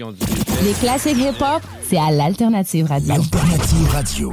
Les classiques hip-hop, c'est à l'Alternative Radio. Alternative Radio.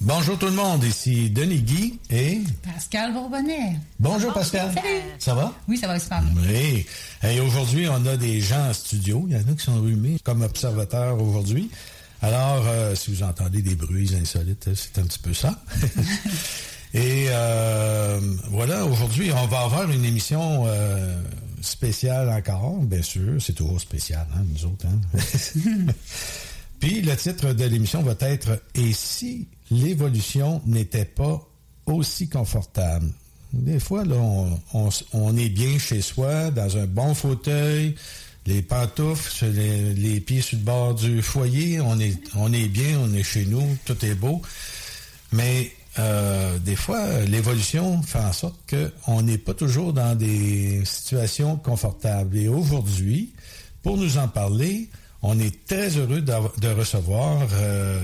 Bonjour tout le monde, ici Denis Guy et... Pascal Bourbonnet. Bonjour Pascal. Ça va? Oui, ça va super bien. Oui. Et aujourd'hui, on a des gens en studio. Il y en a qui sont rhumés comme observateurs aujourd'hui. Alors, euh, si vous entendez des bruits insolites, c'est un petit peu ça. Et euh, voilà, aujourd'hui, on va avoir une émission euh, spéciale encore, bien sûr. C'est toujours spécial, hein, nous autres. Hein? Puis le titre de l'émission va être Et si l'évolution n'était pas aussi confortable? Des fois, là, on, est bien chez soi, dans un bon fauteuil, les pantoufles, les, pieds sur le bord du foyer, on est, on est bien, on est chez nous, tout est beau. Mais euh, des fois, l'évolution fait en sorte qu'on n'est pas toujours dans des situations confortables. Et aujourd'hui, pour nous en parler, on est très heureux de recevoir euh,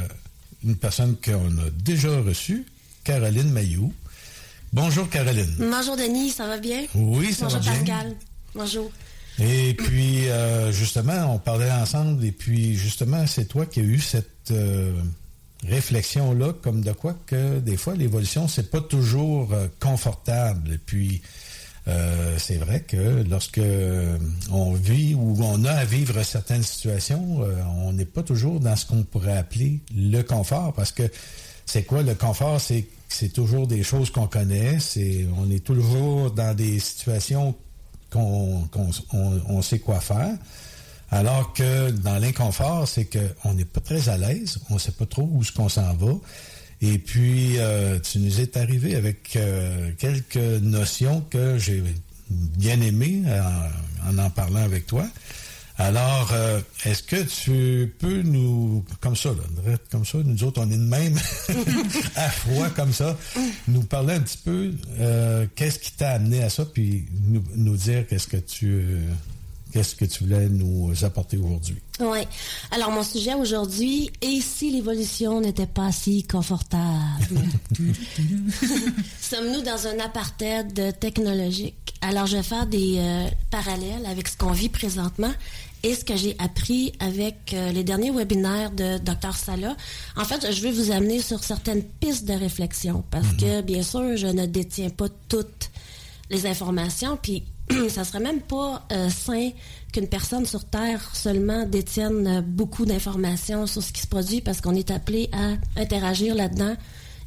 une personne qu'on a déjà reçue, Caroline Mayou. Bonjour Caroline. Bonjour Denis, ça va bien? Oui, ça Bonjour va bien. Pascal. Bonjour. Et puis, euh, justement, on parlait ensemble, et puis, justement, c'est toi qui as eu cette euh, réflexion-là, comme de quoi que, des fois, l'évolution, c'est pas toujours euh, confortable. Et puis, euh, c'est vrai que lorsque on vit ou on a à vivre certaines situations, euh, on n'est pas toujours dans ce qu'on pourrait appeler le confort, parce que c'est quoi le confort? C'est c'est toujours des choses qu'on connaît, c'est on est toujours dans des situations qu'on qu'on- on, on sait quoi faire. Alors que dans l'inconfort, c'est qu'on n'est pas très à l'aise, on ne sait pas trop où ce qu'on s'en va. Et puis, euh, tu nous es arrivé avec euh, quelques notions que j'ai bien aimées en, en en parlant avec toi. Alors, euh, est-ce que tu peux nous, comme ça, là, comme ça, nous autres, on est de même, à froid comme ça, nous parler un petit peu, euh, qu'est-ce qui t'a amené à ça, puis nous, nous dire qu'est-ce que tu, euh, qu'est-ce que tu voulais nous apporter aujourd'hui? Oui. Alors, mon sujet aujourd'hui, et si l'évolution n'était pas si confortable? Sommes-nous dans un apartheid technologique? Alors, je vais faire des euh, parallèles avec ce qu'on vit présentement et ce que j'ai appris avec euh, les derniers webinaires de Dr. Sala. En fait, je vais vous amener sur certaines pistes de réflexion parce que, bien sûr, je ne détiens pas toutes les informations, puis ça serait même pas euh, sain qu'une personne sur Terre seulement détienne euh, beaucoup d'informations sur ce qui se produit parce qu'on est appelé à interagir là-dedans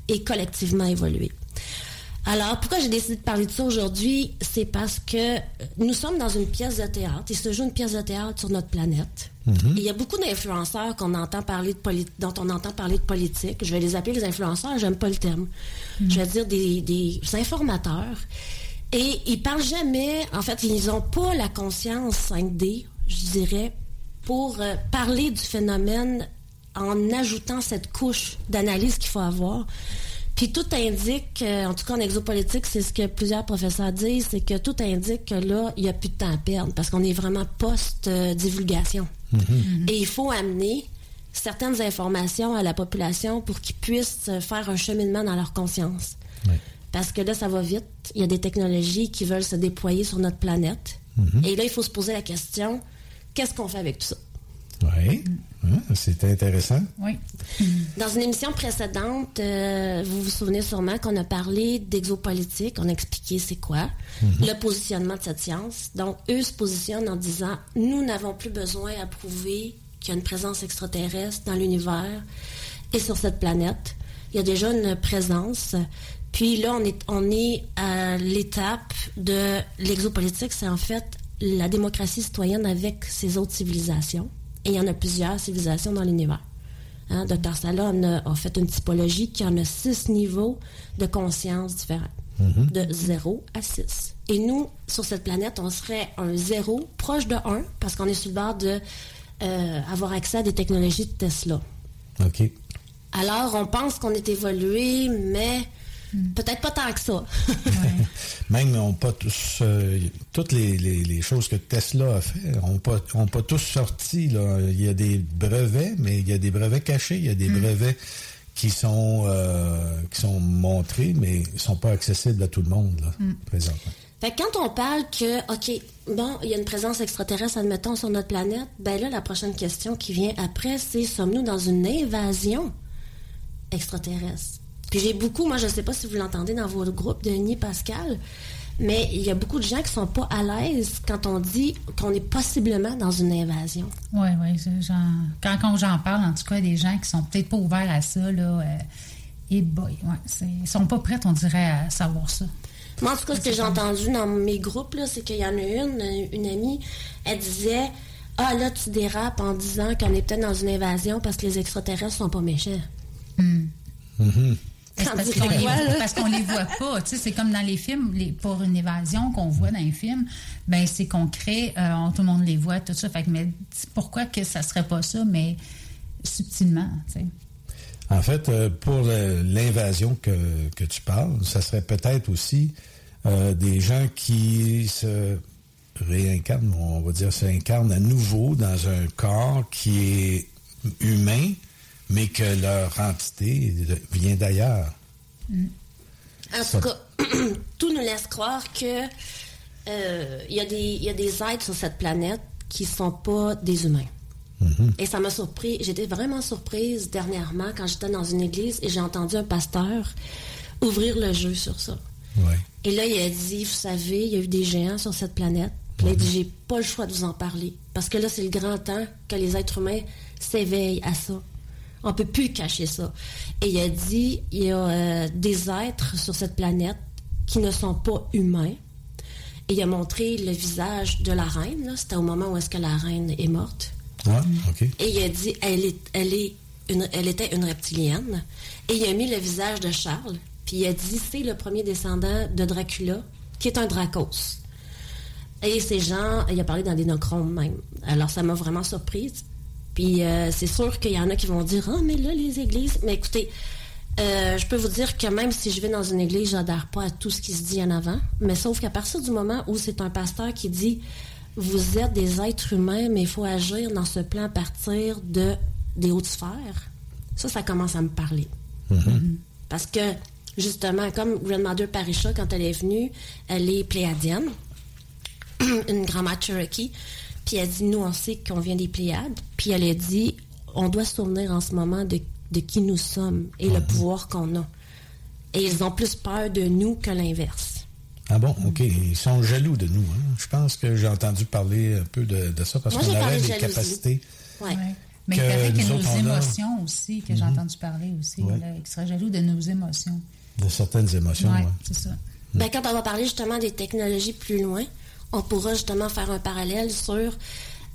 et collectivement évoluer. Alors, pourquoi j'ai décidé de parler de ça aujourd'hui? C'est parce que nous sommes dans une pièce de théâtre. Il se joue une pièce de théâtre sur notre planète. Il y a beaucoup d'influenceurs qu'on entend parler de dont on entend parler de politique. Je vais les appeler les influenceurs, j'aime pas le terme. Je vais dire des, des informateurs. Et ils parlent jamais, en fait, ils n'ont pas la conscience 5D, je dirais, pour euh, parler du phénomène en ajoutant cette couche d'analyse qu'il faut avoir. Puis tout indique, euh, en tout cas en exopolitique, c'est ce que plusieurs professeurs disent, c'est que tout indique que là, il n'y a plus de temps à perdre parce qu'on est vraiment post-divulgation. Mhm. Et il faut amener certaines informations à la population pour qu'ils puissent faire un cheminement dans leur conscience. Parce que là, ça va vite. Il y a des technologies qui veulent se déployer sur notre planète. Mhm. Et là, il faut se poser la question, qu'est-ce qu'on fait avec tout ça? Oui, c'était intéressant. Oui. Dans une émission précédente, euh, vous vous souvenez sûrement qu'on a parlé d'exopolitique, on a expliqué c'est quoi, Mhm. le positionnement de cette science. Donc, eux se positionnent en disant, nous n'avons plus besoin à prouver qu'il y a une présence extraterrestre dans l'univers et sur cette planète. Il y a déjà une présence. Puis là, on est, on est à l'étape de l'exopolitique, c'est en fait la démocratie citoyenne avec ses autres civilisations. Et il y en a plusieurs civilisations dans l'univers. Hein, Dr. Salon a, a fait une typologie qui en a six niveaux de conscience différents, de 0 à 6. Et nous, sur cette planète, on serait un 0 proche de 1 parce qu'on est sur le bord de euh, avoir accès à des technologies de Tesla. OK. Alors, on pense qu'on est évolué, mais peut-être pas tant que ça. Même n'ont pas tous euh, toutes les, les- les choses que Tesla a fait ont pas ont pas tous sorti là. Il y a des brevets, mais il y a des brevets cachés, il y a des brevets qui sont euh, qui sont montrés, mais ils sont pas accessibles à tout le monde là, présentement. Fait que quand on parle que, OK, bon, il y a une présence extraterrestre, admettons, sur notre planète, ben là, la prochaine question qui vient après, c'est sommes-nous dans une invasion extraterrestre? Puis j'ai beaucoup, moi, je ne sais pas si vous l'entendez dans vos groupes, Denis, Pascal, mais il y a beaucoup de gens qui sont pas à l'aise quand on dit qu'on est possiblement dans une invasion. Oui, oui. Quand, quand j'en parle, en tout cas, des gens qui sont peut-être pas ouverts à ça, là, euh, et boy, ouais, c'est- ils sont pas prêts, on dirait, à savoir ça. Moi, en tout cas, ce que j'ai entendu dans mes groupes, là, c'est qu'il y en a une, une amie, elle disait Ah, là, tu dérapes en disant qu'on est peut-être dans une invasion parce que les extraterrestres sont pas méchants. C'est Quand Parce qu'on les, les voit pas. Tu sais, c'est comme dans les films, les, pour une évasion qu'on voit dans les films, ben c'est qu'on crée, euh, tout le monde les voit, tout ça. Fait que, mais pourquoi que ça serait pas ça, mais subtilement, tu sais. En fait, euh, pour l'invasion que, que tu parles, ça serait peut-être aussi euh, des gens qui se réincarnent, on va dire, s'incarnent à nouveau dans un corps qui est humain, mais que leur entité vient d'ailleurs. En Ça- tout cas, tout nous laisse croire que euh, il y, a des- il y a des êtres sur cette planète qui sont pas des humains. Et ça m'a surpris. J'étais vraiment surprise dernièrement quand j'étais dans une église et j'ai entendu un pasteur ouvrir le jeu sur ça. Ouais. Et là, il a dit, vous savez, il y a eu des géants sur cette planète. Puis il a dit, j'ai pas le choix de vous en parler. Parce que là, c'est le grand temps que les êtres humains s'éveillent à ça. On peut plus cacher ça. Et il a dit, il y a euh, des êtres sur cette planète qui ne sont pas humains. Et il a montré le visage de la reine. C'était au moment où est-ce que la reine est morte. Ah, OK. Et il a dit, elle, est, elle, est une, elle était une reptilienne. Et il a mis le visage de Charles. Puis il a dit, c'est le premier descendant de Dracula, qui est un Dracos. Et ces gens, il a parlé dans des même. Alors ça m'a vraiment surprise. Puis euh, c'est sûr qu'il y en a qui vont dire, ah, mais là, les églises. Mais écoutez, euh, je peux vous dire que même si je vais dans une église, j'adhère pas à tout ce qui se dit en avant. Mais sauf qu'à partir du moment où c'est un pasteur qui dit vous êtes des êtres humains, mais il faut agir dans ce plan à partir de des hautes sphères, ça, ça commence à me parler. Parce que, justement, comme Grandmother Parisha, quand elle est venue, elle est pléadienne, une grand-mère Cherokee, puis elle dit, nous, on sait qu'on vient des Pléiades, puis elle a dit, on doit se souvenir en ce moment de, de qui nous sommes et le pouvoir qu'on a. Et ils ont plus peur de nous que l'inverse. Ah bon, OK. Ils sont jaloux de nous. Hein? Je pense que j'ai entendu parler un peu de, ça parce qu'on aurait des capacités. Oui. Mais que nos émotions aussi, que j'ai mhm. entendu parler aussi. ils seraient jaloux de nos émotions. De certaines émotions, oui. c'est ça. Ben, quand on va parler justement des technologies plus loin, on pourra justement faire un parallèle sur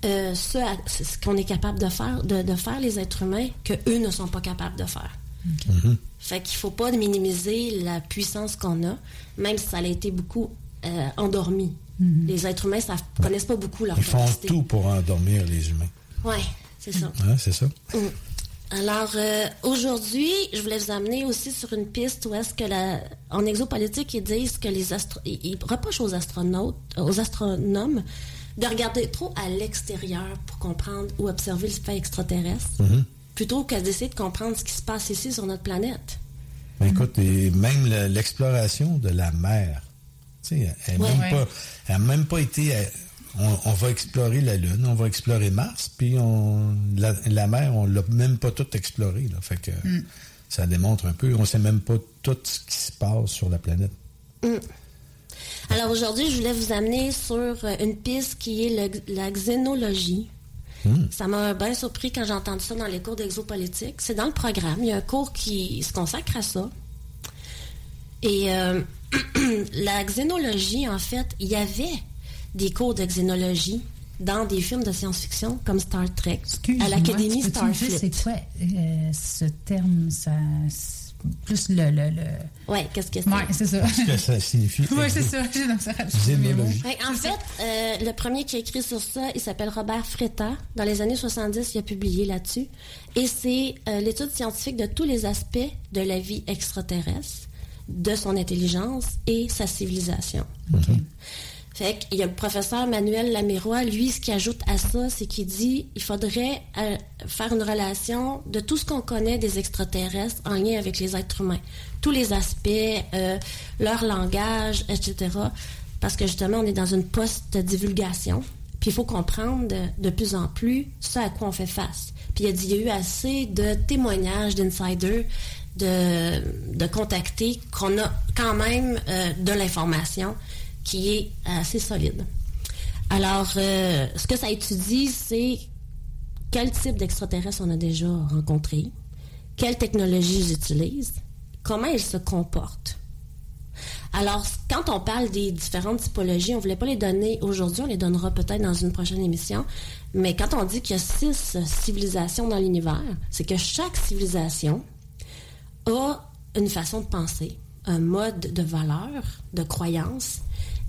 euh, ce, qu'on est capable de faire, de, faire les êtres humains que eux ne sont pas capables de faire. Mhm. Fait qu'il faut pas minimiser la puissance qu'on a, même si ça a été beaucoup euh, endormi. Mhm. Les êtres humains ne connaissent pas beaucoup leur Ils font tout pour endormir les humains. Oui, c'est ça. Ouais, c'est ça. Mm. Alors, euh, aujourd'hui, je voulais vous amener aussi sur une piste où est-ce que la, en exopolitique, ils disent que les astro ils reprochent aux astronautes, aux astronomes de regarder trop à l'extérieur pour comprendre ou observer le fait extraterrestre, mhm. plutôt que d'essayer de comprendre ce qui se passe ici sur notre planète. Ben, écoute, et même l'exploration de la mer, elle n'a même, pas été... On, va explorer la Lune, on va explorer Mars, puis on, la, mer, on l'a même pas tout exploré. Là, fait que mm. ça démontre un peu, on sait même pas tout ce qui se passe sur la planète. Mm. Alors aujourd'hui, je voulais vous amener sur euh, une piste qui est la xénologie. Hmm. Ça m'a bien surpris quand j'ai entendu ça dans les cours d'exopolitique. C'est dans le programme. Il y a un cours qui se consacre à ça. Et euh, la xénologie, en fait, il y avait des cours de xénologie dans des films de science-fiction comme Star Trek, à l'Académie Starfleet. C'est quoi euh, ce terme? Ça, plus le. le, le... Oui, qu'est-ce que c'est? Oui, c'est ça. Qu'est-ce que ça signifie? oui, c'est ça. Zénologie. en fait, euh, le premier qui a écrit sur ça, il s'appelle Robert Fretta. Dans les années 70, il a publié là-dessus. Et c'est euh, l'étude scientifique de tous les aspects de la vie extraterrestre, de son intelligence et sa civilisation. OK. Fait qu'il y a le professeur Manuel Lamirois, lui, ce qu'il ajoute à ça, c'est qu'il dit il faudrait euh, faire une relation de tout ce qu'on connaît des extraterrestres en lien avec les êtres humains. Tous les aspects, euh, leur langage, etc. Parce que justement, on est dans une post-divulgation. Puis il faut comprendre de, plus en plus ce à quoi on fait face. Puis il a dit il y a eu assez de témoignages d'insiders, de, de contactés, qu'on a quand même euh, de l'information qui est assez solide. Alors, euh, ce que ça étudie, c'est quel type d'extraterrestres on a déjà rencontré, quelles technologies ils utilisent, comment ils se comportent. Alors, quand on parle des différentes typologies, on ne voulait pas les donner aujourd'hui, on les donnera peut-être dans une prochaine émission, mais quand on dit qu'il y a six civilisations dans l'univers, c'est que chaque civilisation a une façon de penser, un mode de valeur, de croyance,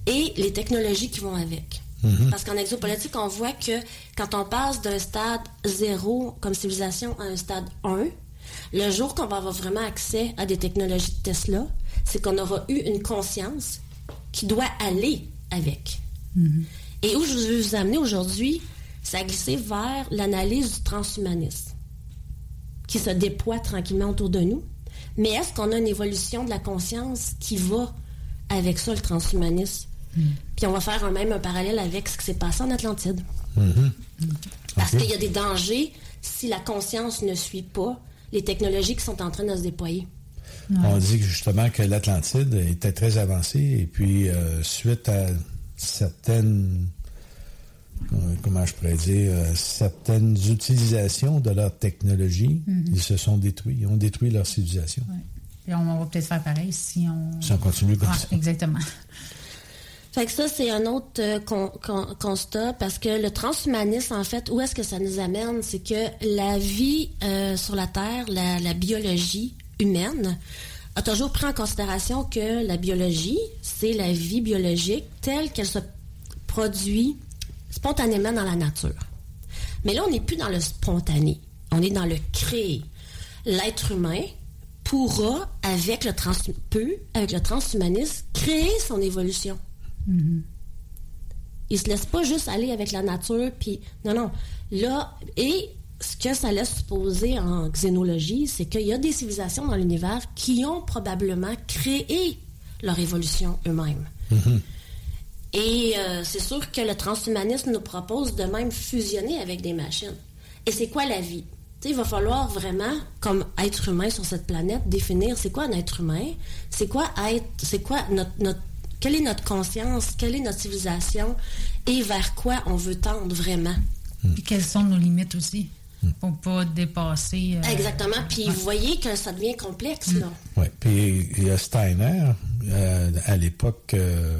et les technologies qui vont avec. Mhm. Parce qu'en exopolitique, on voit que quand on passe d'un stade zéro comme civilisation à un stade 1, le jour qu'on va avoir vraiment accès à des technologies de Tesla, c'est qu'on aura eu une conscience qui doit aller avec. Mhm. Et où je veux vous amener aujourd'hui, c'est à glisser vers l'analyse du transhumanisme, qui se déploie tranquillement autour de nous. Mais est-ce qu'on a une évolution de la conscience qui va avec ça, le transhumanisme? Puis on va faire un même un parallèle avec ce qui s'est passé en Atlantide. Mm-hmm. Parce qu'il y a des dangers si la conscience ne suit pas les technologies qui sont en train de se déployer. On dit justement que l'Atlantide était très avancée et puis euh, suite à certaines euh, comment je pourrais dire, euh, certaines utilisations de leur technologie, mm-hmm. ils se sont détruits, ils ont détruit leur civilisation. Et on va peut-être faire pareil si on... Si on continue comme ça. Exactement. Fait que ça, c'est un autre euh, constat parce que le transhumanisme, en fait, où est-ce que ça nous amène? C'est que la vie euh, sur la Terre, la, biologie humaine, a toujours pris en considération que la biologie, c'est la vie biologique telle qu'elle se produit spontanément dans la nature. Mais là, on n'est plus dans le spontané. On est dans le créé. L'être humain pourra, avec le, trans peut, avec le transhumanisme, créer son évolution. Il Il se laisse pas juste aller avec la nature, puis non, non. Là, et ce que ça laisse supposer en xénologie, c'est qu'il y a des civilisations dans l'univers qui ont probablement créé leur évolution eux-mêmes. Mm-hmm. Et euh, c'est sûr que le transhumanisme nous propose de même fusionner avec des machines. Et c'est quoi la vie? il va falloir vraiment, comme être humain sur cette planète, définir c'est quoi un être humain, c'est quoi être, c'est quoi notre quelle est notre conscience, quelle est notre civilisation? Et vers quoi on veut tendre vraiment? Puis quelles sont nos limites aussi pour pas dépasser. Euh, Exactement. Puis vous voyez que ça devient complexe, là. Oui. Puis il y a Steiner, euh, à l'époque, euh,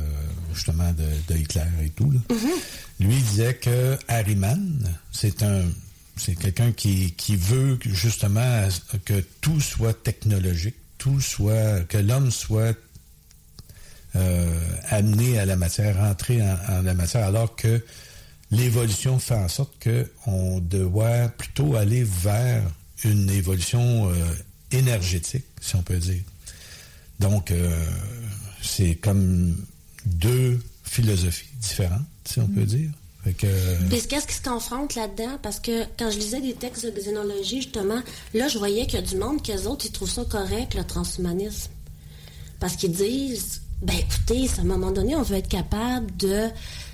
justement, de, Hitler et tout, mm-hmm. lui disait que Harriman, c'est un. C'est quelqu'un qui, qui veut justement que tout soit technologique, tout soit. que l'homme soit amené à la matière, rentré en la matière, alors que l'évolution fait en sorte qu'on doit plutôt aller vers une évolution euh, énergétique, si on peut dire. Donc, euh, c'est comme deux philosophies différentes, si on peut dire. qu'est-ce qui se confronte là-dedans? Parce que quand je lisais des textes de xénologie, justement, là, je voyais qu'il y a du monde, qu'eux autres, ils trouvent ça correct, le transhumanisme. Parce qu'ils disent, ben écoutez, à un moment donné, on veut être capable de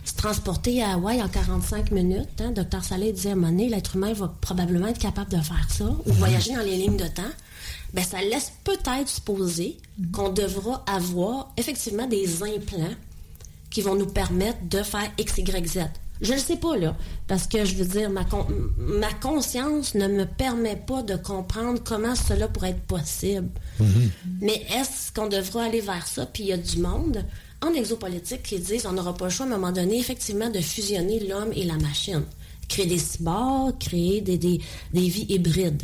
se transporter à Hawaï en 45 minutes. Hein. Docteur Salé disait à un moment donné, l'être humain va probablement être capable de faire ça, ou mhm. voyager dans les lignes de temps. Ben, ça laisse peut-être supposer mhm. qu'on devra avoir effectivement des implants qui vont nous permettre de faire X, Y, Z. Je ne sais pas, là, parce que je veux dire, ma, ma conscience ne me permet pas de comprendre comment cela pourrait être possible. Mhm. Mais est-ce qu'on devra aller vers ça? Puis il y a du monde en exopolitique qui disent on n'aura pas le choix à un moment donné, effectivement, de fusionner l'homme et la machine. Créer des cyborgs, créer des, des, vies hybrides.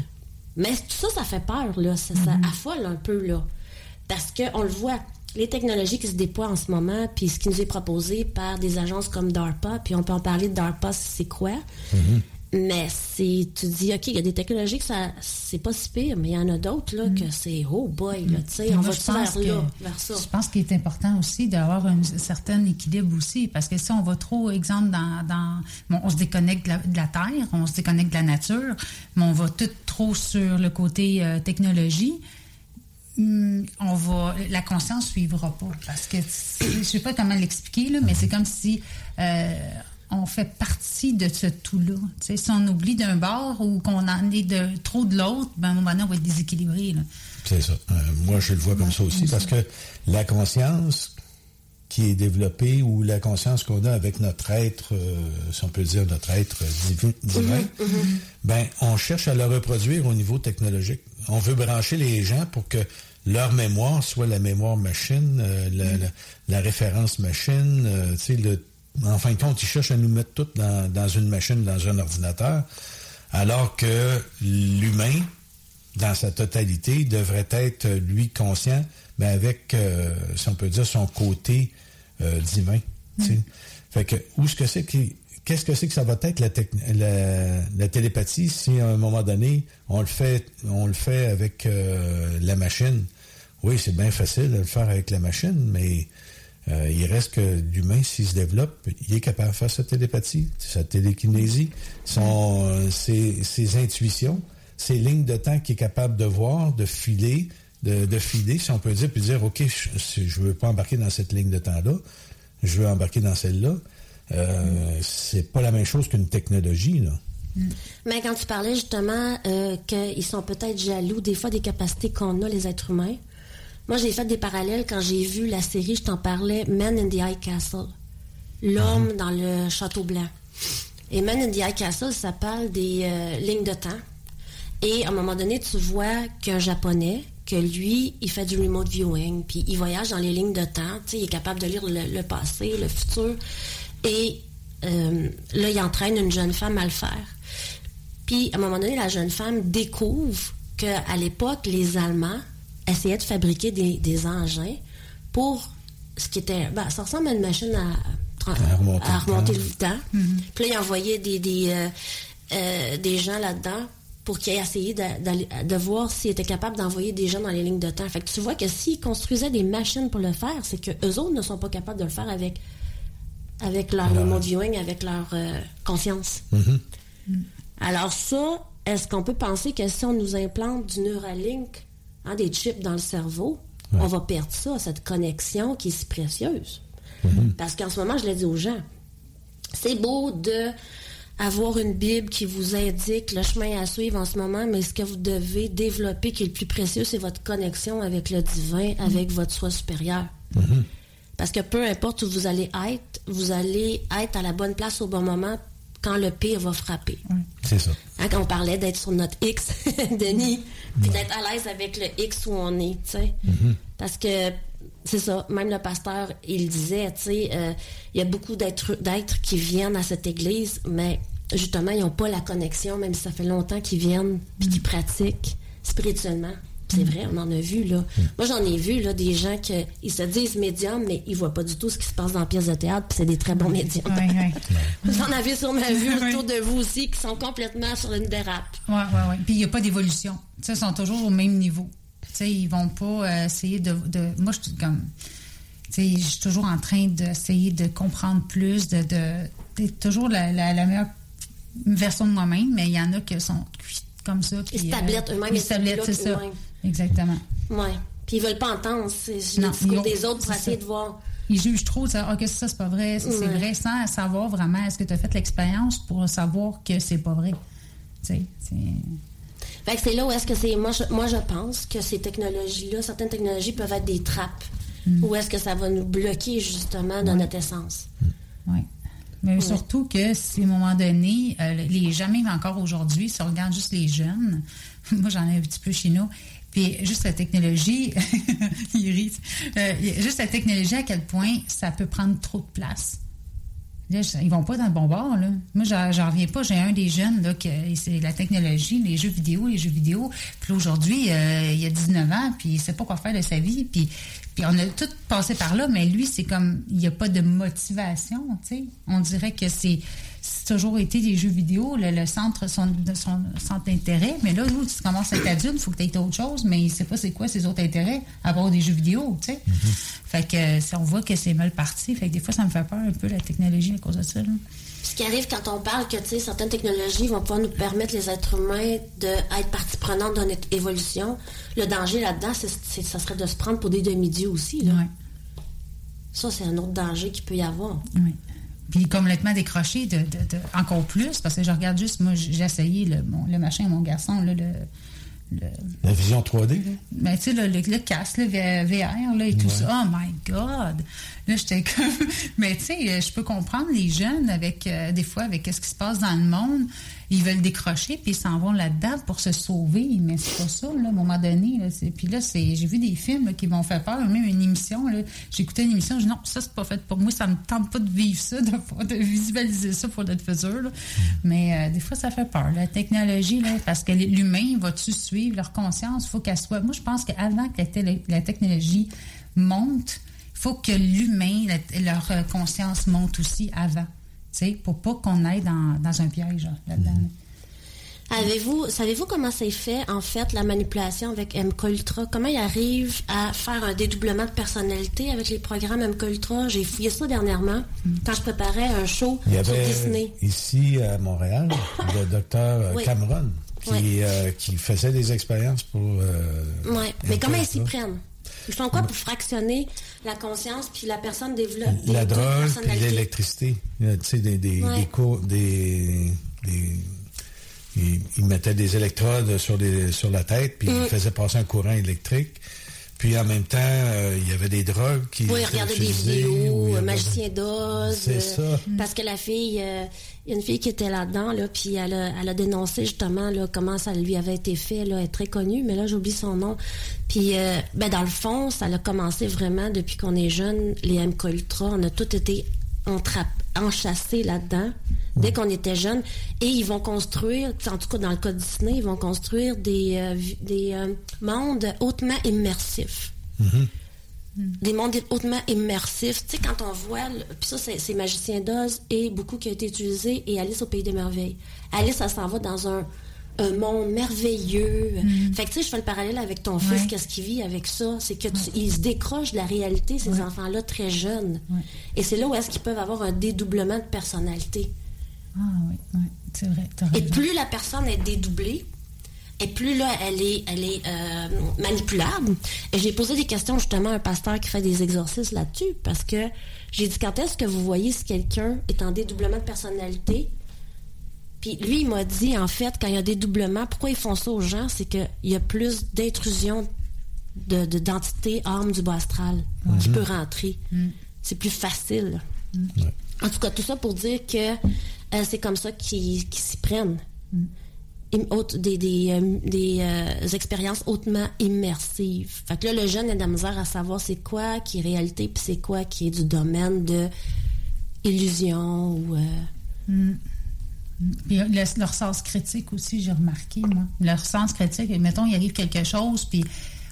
Mais tout ça, ça fait peur, là. Ça, mm-hmm. affole un peu, là. Parce qu'on le voit, les technologies qui se déploient en ce moment, puis ce qui nous est proposé par des agences comme DARPA, puis on peut en parler de DARPA, c'est quoi? Mm-hmm. Mais c'est, tu dis, OK, il y a des technologies que ça, c'est pas si pire, mais il y en a d'autres, là, que mm. c'est, oh boy, là, tu sais, on va vers là, vers ça? Je pense qu'il est important aussi d'avoir un certain équilibre aussi, parce que si on va trop, exemple, dans, dans bon, on se déconnecte de la, Terre, on se déconnecte de la nature, mais on va tout trop sur le côté euh, technologie, on va, la conscience suivra pas. Parce que, je sais pas comment l'expliquer, là, mais c'est comme si, euh, on fait partie de ce tout-là. Si on oublie d'un bord ou qu'on en est de trop de l'autre, ben, à un moment donné, on va être déséquilibré. C'est ça. Euh, moi, je le vois comme ça aussi parce que la conscience qui est développée ou la conscience qu'on a avec notre être, euh, si on peut dire notre être divin, mm-hmm, mm-hmm. ben, on cherche à le reproduire au niveau technologique. On veut brancher les gens pour que leur mémoire soit la mémoire machine, euh, la, la, référence machine, tu sais, en fin de compte, ils cherchent à nous mettre tout dans, une machine, dans un ordinateur, alors que l'humain, dans sa totalité, devrait être, lui, conscient, mais avec, euh, si on peut dire, son côté euh, divin. Fait que, où ce que c'est Qu'est-ce que c'est que ça va être la, télépathie si à un moment donné on le fait on le fait avec euh, la machine? Oui, c'est bien facile de le faire avec la machine, mais euh, il reste que l'humain, s'il se développe, il est capable de faire sa télépathie, sa télékinésie, son, euh, ses, intuitions, ses lignes de temps qu'il est capable de voir, de filer, de, filer, si on peut dire, puis dire, OK, je ne veux pas embarquer dans cette ligne de temps-là, je veux embarquer dans celle-là. Euh, c'est pas la même chose qu'une technologie, là. Mm. Mais quand tu parlais justement euh, qu'ils sont peut-être jaloux des fois des capacités qu'on a, les êtres humains, moi, j'ai fait des parallèles quand j'ai vu la série, je t'en parlais, Man in the High Castle. L'homme mhm. dans le château blanc. Et Man in the High Castle, ça parle des euh, lignes de temps. Et à un moment donné, tu vois qu'un Japonais, que lui, il fait du remote viewing, puis il voyage dans les lignes de temps, tu sais, il est capable de lire le, passé, le futur. Et euh, là, il entraîne une jeune femme à le faire. Puis, à un moment donné, la jeune femme découvre qu'à l'époque, les Allemands essayait de fabriquer des, engins pour ce qui était. Ben, ça ressemble à une machine à, remonter, le temps. Mm-hmm. Puis là, il envoyait des, des, euh, euh, des gens là-dedans pour qu'ils aient essayé de, de voir s'ils étaient capables d'envoyer des gens dans les lignes de temps. Fait que tu vois que s'ils construisaient des machines pour le faire, c'est que eux autres ne sont pas capables de le faire avec, avec leur remote viewing, avec leur euh, conscience. Mm-hmm. Mm. Alors ça, est-ce qu'on peut penser que si on nous implante du Neuralink Hein, des chips dans le cerveau, on va perdre ça, cette connexion qui est si précieuse? Mhm. Parce qu'en ce moment, je l'ai dit aux gens, c'est beau de avoir une Bible qui vous indique le chemin à suivre en ce moment, mais ce que vous devez développer qui est le plus précieux, c'est votre connexion avec le divin, avec votre soi supérieur. Mhm. Parce que peu importe où vous allez être, vous allez être à la bonne place au bon moment quand le pire va frapper. C'est ça. Hein, quand on parlait d'être sur notre X, Denis, puis d'être à l'aise avec le X où on est, tu sais. Mm-hmm. Parce que c'est ça, même le pasteur, il disait, tu sais, euh, il y a beaucoup d'êtres d'êtres qui viennent à cette église, mais justement, ils n'ont pas la connexion, même si ça fait longtemps qu'ils viennent, puis qu'ils pratiquent spirituellement. C'est vrai, on en a vu, là. Moi, j'en ai vu, là, des gens qui ils se disent médiums, mais ils voient pas du tout ce qui se passe dans la pièce de théâtre, puis c'est des très bons médiums. Ouais, ouais. Vous en avez sûrement vu Oui. autour de vous aussi, qui sont complètement sur une dérape. Ouais, ouais, ouais. Puis il n'y a pas d'évolution. Tu sais, ils sont toujours au même niveau. Sais, ils vont pas euh, essayer de, de- Moi, je suis comme. Je suis toujours en train d'essayer de comprendre plus, de, de toujours la, la, la meilleure version de moi-même, mais il y en a qui sont comme ça. puis, Ils se euh, tablettent eux-mêmes, Ils se tablettent, c'est ça. Exactement. Ouais. Puis ils veulent pas entendre le discours des autres pour essayer ça. de voir. Ils jugent trop, ça, ah, que ça, c'est pas vrai, ça, c'est vrai, sans savoir vraiment, est-ce que tu as fait l'expérience pour savoir que c'est pas vrai. Tu sais, c'est. Fait que c'est là où est-ce que c'est. Moi je, moi, je pense que ces technologies-là, certaines technologies peuvent être des trappes. Mm. Où est-ce que ça va nous bloquer justement dans notre essence. Oui. Mais surtout que si à un moment donné, euh, les gens, même encore aujourd'hui, si on regarde juste les jeunes, moi j'en ai un petit peu chez nous, puis juste la technologie, il rit, euh, juste la technologie, à quel point ça peut prendre trop de place. Là, ils vont pas dans le bon bord, là. Moi, j'en reviens pas. J'ai un des jeunes, là, c'est la technologie, les jeux vidéo, les jeux vidéo. Puis aujourd'hui, euh, il a 19 ans, puis il sait pas quoi faire de sa vie. Puis, puis on a tout passé par là, mais lui, c'est comme, il n'y a pas de motivation, tu sais. On dirait que c'est c'est toujours été des jeux vidéo, le, le centre, son, de son centre d'intérêt. Mais là, où tu commences à être adulte, il faut que tu aies autre chose, mais il sait pas c'est quoi ses autres intérêts, à part des jeux vidéo, tu sais. Fait que euh, si on voit que c'est mal parti. Fait que des fois, ça me fait peur un peu, la technologie, à cause de ça. là. Ce qui arrive quand on parle que tu sais, certaines technologies vont pouvoir nous permettre, les êtres humains, d'être partie prenante dans notre évolution. Le danger là-dedans, c'est, c'est- ça serait de se prendre pour des demi-dieux aussi. Là. Ouais. Ça, c'est un autre danger qu'il peut y avoir. Oui. Puis complètement décroché de, de- de- encore plus, parce que je regarde juste, moi, j'ai essayé le, mon- le machin, mon garçon, là, le, le, La vision 3D, là? ben, tu sais, le, le, le casque, le VR, là, et tout ça. Oh my God! Là, j'étais comme. Mais tu sais, je peux comprendre les jeunes avec, euh, des fois, avec ce qui se passe dans le monde. Ils veulent décrocher, puis ils s'en vont là-dedans pour se sauver. Mais c'est pas ça, là, à un moment donné. Puis là, j'ai vu des films qui m'ont fait peur. Même une émission, écouté une émission, je dis non, ça, c'est pas fait pour moi. Ça me tente pas de vivre ça, de, visualiser ça pour notre futur. Mais euh, des fois, ça fait peur. La technologie, là, parce que l'humain va-tu suivre leur conscience? Faut qu'elle soit. Moi, je pense qu'avant que la, la technologie monte, faut que l'humain, leur euh, conscience monte aussi avant. Pour pas qu'on aille dans, dans un piège là, là-dedans. Avez-vous, savez-vous comment c'est fait, en fait, la manipulation avec MK Ultra? Comment ils arrivent à faire un dédoublement de personnalité avec les programmes MK Ultra? J'ai fouillé ça dernièrement quand je préparais un show Il y sur avait Disney. ici à Montréal le docteur euh, Oui. Cameron qui, Oui. euh, qui faisait des expériences pour. euh, Ouais. Mais comment ils s'y prennent? Ils font quoi pour fractionner la conscience puis la personne développe La drogue puis l'électricité. Euh, Tu sais, des, des, Ouais. des cours, des, des- ils, ils mettaient des électrodes sur, la tête, puis Mm. ils faisaient passer un courant électrique. Puis en même temps, euh, il y avait des drogues qui. Oui, regarder des vidéos, euh, magicien d'Oz. C'est euh, ça. Parce que la fille, euh, il y a une fille qui était là-dedans, là, puis elle a, elle a dénoncé justement là, comment ça lui avait été fait. Là, elle est très connue, mais là, j'oublie son nom. Puis, euh, ben, dans le fond, ça a commencé vraiment depuis qu'on est jeune, les MK Ultra. On a tous été enchâssés là-dedans dès qu'on était jeune. Et ils vont construire, en tout cas dans le cas de Disney, ils vont construire des, euh, des euh, mondes hautement immersifs des mondes hautement immersifs. Tu sais, quand on voit, puis ça, c'est Magicien d'Oz et beaucoup qui a été utilisé, et Alice au Pays des Merveilles. Alice, ça s'en va dans un, un monde merveilleux. Fait que, tu sais, je fais le parallèle avec ton fils, Ouais. qu'est-ce qu'il vit avec ça? C'est que tu- ils se décrochent de la réalité, ces enfants-là, très jeunes. Et c'est là où est-ce qu'ils peuvent avoir un dédoublement de personnalité. Ah oui, oui, c'est vrai. Et plus la personne est dédoublée, et plus là, elle est, elle est euh, manipulable. Et j'ai posé des questions justement à un pasteur qui fait des exorcismes là-dessus, parce que j'ai dit quand est-ce que vous voyez si quelqu'un est en dédoublement de personnalité? Puis lui, il m'a dit, en fait, quand il y a des dédoublement, pourquoi ils font ça aux gens? C'est qu'il y a plus d'intrusion de, de- d'entités âmes du bas astral qui peut rentrer. c'est plus facile. En tout cas, tout ça pour dire que euh, c'est comme ça qu'ils s'y prennent. des, des, euh, des euh, expériences hautement immersives. Fait que là, le jeune a de la misère à savoir c'est quoi qui est réalité, puis c'est quoi qui est du domaine de illusion ou... Puis leur sens critique aussi, j'ai remarqué, moi. Leur sens critique, mettons, il arrive quelque chose, puis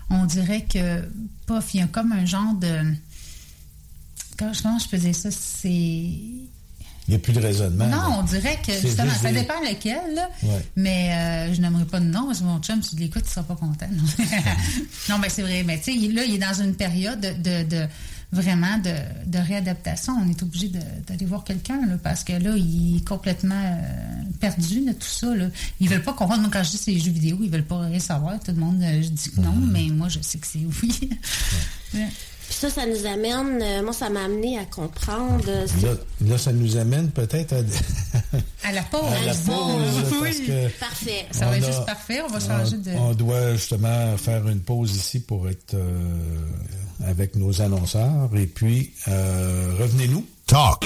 on dirait que, pof, il y a comme un genre de. Comment je dire ça? C'est. Il n'y a plus de raisonnement. Non, on dirait que justement, ça dépend lequel, là, mais euh, je n'aimerais pas de nom, parce que mon chum, tu l'écoutes, il ne sera pas content. Non, mais c'est vrai. Mais tu sais, là, il est dans une période de vraiment de, de réadaptation. On est obligé d'aller voir quelqu'un parce que là, il est complètement euh, perdu de tout ça. Là. Ils veulent pas comprendre. Moi, quand je dis c'est les jeux vidéo, ils veulent pas rien savoir. Tout le monde, euh, je dis que non, mais moi, je sais que c'est oui. Ça, ça nous amène, euh, moi, ça m'a amené à comprendre. là, ça nous amène peut-être à... à la pause. À la pause. oui. parfait. Ça va être juste parfait. On va changer de. On doit justement faire une pause ici pour être avec nos annonceurs. Et puis, euh, revenez-nous. Talk.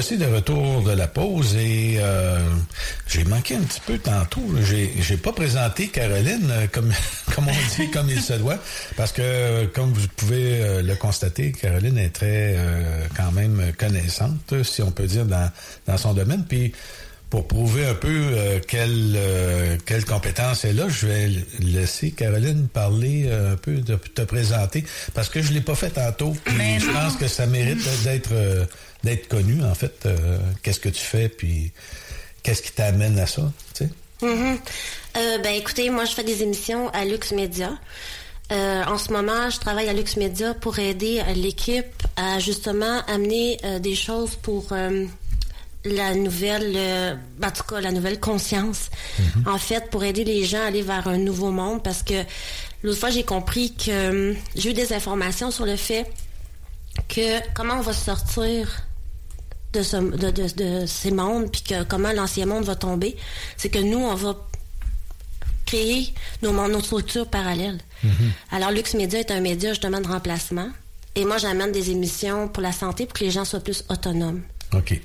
Voici de retour de la pause et euh, j'ai manqué un petit peu tantôt. J'ai, j'ai pas présenté Caroline euh, comme, comme on dit, comme il se doit, parce que comme vous pouvez euh, le constater, Caroline est très quand même connaissante, si on peut dire, dans, dans son domaine. Puis pour prouver un peu quelle, quelle compétence elle a, je vais laisser Caroline parler un peu, de te présenter, parce que je l'ai pas fait tantôt. Puis je pense que ça mérite d'être d'être connu, en fait. Euh, qu'est-ce que tu fais, puis qu'est-ce qui t'amène à ça, tu sais? Mm-hmm. Euh, ben, écoutez, moi, je fais des émissions à Lux Media. Euh, en ce moment, je travaille à Lux Media pour aider l'équipe à justement amener des choses pour la nouvelle, en tout cas, la nouvelle conscience. Mm-hmm. En fait, pour aider les gens à aller vers un nouveau monde, parce que l'autre fois, j'ai compris que j'ai eu des informations sur le fait que comment on va sortir de, de, ces mondes, puis que comment l'ancien monde va tomber, c'est que nous, on va créer nos, nos structures parallèles. Mm-hmm. Alors, Lux Media est un média justement de remplacement. Et moi, j'amène des émissions pour la santé pour que les gens soient plus autonomes. OK.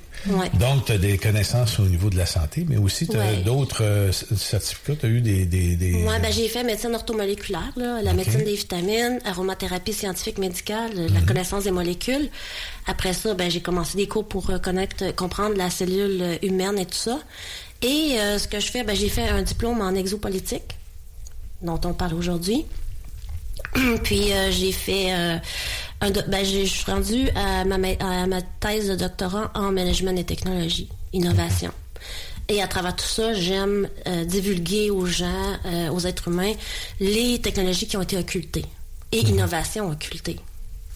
Donc, tu as des connaissances au niveau de la santé, mais aussi tu as d'autres euh, certificats. Tu as eu des. des, des... Oui, ben, j'ai fait médecine orthomoléculaire, la médecine des vitamines, aromathérapie scientifique médicale, la mhm. connaissance des molécules. Après ça, ben, j'ai commencé des cours pour euh, connaître, comprendre la cellule euh, humaine et tout ça. Et ce que je fais, ben, j'ai fait un diplôme en exopolitique, dont on parle aujourd'hui. Puis j'ai fait ben, je suis rendue à ma, thèse de doctorat en management et technologie, innovation. Et à travers tout ça, j'aime euh, divulguer aux gens, euh, aux êtres humains, les technologies qui ont été occultées et mhm. innovation occultée.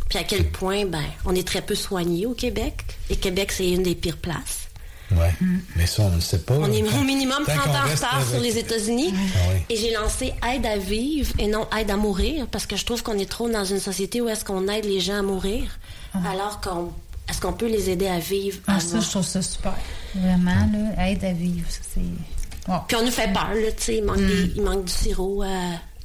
Puis à quel point, ben, on est très peu soigné au Québec. Et Québec, c'est une des pires places. Oui, mm. mais ça, on ne sait pas. On est au minimum 30 ans en retard sur les États-Unis. Ah et j'ai lancé Aide à vivre et non Aide à mourir parce que je trouve qu'on est trop dans une société où est-ce qu'on aide les gens à mourir ah. alors qu'on est-ce qu'on peut les aider à vivre ah, ça, je trouve ça super. Vraiment, là, aide à vivre, ça, c'est... Puis on nous fait peur, là, tu sais, il, mm. il, manque du sirop. Euh,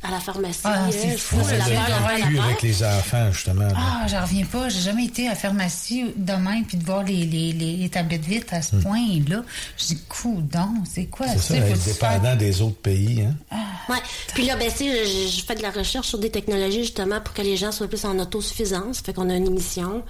à la pharmacie. Ah, c'est fou. C'est la avec les enfants, justement. Ah, j'en reviens pas. J'ai jamais été à la pharmacie demain puis de voir les, les, les, tablettes vides à ce hmm. point-là. Je dis, coudon, c'est quoi ça? C'est ça, dépendant des autres pays. Hein? Ah, ouais. Puis là, ben, tu je, fais de la recherche sur des technologies, justement, pour que les gens soient plus en autosuffisance. Fait qu'on a une émission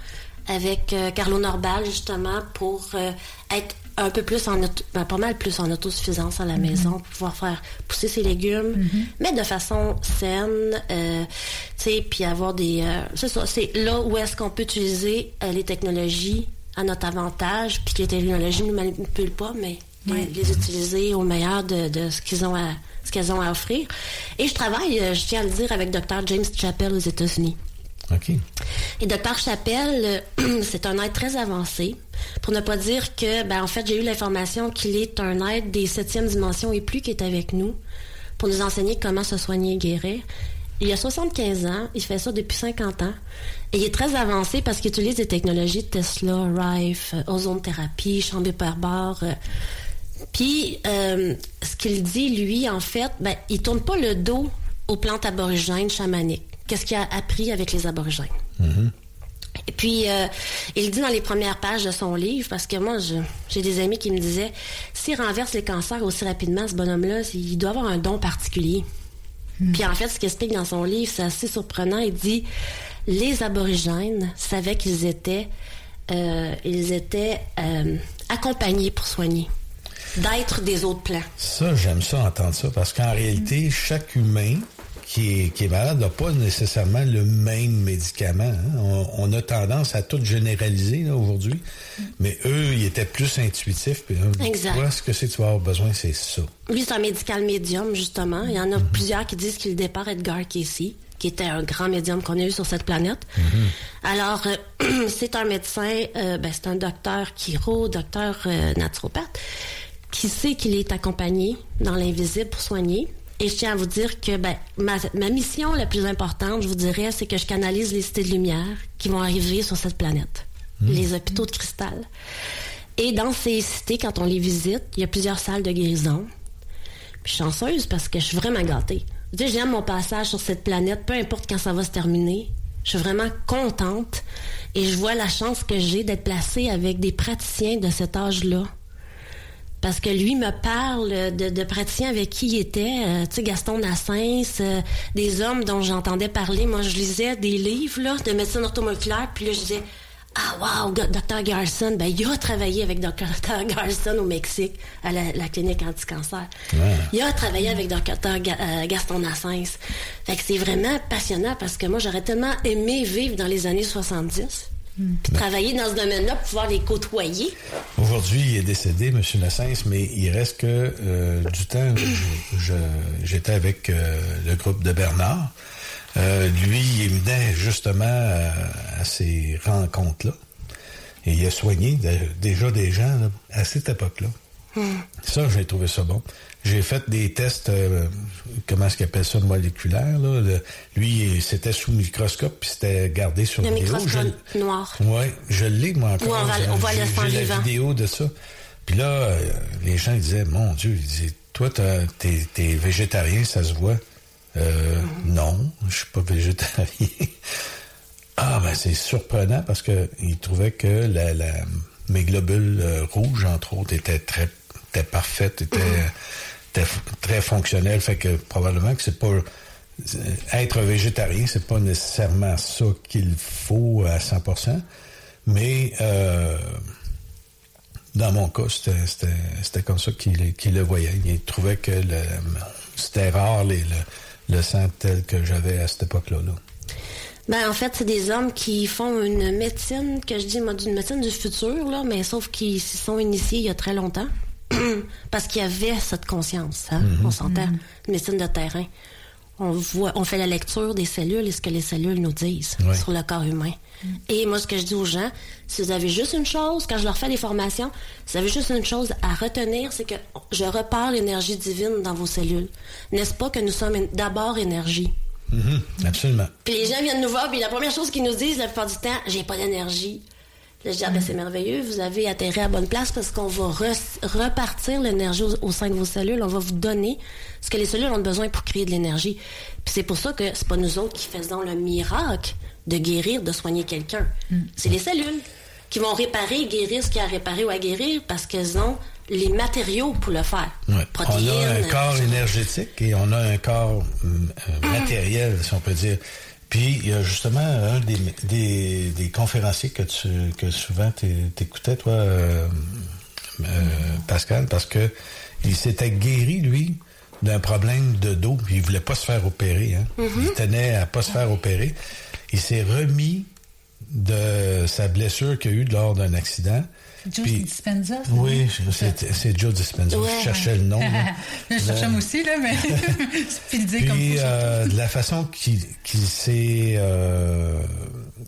avec euh, Carlo Norbal, justement, pour euh, être un peu plus en ben, pas mal plus en autosuffisance à la mhm. maison pour pouvoir faire pousser ses légumes, mhm. mais de façon saine, euh, tu sais, puis avoir des, c'est ça, c'est là où est-ce qu'on peut utiliser les technologies à notre avantage, puis que la technologie ne nous manipule pas, mais les, utiliser au meilleur de, de ce qu'ils ont à, ce qu'elles ont à offrir. Et je travaille, euh, je tiens à le dire, avec Dr. James Chappell aux États-Unis. Et Dr. Chappell, euh, c'est un aide très avancé. Pour ne pas dire que, ben, en fait, j'ai eu l'information qu'il est un aide des septièmes dimensions et plus qui est avec nous pour nous enseigner comment se soigner et guérir. Il a 75 ans, il fait ça depuis 50 ans. Et il est très avancé parce qu'il utilise des technologies de Tesla, Rife, euh, ozone thérapie, chambre hyperbare. Puis, euh, ce qu'il dit, lui, en fait, ben, il tourne pas le dos aux plantes aborigènes chamaniques. Qu'est-ce qu'il a appris avec les aborigènes? Mm-hmm. Et puis, euh, il dit dans les premières pages de son livre, parce que moi, j'ai des amis qui me disaient, s'il renverse les cancers aussi rapidement, ce bonhomme-là, il doit avoir un don particulier. Mm. Puis en fait, ce qu'il explique dans son livre, c'est assez surprenant. Il dit, les aborigènes savaient qu'ils étaient, euh, ils étaient accompagnés pour soigner d'être des autres plans. Ça, j'aime ça entendre ça, parce qu'en réalité, chaque humain qui est, qui est malade n'a pas nécessairement le même médicament. Hein. On, a tendance à tout généraliser aujourd'hui, mais eux, ils étaient plus intuitifs. Puis, exact. ce que c'est que tu vas avoir besoin, c'est ça. Lui, c'est un médical médium, justement. Il y en a mhm. plusieurs qui disent qu'il départ Edgar Casey qui était un grand médium qu'on a eu sur cette planète. Mhm. Alors, euh, c'est un médecin, euh, ben, c'est un docteur chiro, docteur euh, naturopathe, qui sait qu'il est accompagné dans l'invisible pour soigner. Et je tiens à vous dire que ben, ma, mission la plus importante, je vous dirais, c'est que je canalise les cités de lumière qui vont arriver sur cette planète, hmm. les hôpitaux de cristal. Et dans ces cités, quand on les visite, il y a plusieurs salles de guérison. je suis chanceuse parce que je suis vraiment gâtée. j'aime mon passage sur cette planète, peu importe quand ça va se terminer. Je suis vraiment contente et je vois la chance que j'ai d'être placée avec des praticiens de cet âge-là parce que lui me parle de, de praticiens avec qui il était, euh, tu sais, Gaston Nassens, euh, des hommes dont j'entendais parler. Moi, je lisais des livres là, de médecine orthomoléculaire, puis là, je disais, ah wow, Dr. Garson, ben il a travaillé avec Dr. Garson au Mexique, à la, clinique anti-cancer. Il a travaillé avec Dr. Euh, Gaston Nassens. Fait que c'est vraiment passionnant parce que moi, j'aurais tellement aimé vivre dans les années 70 travailler dans ce domaine-là pour pouvoir les côtoyer. Aujourd'hui, il est décédé, M. Nassens, mais il reste que euh, du temps, j'étais avec euh, le groupe de Bernard. Euh, lui, il venait justement à, ces rencontres-là. Et il a soigné déjà des gens à cette époque-là. Hmm. Ça, j'ai trouvé ça bon. J'ai fait des tests, euh, comment est-ce qu'il appelle ça, moléculaire. Là. lui, c'était sous microscope, puis c'était gardé sur le vidéo. microscope noir. Oui, je l'ai, moi, encore. on, voit J'ai la vidéo de ça. Puis là, euh, les gens disaient, mon Dieu, ils disaient, toi, t'es es végétarien, ça se voit? Euh, mm-hmm. Non, je suis pas végétarien. ah, ben c'est surprenant parce que ils trouvaient que la, la, mes globules rouges, entre autres, étaient très étaient parfaites, étaient... Mm-hmm très fonctionnel. Fait que probablement que c'est pas être végétarien, c'est pas nécessairement ça qu'il faut à 100%, mais euh, dans mon cas, c'était comme ça qu'il le voyait. Il trouvait que c'était rare le, le, sang tel que j'avais à cette époque-là. Ben, en fait, c'est des hommes qui font une médecine, que je dis, une médecine du futur, là, mais sauf qu'ils s'y sont initiés il y a très longtemps. parce qu'il y avait cette conscience, hein, mm-hmm. on s'entend, mm médecine de terrain. On voit, on fait la lecture des cellules et ce que les cellules nous disent sur le corps humain. Mm. Et moi, ce que je dis aux gens, si vous avez juste une chose, quand je leur fais des formations, si vous avez juste une chose à retenir, c'est que je repars l'énergie divine dans vos cellules. N'est-ce pas que nous sommes d'abord énergie? Absolument. Puis les gens viennent nous voir, puis la première chose qu'ils nous disent la plupart du temps, j'ai pas d'énergie je dis, ah, ben, c'est merveilleux, vous avez atterri à bonne place parce qu'on va repartir l'énergie au, sein de vos cellules. On va vous donner ce que les cellules ont besoin pour créer de l'énergie. Puis c'est pour ça que c'est pas nous autres qui faisons le miracle de guérir, de soigner quelqu'un. Mm. C'est les cellules qui vont réparer, guérir ce qu'il y a à réparer ou à guérir parce qu'elles ont les matériaux pour le faire. Protéines, on a un corps énergétique et on a un corps euh, matériel, si on peut dire. Puis il y a justement un des, des, conférenciers que tu que souvent t'écoutais, toi, euh, euh, Pascal, parce que il s'était guéri, lui, d'un problème de dos, il voulait pas se faire opérer. Hein. Mm-hmm. Il tenait à pas se faire opérer. Il s'est remis de sa blessure qu'il a eue lors d'un accident. Joe Puis- Dispenza? Oui, c'est Joe Dispenza. Ouais. Je cherchais le nom. Je cherchais moi aussi, là, mais puis comme euh, de la façon qu'il qu'il s'est euh,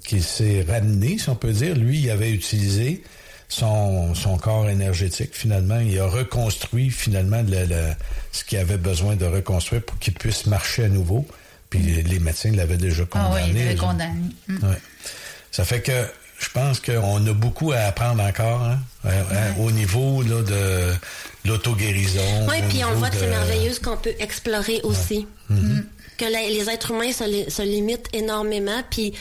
qu'il s'est ramené, si on peut dire, lui, il avait utilisé son, son corps énergétique. Finalement, il a reconstruit finalement le- le- ce qu'il avait besoin de reconstruire pour qu'il puisse marcher à nouveau. Puis les, les médecins l'avaient déjà Ah oui, condamné. il avait eux autres. condamné. Mm. Ouais. Ça fait que je pense qu'on a beaucoup à apprendre encore hein, euh, euh, au niveau là, de l'auto-guérison. Oui, puis on voit que c'est merveilleux ce qu'on peut explorer aussi. Mhm. Que la- les êtres humains se, li- se limitent énormément. Puis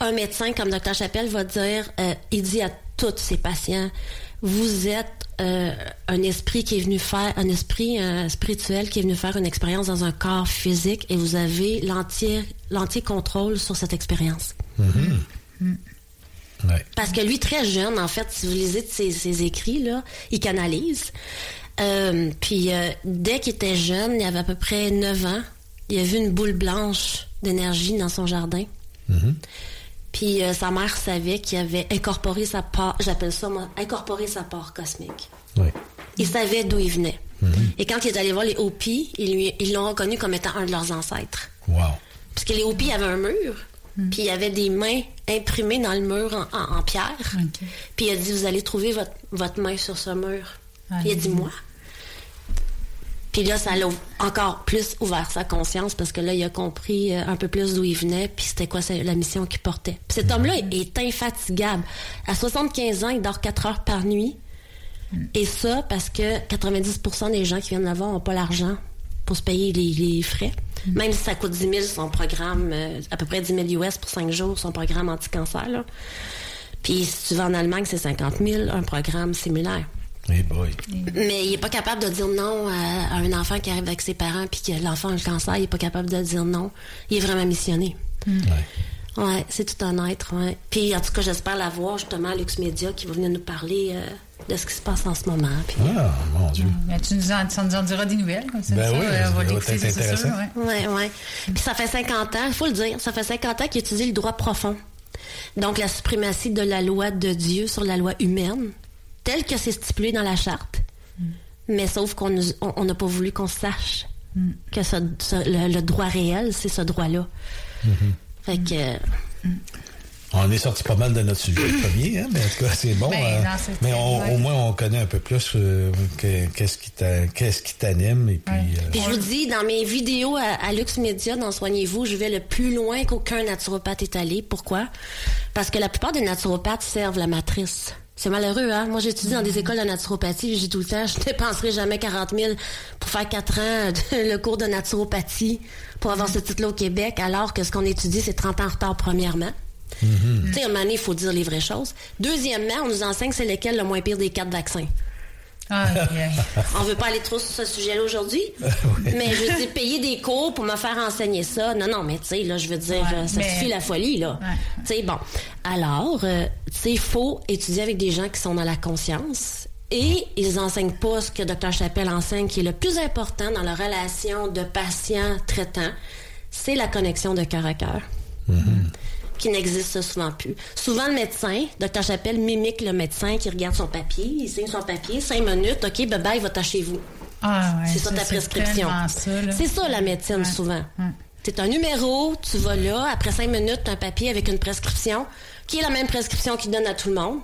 un médecin comme Dr. Chappelle va dire, euh, il dit à tous ses patients, vous êtes euh, un esprit qui est venu faire, un esprit euh, spirituel qui est venu faire une expérience dans un corps physique et vous avez l'entier, contrôle sur cette expérience. Mhm. Ouais. Parce que lui, très jeune, en fait, si vous lisez ses, ses écrits, là, il canalise. Euh, puis euh, dès qu'il était jeune, il avait à peu près 9 ans, il a vu une boule blanche d'énergie dans son jardin. Mhm. Puis euh, sa mère savait qu'il avait incorporé sa part, j'appelle ça moi, incorporé sa part cosmique. Oui. Il savait d'où il venait. Mhm. Et quand il est allé voir les Hopis, ils lui- ils l'ont reconnu comme étant un de leurs ancêtres. Wow. Parce que les Hopis avaient un mur, puis il y avait des mains imprimées dans le mur en, en- en pierre. Puis il a dit, vous allez trouver votre, votre main sur ce mur. Puis il a dit, moi. Puis là, ça l'a encore plus ouvert sa conscience parce que là, il a compris euh, un peu plus d'où il venait, puis c'était quoi la mission qu'il portait. Puis cet homme-là est infatigable. À 75 ans, il dort 4 heures par nuit. Et ça, parce que 90% des gens qui viennent là-bas n'ont pas l'argent pour se payer les, les frais. Même si ça coûte 10 000, son programme, euh, à peu près 10 000 US pour 5 jours, son programme anti-cancer. Puis si tu vas en Allemagne, c'est 50 000, un programme similaire. Hey boy. Mais il est pas capable de dire non à, à un enfant qui arrive avec ses parents puis que l'enfant a le cancer, il est pas capable de dire non. Il est vraiment missionné. Ouais, c'est tout un être, ouais. Puis en tout cas, j'espère la voir justement à Lux Media qui va venir nous parler euh, de ce qui se passe en ce moment. Puis Ah, mon Dieu. Mais tu nous en, tu nous en diras des nouvelles, comme ça. Ben ça, oui, euh, ça va être intéressant. ouais. Ouais, ouais. Puis ça fait 50 ans, il faut le dire, ça fait 50 ans qu'il étudie le droit profond. Donc la suprématie de la loi de Dieu sur la loi humaine, telle que c'est stipulé dans la charte. Mais sauf qu'on nous- on on n'a pas voulu qu'on sache que ce- ce- le, le droit réel, c'est ce droit-là. Fait que... euh, On est sorti pas mal de notre sujet premier, hein, mais en tout cas, c'est bon. Ben, euh, non, c'est- mais on- au moins, on connaît un peu plus euh, que- qu'est-ce qui t'anime. Et puis, euh, Puis je vous dis, dans mes vidéos à, à Lux Media, dans Soignez-vous, je vais le plus loin qu'aucun naturopathe est allé. Pourquoi? Parce que la plupart des naturopathes servent la matrice. C'est malheureux, hein? Moi, j'étudie dans des écoles de naturopathie, dis tout le temps, je dépenserai jamais 40 000 pour faire 4 ans de- le cours de naturopathie pour avoir ce titre-là au Québec, alors que ce qu'on étudie, c'est 30 ans en retard, premièrement. Tu sais, à un moment donné, il faut dire les vraies choses. Deuxièmement, on nous enseigne c'est lequel le moins pire des quatre vaccins. Ah, yeah. On veut pas aller trop sur ce sujet-là aujourd'hui, mais je veux dire, payer des cours pour me faire enseigner ça. Non, non, mais tu sais, là, je veux dire, Ouais, euh, ça mais- suffit la folie, là. Ouais. Tu sais, bon. Alors, euh, tu sais, il faut étudier avec des gens qui sont dans la conscience. Et ils enseignent pas ce que Dr. Chappelle enseigne, qui est le plus important dans la relation de patient-traitant, c'est la connexion de cœur à cœur qui n'existe souvent plus. Souvent, le médecin, Dr. Chappelle, mimique le médecin qui regarde son papier, il signe son papier, cinq minutes, OK, bye bye, va-t'en chez vous. Ah, ouais, c'est ça, ta prescription. C'est ça la médecine souvent. C'est un numéro, tu vas là, après cinq minutes, tu as un papier avec une prescription, qui est la même prescription qu'il donne à tout le monde.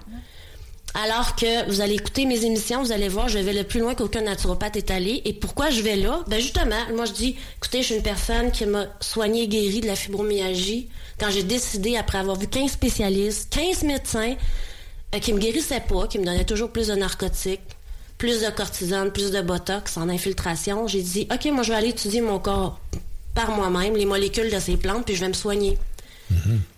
Alors que vous allez écouter mes émissions, vous allez voir, je vais le plus loin qu'aucun naturopathe est allé. Et pourquoi je vais là? Ben justement, moi je dis, écoutez, je suis une personne qui m'a soigné et guéri de la fibromyalgie quand j'ai décidé, après avoir vu 15 spécialistes, 15 médecins, euh, qui me guérissaient pas, qui me donnaient toujours plus de narcotiques, plus de cortisone, plus de botox en infiltration, j'ai dit, OK, moi je vais aller étudier mon corps par moi-même, les molécules de ces plantes, puis je vais me soigner.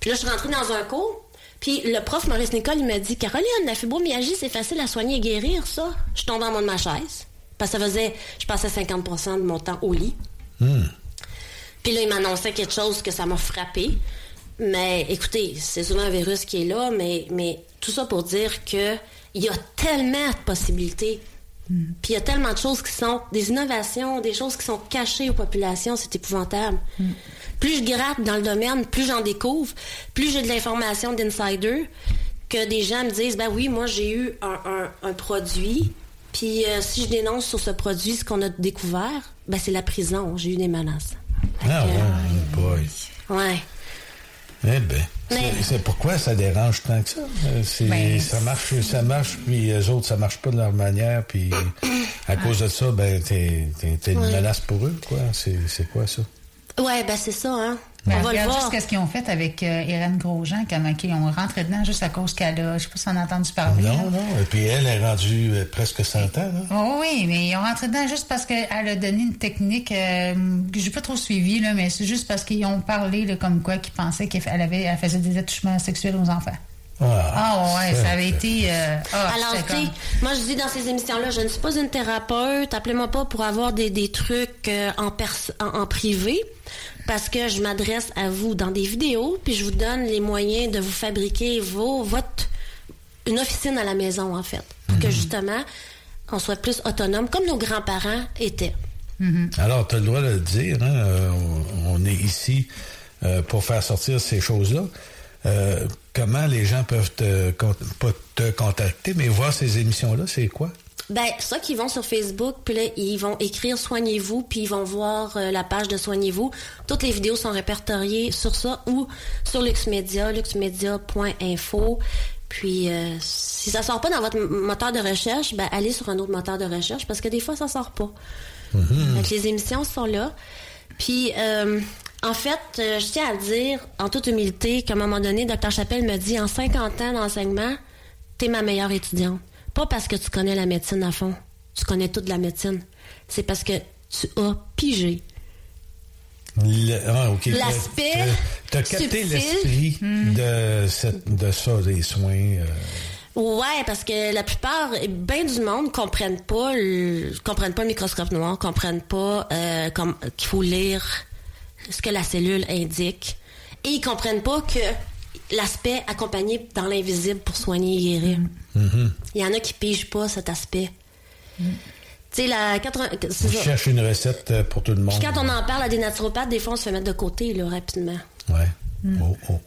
Puis là, je suis rentrée dans un cours. Puis le prof Maurice Nicole, il m'a dit Caroline, la fibromyalgie, c'est facile à soigner et guérir, ça. Je tombée en bas de ma chaise. Parce que ça faisait, je passais 50% de mon temps au lit. Puis là, il m'annonçait quelque chose que ça m'a frappé. Mais écoutez, c'est souvent un virus qui est là, mais, mais tout ça pour dire que il y a tellement de possibilités Puis il y a tellement de choses qui sont des innovations, des choses qui sont cachées aux populations, c'est épouvantable. Plus je gratte dans le domaine, plus j'en découvre, plus j'ai de l'information d'insider, que des gens me disent, ben oui, moi j'ai eu un, un- un produit, puis euh, si je dénonce sur ce produit ce qu'on a découvert, ben c'est la prison, j'ai eu des menaces. Ah ouais, boy. Ouais. Eh Mais- c'est- pourquoi ça dérange tant que ça? Euh, c'est- Ben, ça marche, ça marche, puis les autres, ça marche pas de leur manière, puis à cause de ça, ben, t'es, t'es- t'es une menace pour eux, quoi. C'est, c'est quoi ça? Ouais, ben c'est ça, hein. On va le regarde voir. juste ce qu'ils ont fait avec euh, Irène Grosjean, quand ils ont rentré dedans juste à cause qu'elle a, je sais pas si on a entendu parler. Non, là. non. Et puis elle est rendue euh, presque 100 ans, là. Oh oui, mais ils ont rentré dedans juste parce qu'elle a donné une technique euh, que j'ai pas trop suivie, là, mais c'est juste parce qu'ils ont parlé là, comme quoi qu'ils pensaient qu'elle avait, elle faisait des attouchements sexuels aux enfants. Ah ouais, ça avait été... euh, ah, Alors, tu sais, comme- moi, je dis dans ces émissions-là, je ne suis pas une thérapeute. Appelez-moi pas pour avoir des, des trucs euh, en, pers- en, en privé, parce que je m'adresse à vous dans des vidéos, puis je vous donne les moyens de vous fabriquer vos, votre, une officine à la maison, en fait, pour que justement, on soit plus autonome, comme nos grands-parents étaient. Alors, tu as le droit de le dire, hein, euh, on, on est ici euh, pour faire sortir ces choses-là. Euh, comment les gens peuvent te, con- pas te contacter, mais voir ces émissions-là, c'est quoi? Ben, ça qui vont sur Facebook, puis là, ils vont écrire Soignez-vous, puis ils vont voir euh, la page de Soignez-vous. Toutes les vidéos sont répertoriées sur ça ou sur LuxMedia, luxmedia.info. Puis, euh, si ça sort pas dans votre moteur de recherche, ben, allez sur un autre moteur de recherche, parce que des fois, ça sort pas. Donc, les émissions sont là. Puis, euh, en fait, je tiens à dire, en toute humilité, qu'à un moment donné, Dr. Chappelle me dit, en 50 ans d'enseignement, t'es ma meilleure étudiante. Pas parce que tu connais la médecine à fond. Tu connais toute la médecine. C'est parce que tu as pigé. Le- ah, ok. L'aspect Tu as capté subtil. l'esprit Hmm. de, cette, de ça, des soins. euh, Ouais, parce que la plupart, bien du monde comprennent pas le, comprennent pas le microscope noir, comprennent pas euh, comme qu'il faut lire ce que la cellule indique, et ils comprennent pas que l'aspect accompagné dans l'invisible pour soigner et guérir. Il y en a qui pigent pas cet aspect. Tu sais, la 80, c'est Je ça. cherche une recette euh, pour tout le monde. Puis quand on en parle à des naturopathes, des fois on se fait mettre de côté là rapidement. Ouais. Mm. Oh, oh.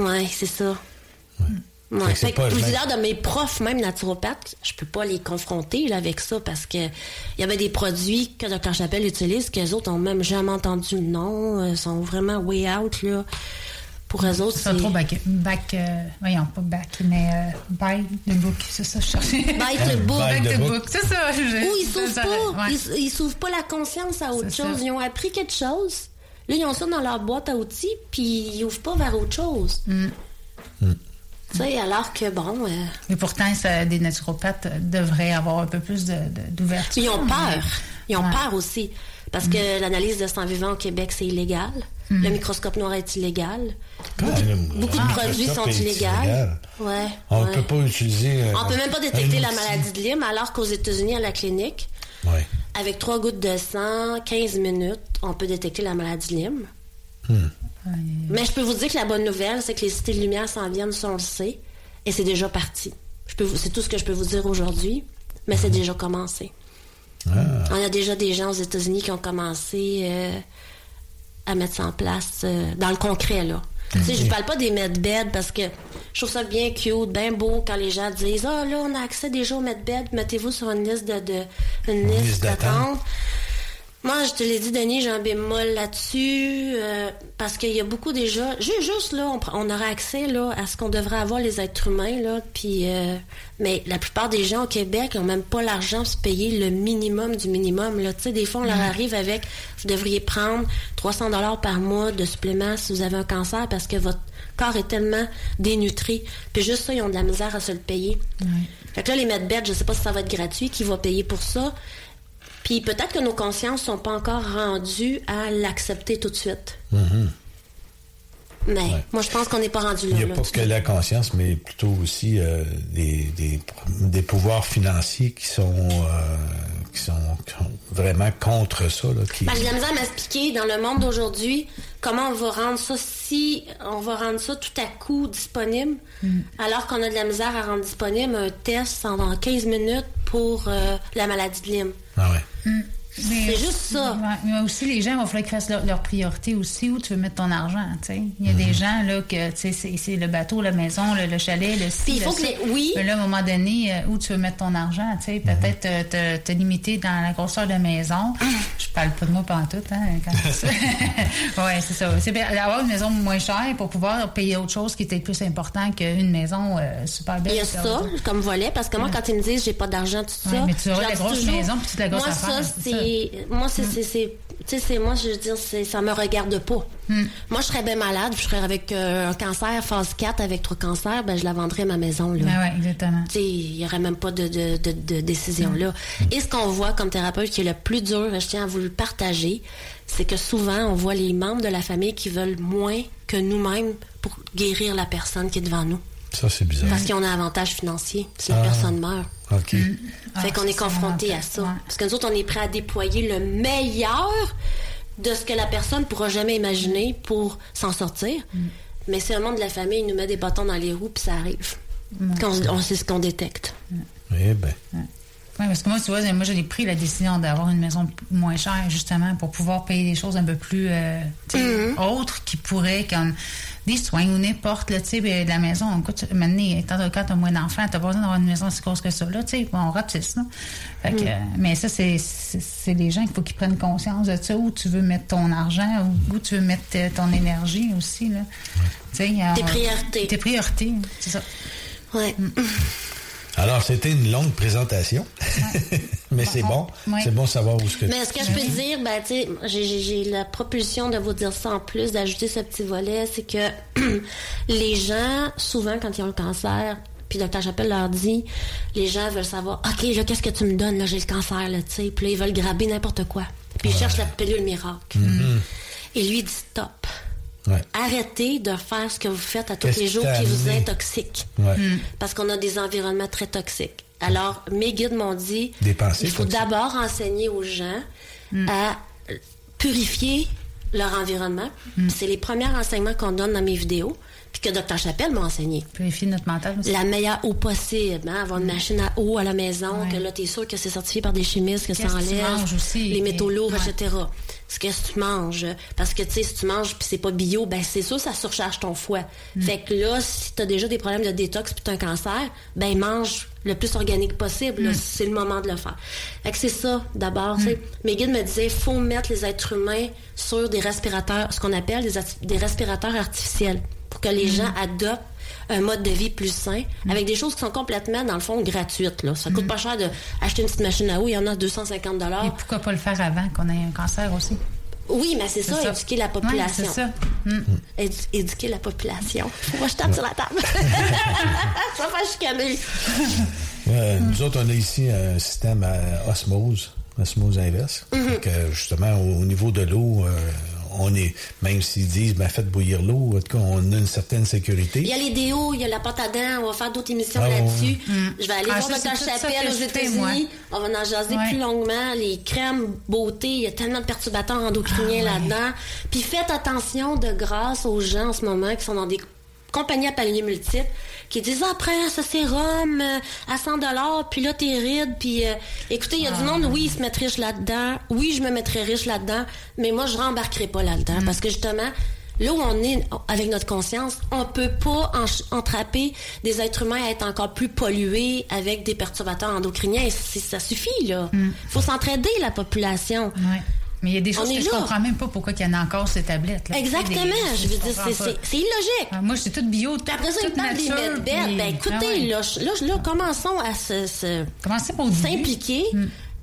Ouais, c'est ça. Ouais. Fait que Fait même. plusieurs de mes profs, même naturopathes, je peux pas les confronter là, avec ça parce que il y avait des produits que Dr. Chapelle utilise que les autres ont même jamais entendu le nom, euh, sont vraiment way out là. Pour eux autres, C'est trop back, back euh, voyons, pas back, mais euh, buy the book, c'est ça, je cherchais. Bite the book. Buy the book. book, c'est ça. je- Ou ils s'ouvrent pas, ouais. ils, s'ouvrent pas la conscience à autre chose. ça. Ils ont appris quelque chose. Là, ils ont ça dans leur boîte à outils, puis ils ouvrent pas vers autre chose. Mm. Tu sais, alors que bon, euh, Mais pourtant, ça, des naturopathes devraient avoir un peu plus de- de- d'ouverture. Ils ont peur. Ils ont Ouais. peur aussi. Parce que l'analyse de sang vivant au Québec, c'est illégal. Le microscope noir est illégal. Beaucoup de produits sont illégaux. illégal. Ouais. On ne ouais. peut pas utiliser. euh, On peut même pas détecter la maladie de Lyme, alors qu'aux États-Unis, à la clinique, Ouais. avec trois gouttes de sang, 15 minutes, on peut détecter la maladie de Lyme. Hmm. Mais je peux vous dire que la bonne nouvelle, c'est que les cités de lumière s'en viennent, ça on le sait, et c'est déjà parti. Je peux vous- C'est tout ce que je peux vous dire aujourd'hui, mais c'est déjà commencé. Ah. On a déjà des gens aux États-Unis qui ont commencé euh, à mettre ça en place euh, dans le concret, là. Tu sais, je ne parle pas des medbeds parce que je trouve ça bien cute, bien beau quand les gens disent Ah, là, on a accès déjà aux medbeds, mettez-vous sur une liste de, de- une liste, liste d'attente. Moi, je te l'ai dit, Denis, j'ai un bémol là-dessus, euh, parce qu'il y a beaucoup déjà... ju- Juste, là, on, aura accès là, à ce qu'on devrait avoir les êtres humains, là, puis... euh, mais la plupart des gens au Québec n'ont même pas l'argent pour se payer le minimum du minimum, là. Tu sais, des fois, on leur arrive avec... Vous devriez prendre 300 dollars par mois de supplément si vous avez un cancer, parce que votre corps est tellement dénutri. Puis juste ça, ils ont de la misère à se le payer. Fait que là, les medbeds, je sais pas si ça va être gratuit, qui va payer pour ça. Puis peut-être que nos consciences sont pas encore rendues à l'accepter tout de suite. Mais moi, je pense qu'on n'est pas rendu Il là. n'y a là, pas que la conscience, mais plutôt aussi euh, des, des, des pouvoirs financiers qui sont, euh, qui sont vraiment contre ça. Là, qui... Ben, j'ai de la misère à m'expliquer dans le monde d'aujourd'hui comment on va rendre ça si on va rendre ça tout à coup disponible, alors qu'on a de la misère à rendre disponible un test en 15 minutes pour euh, la maladie de Lyme. Ah ouais. Mm. C'est juste ça. Ouais, mais aussi, les gens, il va falloir qu'ils fassent leur, leur priorité aussi où tu veux mettre ton argent. tu sais. Il y a Mhm. des gens, là, que tu sais, c'est le bateau, la maison, le, le chalet, le Puis il faut le que les- oui. Mais là, à un moment donné, euh, où tu veux mettre ton argent, peut-être te, te limiter dans la grosseur de maison. Je parle pas de moi pendant tout, hein, quand ouais, c'est ça. C'est bien d'avoir une maison moins chère pour pouvoir payer autre chose qui était plus important qu'une maison euh, super belle. Il y a ça comme volet, parce que moi, quand ils me disent j'ai pas d'argent, tout Ouais, ça. mais tu auras je la grosse toujours, maison puis toute la grosse moi, affaire, Ça, c'est. Moi, c'est. c'est- c'est- Tu sais, c'est moi, je veux dire, ça me regarde pas. Hmm. Moi, je serais bien malade, je serais avec euh, un cancer, phase 4, avec trois cancers, ben, je la vendrais ma maison, là. Ben ouais, exactement. Tu sais, il y aurait même pas de, de, de, de décision là. Et ce qu'on voit comme thérapeute qui est le plus dur, je tiens à vous le partager, c'est que souvent, on voit les membres de la famille qui veulent moins que nous-mêmes pour guérir la personne qui est devant nous. Ça, c'est bizarre. Parce qu'ils ont un avantage financier si la Ah. personne meurt. OK. Ah, fait qu'on ça, est confronté à ça. ouais. Parce que nous autres, on est prêt à déployer le meilleur de ce que la personne pourra jamais imaginer pour s'en sortir. Mm. Mais c'est un membre de la famille, il nous met des bâtons dans les roues, puis ça arrive. Quand on, on sait ce qu'on détecte. Eh ben. Oui, parce que moi, tu vois, moi, j'ai pris la décision d'avoir une maison moins chère, justement, pour pouvoir payer des choses un peu plus euh, autres qui pourraient, comme des soins ou n'importe, là, tu sais, ben, la maison, écoute, maintenant, étant donné que t'as moins d'enfants, t'as pas besoin d'avoir une maison si grosse que ça, là, tu sais, on ratisse, là. Fait que, Mm. euh, mais ça, c'est, les gens qu'il faut qu'ils prennent conscience de ça, où tu veux mettre ton argent, où, tu veux mettre ton énergie aussi, là. Tu sais, Tes priorités. Tes priorités, c'est ça. Ouais. Mm. Alors, c'était une longue présentation. Mais c'est bon. Ouais. C'est bon de savoir où ce que Mais ce que je peux dire, ben, tu sais, j'ai- la propulsion de vous dire ça en plus, d'ajouter ce petit volet, c'est que les gens, souvent, quand ils ont le cancer, puis Dr. Chapelle leur dit, les gens veulent savoir, OK, là, qu'est-ce que tu me donnes, là, j'ai le cancer, là, tu sais, puis là, ils veulent graber n'importe quoi. Puis ils cherchent la pilule miracle. Et lui dit, stop. Ouais. Arrêtez de faire ce que vous faites à tous les jours qui vous intoxique. Ouais. Parce qu'on a des environnements très toxiques. Alors, mes guides m'ont dit, il faut d'abord enseigner aux gens à purifier leur environnement. C'est les premiers enseignements qu'on donne dans mes vidéos, puis que Dr. Chapelle m'a enseigné. Purifier notre mental aussi. La meilleure eau possible, hein, avoir une machine à eau à la maison, Ouais. que là, t'es sûr que c'est certifié par des chimistes, que ça tu enlève aussi, les métaux et- lourds, ouais. etc. Ce que tu manges. Parce que, tu sais, si tu manges puis c'est pas bio, ben c'est sûr, ça surcharge ton foie. Mm. Fait que là, si t'as déjà des problèmes de détox puis t'as un cancer, ben mange le plus organique possible. Mm. C'est le moment de le faire. Fait que c'est ça, d'abord. sais. Mes guides me disaient, faut mettre les êtres humains sur des respirateurs, ce qu'on appelle des, des respirateurs artificiels, pour que les gens adoptent un mode de vie plus sain, avec des choses qui sont complètement, dans le fond, gratuites. Là. Ça coûte pas cher d'acheter une petite machine à eau, il y en a à 250 Et pourquoi pas le faire avant qu'on ait un cancer aussi? Oui, mais c'est ça, éduquer la population. Ouais, c'est ça. Mm. Édu- éduquer la population. Moi, je tape sur la table. ça va faire chicaner. Euh, Nous autres, on a ici un système à osmose, osmose inverse. Mhm. Fait que, justement, au, au niveau de l'eau, euh, on est, même s'ils disent, ben, faites bouillir l'eau, en tout cas, on a une certaine sécurité. Il y a les déos, il y a la pâte à dents, on va faire d'autres émissions Ah, ouais. là-dessus. Je vais aller Ah, voir ça, Dr. que aux. États-Unis. On va en jaser Ouais. plus longuement. Les crèmes beauté, il y a tellement de perturbateurs endocriniens Ah, ouais. là-dedans. Puis faites attention de grâce aux gens en ce moment qui sont dans des compagnies à paliers multiples qui disent ah, après ce sérum euh, à 100 dollars puis là t'es ride puis euh, écoutez il y a du Ah. monde oui ils se mettent riches là-dedans oui je me mettrais riche là-dedans mais moi je rembarquerai pas là-dedans Mm. parce que justement là où on est avec notre conscience on peut pas en- entraper des êtres humains à être encore plus pollués avec des perturbateurs endocriniens ça suffit là Mm. faut s'entraider la population Ouais. Mais il y a des On choses est que je là. comprends même pas pourquoi il y en a encore ces tablettes. Là. exactement Des- je veux dire c'est- pas. c'est c'est illogique Ah, Moi, c'est tout bio, tout, après ça, tout ils parlent des nature, medbeds. puis- Ben écoutez, Ah ouais. là, je- là, je- là, commençons à se, s'impliquer,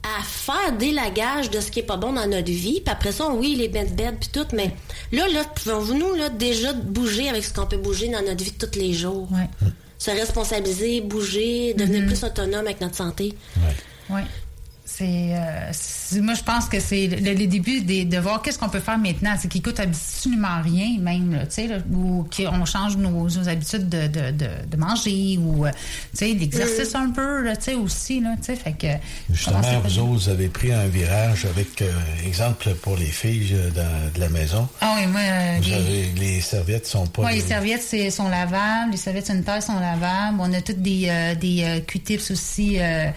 à faire délagage de ce qui est pas bon dans notre vie. Puis après ça, oui, les medbeds puis tout, mais là, là, pouvons-nous là, déjà bouger avec ce qu'on peut bouger dans notre vie de tous les jours? Ouais. Se responsabiliser, bouger, devenir plus autonome avec notre santé. Oui. C'est, euh, c'est- moi, je pense que c'est le, le début des- de voir qu'est-ce qu'on peut faire maintenant. C'est qui coûte absolument rien, même, là, tu sais, là, ou qu'on change nos, nos habitudes de, de, de, de manger ou, euh, tu sais, l'exercice un peu, là, tu sais, aussi, là, tu sais, fait que... Justement, vous autres, vous avez pris un virage avec, euh, exemple, pour les filles euh, dans- de la maison. Ah oui, moi, euh, Vous les- avez, les serviettes sont pas... Ouais, les serviettes c'est, sont lavables, les serviettes sanitaires sont lavables. On a toutes des, euh, des euh, Q-tips aussi euh,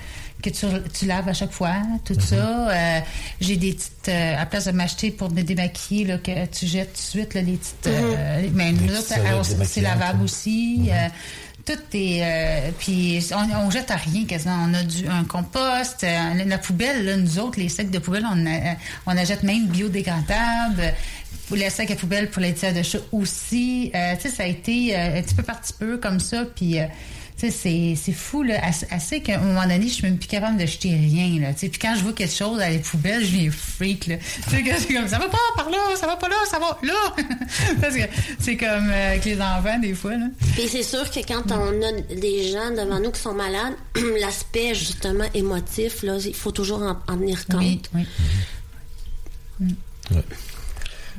que tu, tu laves à chaque fois, tout ça. Euh, j'ai des petites, euh, à place de m'acheter pour me démaquiller, là, que tu jettes tout de suite là, les petites. euh, mais nous autres, c'est lavable là. aussi. euh, tout est. euh, puis on, on jette à rien quasiment. On a du, un compost. euh, la poubelle, là, nous autres, les sacs de poubelle, on, a- on achète même biodégradables. Pour les sacs à poubelle pour les tiers de chat aussi. Euh, tu sais, ça a été euh, un petit peu par petit peu comme ça. Puis. euh, tu sais, c'est, c'est fou, là. Assez, qu'à un moment donné, je suis même plus capable de jeter rien, là. Tu sais, puis quand je vois quelque chose à les poubelles, je viens freak, là. Tu sais, que c'est comme, ça va pas par là, ça va pas là, ça va là. Parce que c'est comme euh, avec les enfants, des fois, là. Puis c'est sûr que quand on a des gens devant nous qui sont malades, l'aspect justement émotif, là, il faut toujours en, en tenir compte. Oui, oui. Ouais.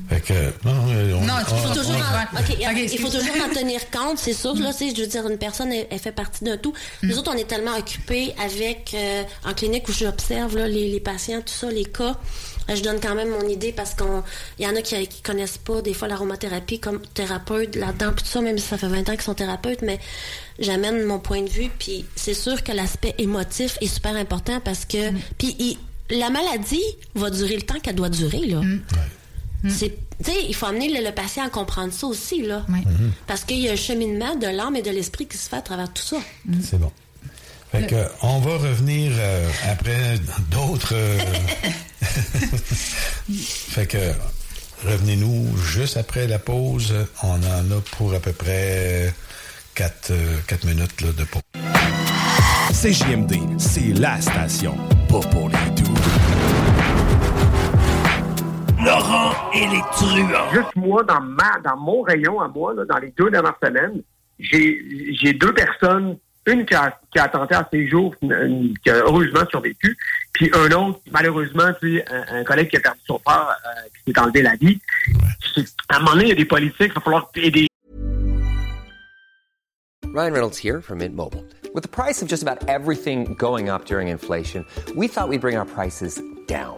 Fait que, non, on, Non, il faut on- Toujours il faut toujours en tenir compte, c'est sûr. Là, tu sais, je veux dire, une personne, elle, elle fait partie d'un tout. Nous autres, on est tellement occupés avec, euh, en clinique où j'observe là, les, les patients, tout ça, les cas. Euh, Je donne quand même mon idée parce qu'on, il y en a qui, qui connaissent pas des fois l'aromathérapie comme thérapeute là-dedans, puis tout ça, même si ça fait 20 ans qu'ils sont thérapeutes, mais j'amène mon point de vue. Puis c'est sûr que l'aspect émotif est super important parce que, puis il- la maladie va durer le temps qu'elle doit durer là. Sais, il faut amener le, le patient à comprendre ça aussi, là. Oui. Parce qu'il y a un cheminement de l'âme et de l'esprit qui se fait à travers tout ça. C'est bon. Fait que, on va revenir euh, après d'autres. euh, fait que, revenez-nous juste après la pause. On en a pour à peu près 4, minutes là, de pause. CJMD, c'est la station. Pas pour les doux. Laurent et les truands. Juste moi, dans ma, dans mon rayon à moi, là, dans les deux dernières semaines, j'ai, j'ai deux personnes, une qui a, qui a tenté à ses jours, une- qui a heureusement survécu, puis un autre, malheureusement, tu sais, un, un collègue qui a perdu son père, euh, qui s'est enlevé la vie. À un moment donné, il y a des politiques, il va falloir aider. Ryan Reynolds here from Mint Mobile. With the price of just about everything going up during inflation, we thought we'd bring our prices down.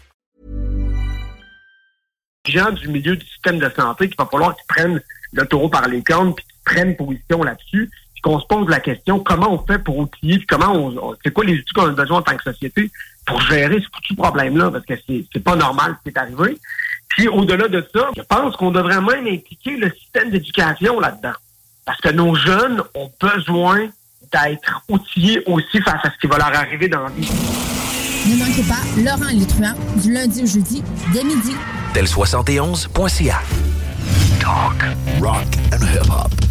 Gens du milieu du système de santé qu'il va falloir qu'ils prennent le taureau par les cornes puis qu'ils prennent position là-dessus, puis qu'on se pose la question comment on fait pour outiller, comment on, c'est quoi les outils qu'on a besoin en tant que société pour gérer ce foutu problème-là, parce que c'est, c'est pas normal ce qui est arrivé. Puis au-delà de ça, je pense qu'on devrait même impliquer le système d'éducation là-dedans. Parce que nos jeunes ont besoin d'être outillés aussi face à ce qui va leur arriver dans la vie. Ne manquez pas Laurent truands du lundi au jeudi dès midi. Tel71.ca. Talk, rock and hip-hop.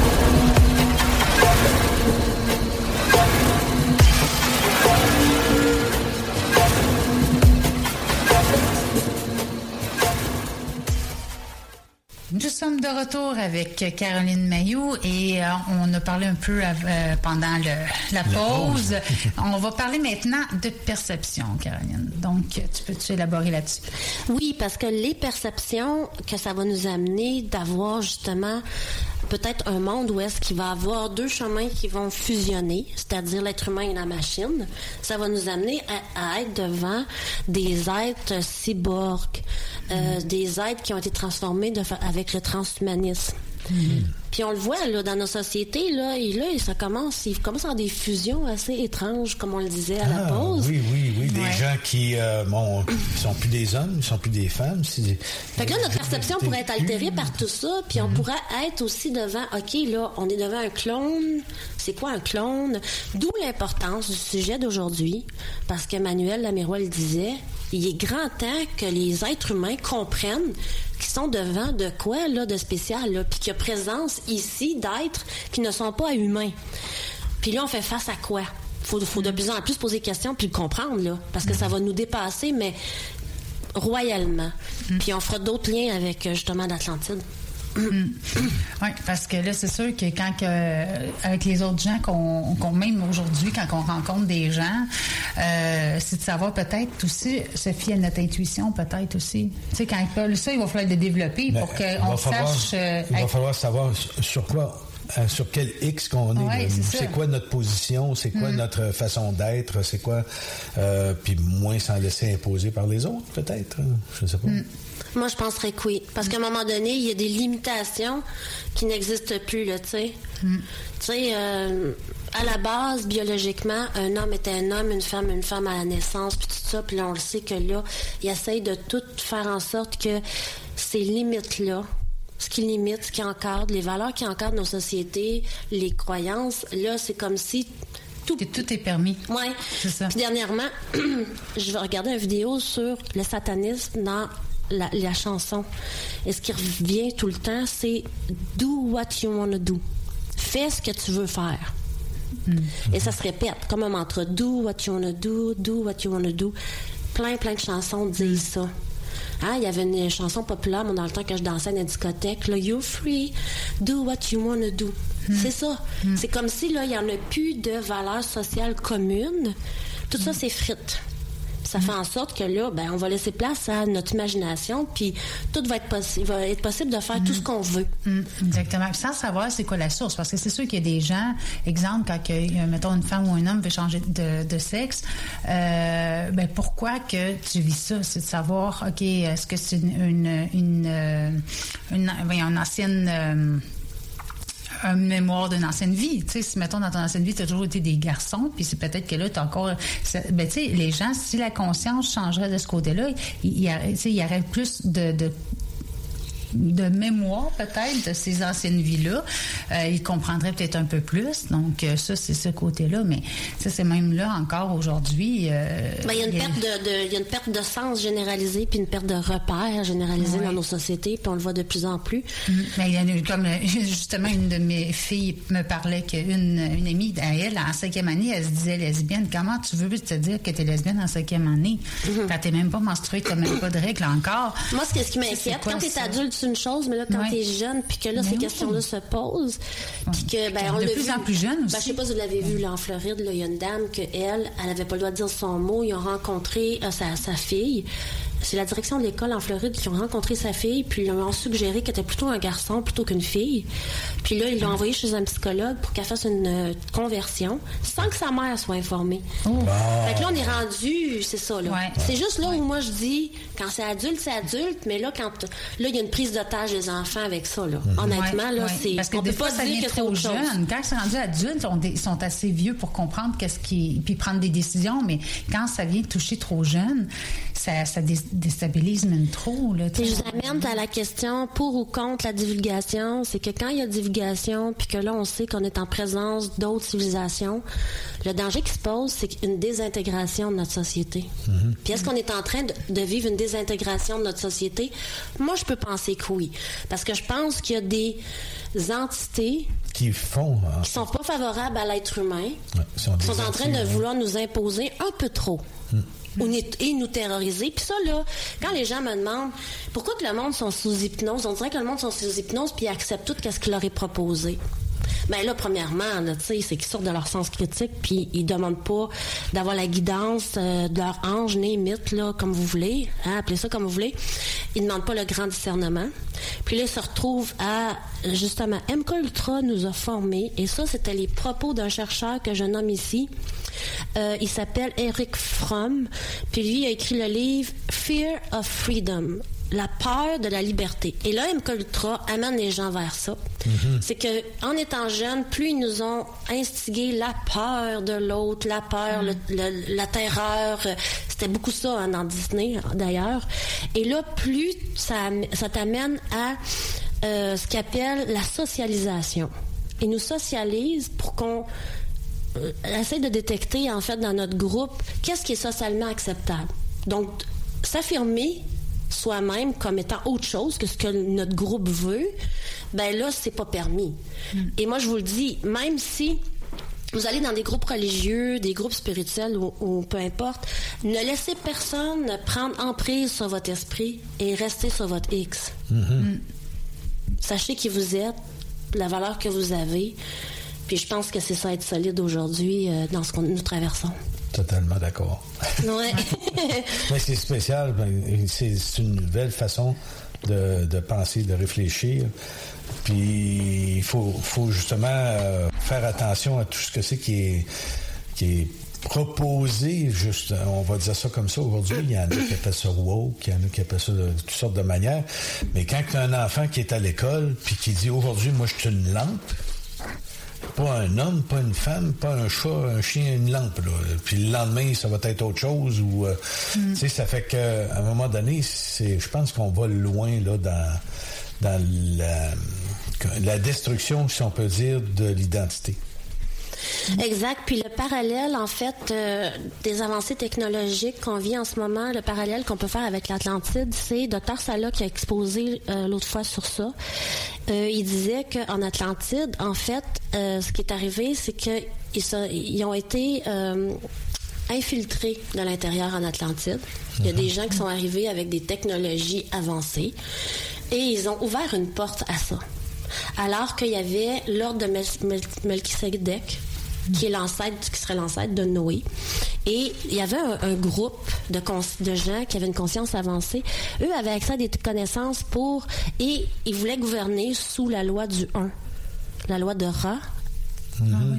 Nous sommes de retour avec Caroline Mayou et euh, on a parlé un peu euh, pendant le- la pause. on va parler maintenant de perception, Caroline. Donc, tu peux-tu élaborer là-dessus? Oui, parce que les perceptions que ça va nous amener d'avoir justement peut-être un monde où est-ce qu'il va avoir deux chemins qui vont fusionner, c'est-à-dire l'être humain et la machine, ça va nous amener à, à être devant des êtres cyborgs, euh, des êtres qui ont été transformés de avec le transhumanisme. Puis on le voit là dans nos sociétés là, et là ça commence, il commence à avoir des fusions assez étranges, comme on le disait à la Ah, pause. Oui, oui, oui. Des gens qui euh, bon, ils sont plus des hommes, ils sont plus des femmes. Fait que là, notre perception pourrait être altérée par tout ça, puis on pourrait être aussi devant, OK, là, on est devant un clone. C'est quoi un clone? D'où l'importance du sujet d'aujourd'hui, parce que Manuel Lamirois le disait, il est grand temps que les êtres humains comprennent qu'ils sont devant de quoi, là, de spécial, là, puis qu'il y a présence ici d'êtres qui ne sont pas humains. Puis là, on fait face à quoi? Faut, faut de plus en plus poser des questions puis le comprendre, là, parce que ça va nous dépasser, mais royalement. Puis on fera d'autres liens avec euh, justement l'Atlantide. Oui, parce que là, c'est sûr que quand que, avec les autres gens qu'on, qu'on- même aujourd'hui, quand on rencontre des gens, euh, c'est de savoir peut-être aussi se fier à notre intuition, peut-être aussi. Tu sais, quand ils ça, il va falloir le développer pour qu'on falloir- sache. euh, il va falloir savoir sur- quoi, euh, sur quel X qu'on est. Ouais, c'est quoi notre position, c'est quoi Mm. notre façon d'être, c'est quoi, euh, puis moins s'en laisser imposer par les autres, peut-être. hein. Je sais pas. Moi, je penserais que oui. Parce qu'à un moment donné, il y a des limitations qui n'existent plus, là, tu sais. Tu sais, euh, à la base, biologiquement, un homme est un homme, une femme, une femme à la naissance, puis tout ça. Puis là, on le sait que là, il essaye de tout faire en sorte que ces limites-là, ce qui limite, ce qui encadre, les valeurs qui encadrent nos sociétés, les croyances, là, c'est comme si tout, tout est permis. Oui. C'est ça. Puis dernièrement, je vais regarder une vidéo sur le satanisme dans la, la chanson. Et ce qui revient tout le temps, c'est do what you wanna do. Fais ce que tu veux faire. Et ça se répète comme un mantra. Do what you wanna do, do what you wanna do. Plein, plein de chansons disent ça. Hein, il y avait une chanson populaire, moi, dans le temps que je dansais à une discothèque, là, You're free, do what you wanna do. C'est ça. C'est comme si, là, il n'y en a plus de valeurs sociales communes. Tout ça, c'est frites. Ça fait en sorte que là, ben, on va laisser place à notre imagination, puis tout va être possible, va être possible de faire tout ce qu'on veut. Mm, exactement. Puis Sans savoir c'est quoi la source, parce que c'est sûr qu'il y a des gens, exemple, quand euh, mettons une femme ou un homme veut changer de, de sexe, euh, ben pourquoi que tu vis ça, c'est de savoir, ok, est-ce que c'est une une une, euh, ancienne une mémoire d'une ancienne vie. Tu sais, si mettons dans ton ancienne vie, tu as toujours été des garçons, puis c'est peut-être que là, tu encore. Ben, tu sais, les gens, si la conscience changerait de ce côté-là, il y, y aurait plus de, de de mémoire peut-être de ces anciennes vies-là. Euh, ils comprendraient peut-être un peu plus. Donc euh, ça, c'est ce côté-là. Mais ça, c'est même là encore aujourd'hui. euh, Ben, il y a une perte de, de- il y a une perte de sens généralisée puis une perte de repères généralisée dans nos sociétés puis on le voit de plus en plus. Mm. Mais il y en a eu comme euh, justement une de mes filles me parlait qu'une une amie à elle en cinquième année elle se disait lesbienne comment tu veux te dire que tu es lesbienne en cinquième année? Quand t'es même pas menstruée t'as même pas de règles encore Moi, ce, qui m'inquiète, quand t'es ça? adulte, c'est une chose, mais là, quand Ouais. t'es jeune, puis que là, Ben ces oui. questions-là se posent, puis que, ben, on De plus vu- en plus jeune Ben, aussi. je sais pas si vous l'avez vu, là, en Floride, là, il y a une dame que elle, elle avait pas le droit de dire son mot. Ils ont rencontré euh, sa, sa fille. C'est la direction de l'école en Floride qui ont rencontré sa fille, puis ils lui ont suggéré qu'elle était plutôt un garçon plutôt qu'une fille. Puis là, ils l'ont envoyée chez un psychologue pour qu'elle fasse une euh, conversion, sans que sa mère soit informée. Fait que là, on est rendu, c'est ça, là. C'est juste là où moi je dis, quand c'est adulte, c'est adulte, mais là, quand là, il y a une prise d'otage des enfants avec ça, là. Honnêtement, Ouais, là, ouais. c'est. Parce que on des peut fois, pas ça dire que c'est trop autre chose. Quand c'est rendu adulte, ils sont, des- ils sont assez vieux pour comprendre qu'est-ce qui, puis prendre des décisions. Mais quand ça vient toucher trop jeune, ça, ça dé- déstabilise même trop. Là, je vous amène à la question pour ou contre la divulgation. C'est que quand il y a divulgation, puis que là, on sait qu'on est en présence d'autres civilisations, le danger qui se pose, c'est une désintégration de notre société. Puis est-ce qu'on est en train de, de vivre une désintégration de notre société? Moi, je peux penser que oui. Parce que je pense qu'il y a des entités Qui font. hein, qui sont pas favorables à l'être humain, ouais, sont qui des sont en train de vouloir nous imposer un peu trop. Et nous terroriser. Puis ça, là, quand les gens me demandent pourquoi que le monde sont sous hypnose, on dirait que le monde sont sous hypnose puis ils acceptent tout ce qu'il leur est proposé. Ben là, premièrement, c'est qu'ils sortent de leur sens critique puis ils demandent pas d'avoir la guidance euh, de leur ange né mythe, là, comme vous voulez, hein, appelez ça comme vous voulez. Ils demandent pas le grand discernement. Puis là, ils se retrouvent à, justement, MK Ultra nous a formés et ça, c'était les propos d'un chercheur que je nomme ici. Euh, il s'appelle Eric Fromm. Puis lui, il a écrit le livre Fear of Freedom. La peur de la liberté. Et là, MK Ultra amène les gens vers ça. C'est que en étant jeunes, plus ils nous ont instigé la peur de l'autre, la peur, le- le- la terreur. C'était beaucoup ça hein, dans Disney, d'ailleurs. Et là, plus ça, ça t'amène à euh, ce qu'appelle la socialisation. Ils nous socialisent pour qu'on euh, essaie de détecter, en fait, dans notre groupe, qu'est-ce qui est socialement acceptable. Donc, s'affirmer soi-même comme étant autre chose que ce que notre groupe veut, ben là, c'est pas permis. Et moi, je vous le dis, même si vous allez dans des groupes religieux, des groupes spirituels ou, ou peu importe, ne laissez personne prendre emprise sur votre esprit et rester sur votre X. Sachez qui vous êtes, la valeur que vous avez. Puis je pense que c'est ça être solide aujourd'hui euh, dans ce que nous traversons. Totalement d'accord. Ouais. Mais c'est spécial. ben, C'est une nouvelle façon de, de penser, de réfléchir. Puis il faut, faut justement euh, faire attention à tout ce que c'est qui est, qui est proposé, juste, on va dire ça comme ça aujourd'hui. Il y en a qui appellent ça woke, il y en a qui appellent ça de, de toutes sortes de manières. Mais quand tu as un enfant qui est à l'école, puis qui dit aujourd'hui, moi, je suis une lampe, pas un homme, pas une femme, pas un chat, un chien, une lampe. Là. Puis le lendemain, ça va être autre chose. Ou, euh, sais, ça fait qu'à un moment donné, c'est, je pense qu'on va loin là dans, dans la, la destruction, si on peut dire, de l'identité. Exact. Puis le parallèle, en fait, euh, des avancées technologiques qu'on vit en ce moment, le parallèle qu'on peut faire avec l'Atlantide, c'est Dr. Salah qui a exposé euh, l'autre fois sur ça. Euh, il disait qu'en Atlantide, en fait, ce qui est arrivé, c'est qu'ils ils ont été infiltrés de l'intérieur en Atlantide. Il y a des gens qui sont arrivés avec des technologies avancées et ils ont ouvert une porte à ça. Alors qu'il y avait l'ordre de Mel- Mel- Melchisedec, qui est l'ancêtre, qui serait l'ancêtre de Noé. Et il y avait un, un groupe de, de gens qui avaient une conscience avancée. Eux avaient accès à des connaissances pour... Et ils voulaient gouverner sous la loi du 1, la loi de Ra,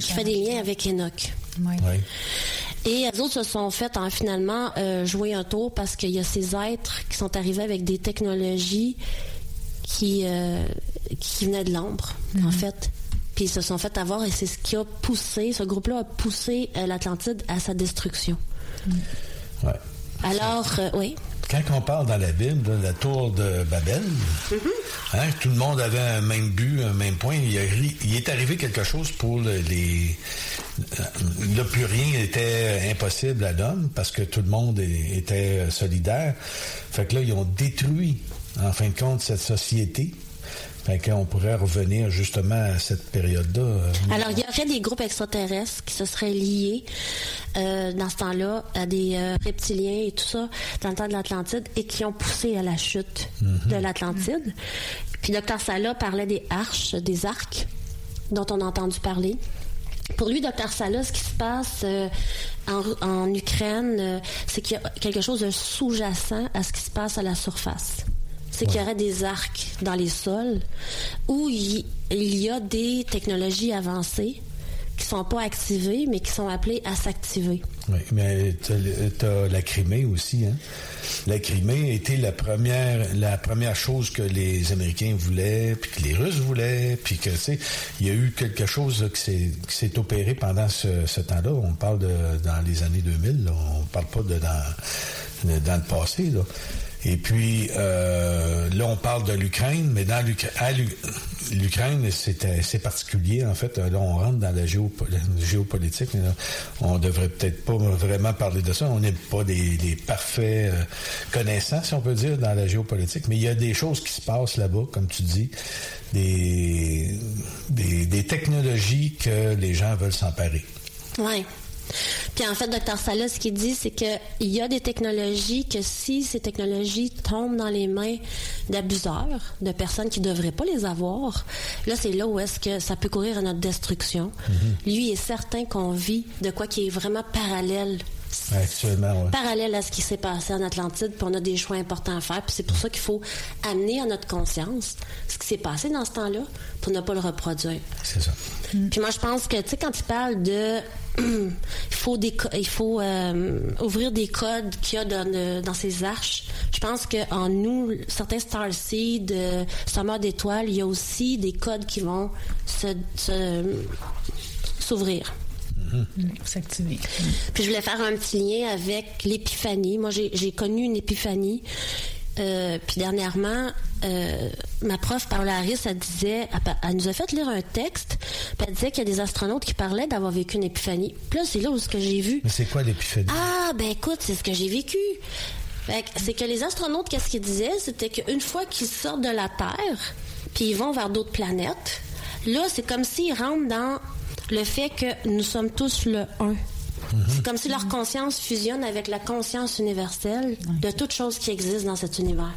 qui fait des liens avec Enoch. Et les autres se sont fait en, finalement euh, jouer un tour parce qu'il y a ces êtres qui sont arrivés avec des technologies qui, euh, qui venaient de l'ombre, en fait. Puis ils se sont fait avoir et c'est ce qui a poussé, ce groupe-là a poussé euh, l'Atlantide à sa destruction. Ouais. Alors, euh, oui. Quand on parle dans la Bible de la tour de Babel, hein, tout le monde avait un même but, un même point. Il, est arrivé quelque chose pour le- les... Là, plus rien était impossible à l'homme parce que tout le monde était solidaire. Fait que là, ils ont détruit, en fin de compte, cette société. Fait qu'on pourrait revenir justement à cette période-là. euh, Alors, il y aurait des groupes extraterrestres qui se seraient liés euh, dans ce temps-là à des euh, reptiliens et tout ça dans le temps de l'Atlantide et qui ont poussé à la chute de l'Atlantide. Puis Dr. Sala parlait des arches, des arcs dont on a entendu parler. Pour lui, Dr. Sala, ce qui se passe euh, en, en Ukraine, c'est qu'il y a quelque chose de sous-jacent à ce qui se passe à la surface. C'est qu'il y aurait des arcs dans les sols où il, y a des technologies avancées qui sont pas activées, mais qui sont appelées à s'activer. Oui, mais tu as la Crimée aussi. Hein? La Crimée était la première, la première chose que les Américains voulaient, puis que les Russes voulaient, puis que, tu sais, il y a eu quelque chose qui s'est qui s'est opéré pendant ce, ce temps-là. On parle de dans les années 2000, là. on parle pas de dans, de- dans le passé. Là. Et puis, euh, là, on parle de l'Ukraine, mais dans l'Ukraine, c'est assez particulier. En fait, là, on rentre dans la, géopo- la géopolitique. mais là, on devrait peut-être pas vraiment parler de ça. On n'est pas des, parfaits euh, connaissants, si on peut dire, dans la géopolitique. Mais il y a des choses qui se passent là-bas, comme tu dis, des, technologies que les gens veulent s'emparer. Ouais. Puis en fait, Dr. Salah, ce qu'il dit, c'est qu'il y a des technologies que si ces technologies tombent dans les mains d'abuseurs, de personnes qui ne devraient pas les avoir, là, c'est là où est-ce que ça peut courir à notre destruction. Lui est certain qu'on vit de quoi qui est vraiment parallèle Actuellement, ouais. parallèle à ce qui s'est passé en Atlantide, puis on a des choix importants à faire, puis c'est pour ça qu'il faut amener à notre conscience ce qui s'est passé dans ce temps-là pour ne pas le reproduire. C'est ça. Puis moi, je pense que, tu sais, quand il parle de... il faut, des, il faut euh, ouvrir des codes qu'il y a dans, le- dans ces arches, je pense qu'en nous, certains starseeds, euh, sommeurs d'étoiles, il y a aussi des codes qui vont se, se- s'ouvrir. S'activer. Puis je voulais faire un petit lien avec l'épiphanie. Moi, j'ai connu une épiphanie. Euh, puis dernièrement, euh, ma prof Paula Harris, elle disait, elle, elle nous a fait lire un texte, puis elle disait qu'il y a des astronautes qui parlaient d'avoir vécu une épiphanie. Puis là, c'est là où ce que j'ai vu. Mais c'est quoi l'épiphanie? Ah, ben écoute, c'est ce que j'ai vécu. Fait que c'est que les astronautes, qu'est-ce qu'ils disaient? C'était qu'une fois qu'ils sortent de la Terre, puis ils vont vers d'autres planètes, là, c'est comme s'ils rentrent dans le fait que nous sommes tous le un. C'est comme si leur conscience fusionne avec la conscience universelle de toutes choses qui existent dans cet univers.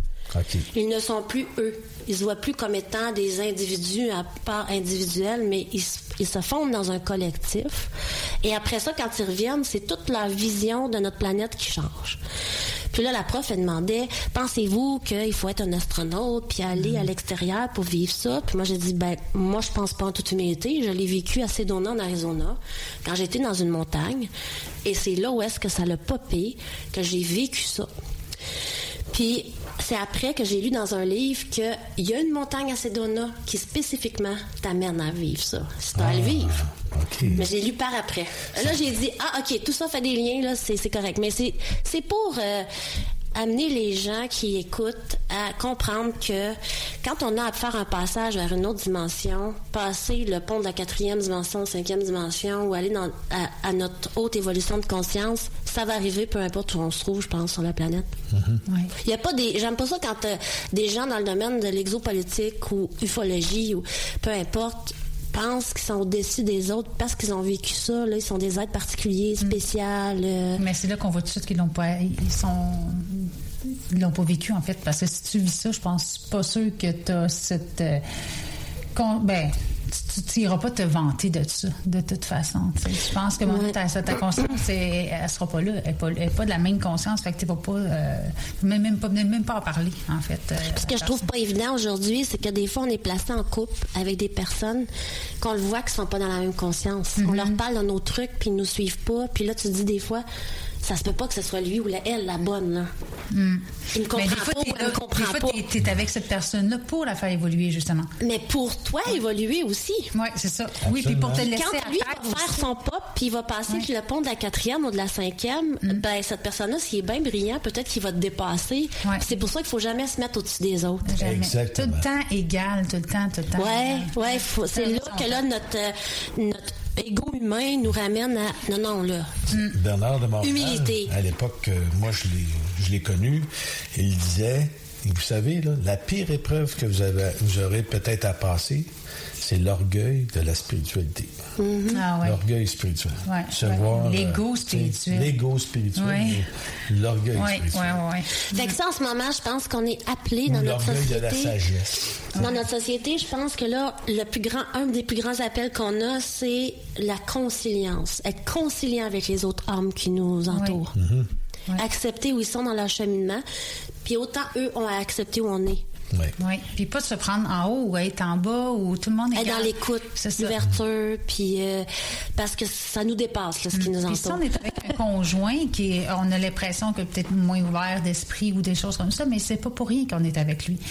Ils ne sont plus eux. Ils se voient plus comme étant des individus à part individuels, mais ils, se- ils se fondent dans un collectif. Et après ça, quand ils reviennent, c'est toute la vision de notre planète qui change. Puis là, la prof, elle demandait, pensez-vous qu'il faut être un astronaute puis aller à l'extérieur pour vivre ça? Puis moi, j'ai dit, ben, moi, je pense pas en toute humilité. Je l'ai vécu à Sedona, en Arizona, quand j'étais dans une montagne. Et c'est là où est-ce que ça l'a popé, que j'ai vécu ça. Puis c'est après que j'ai lu dans un livre qu'il y a une montagne à Sedona qui spécifiquement t'amène à vivre ça. C'est à le vivre. Mais j'ai lu par après. Là, j'ai dit, ah, OK, tout ça fait des liens, là, c'est correct. Mais c'est c'est pour euh, amener les gens qui écoutent à comprendre que quand on a à faire un passage vers une autre dimension, passer le pont de la quatrième dimension, cinquième dimension, ou aller dans, à, à notre haute évolution de conscience, ça va arriver peu importe où on se trouve, je pense, sur la planète. Il y a pas des. J'aime pas ça quand euh, des gens dans le domaine de l'exopolitique ou ufologie ou peu importe pensent qu'ils sont au-dessus des autres parce qu'ils ont vécu ça. Là, ils sont des êtres particuliers, spéciaux. euh. Mais c'est là qu'on voit tout de suite qu'ils l'ont pas. Ils sont. Ils l'ont pas vécu, en fait. Parce que si tu vis ça, je pense pas sûr que tu as cette. euh, con- ben, tu- tu n'iras pas te vanter de ça, de toute façon. tu. Je pense que Ouais. ta, ta conscience, elle, elle sera pas là. Elle n'est pas, est pas de la même conscience. Fait que tu vas pas. euh, même, même pas. Même pas en parler, en fait. euh, Ce que je trouve pas évident aujourd'hui, c'est que des fois, on est placé en couple avec des personnes qu'on le voit qui sont pas dans la même conscience. On leur parle de nos trucs, puis ils nous suivent pas. Puis là, tu te dis des fois, ça se peut pas que ce soit lui ou la, elle, la bonne. Là. Hmm. Il me comprend Mais des fois, pas ou elle des fois, t'es- t'es avec cette personne-là pour la faire évoluer, justement. Mais pour toi, évoluer aussi. Oui, c'est ça. Oui, puis pour te laisser Quand lui va faire son pop, puis il va passer le pont de la quatrième ou de la cinquième, Mm. ben cette personne-là, s'il est bien brillant, peut-être qu'il va te dépasser. C'est pour ça qu'il faut jamais se mettre au-dessus des autres. Jamais. Tout le temps égal, tout le temps, tout le temps. Ouais, égal. ouais, c'est là que là notre euh, notre ego humain nous ramène à non non là. Bernard de Montréal, Humilité. à l'époque, euh, moi je l'ai, je l'ai connu, il disait, et vous savez, là, la pire épreuve que vous, avez, vous aurez peut-être à passer, c'est l'orgueil de la spiritualité. Ah ouais. L'orgueil spirituel. Ouais, Se ouais. voir, L'ego spirituel. L'ego spirituel. L'orgueil Ouais, spirituel. ouais, ouais. Fait que ça en ce moment, je pense qu'on est appelé dans notre l'orgueil de société. la sagesse. Dans notre société, je pense que là, le plus grand, un des plus grands appels qu'on a, c'est la conciliance. Être conciliant avec les autres hommes qui nous entourent. Accepter où ils sont dans leur cheminement. Puis autant eux ont à accepter où on est. Oui. Puis pas de se prendre en haut ou être en bas ou tout le monde est Être dans l'écoute, l'ouverture, puis euh, parce que ça nous dépasse, là, ce qui nous Puis si entoure. on est avec un conjoint qui est, on a l'impression que peut-être moins ouvert d'esprit ou des choses comme ça, mais c'est pas pour rien qu'on est avec lui. Tu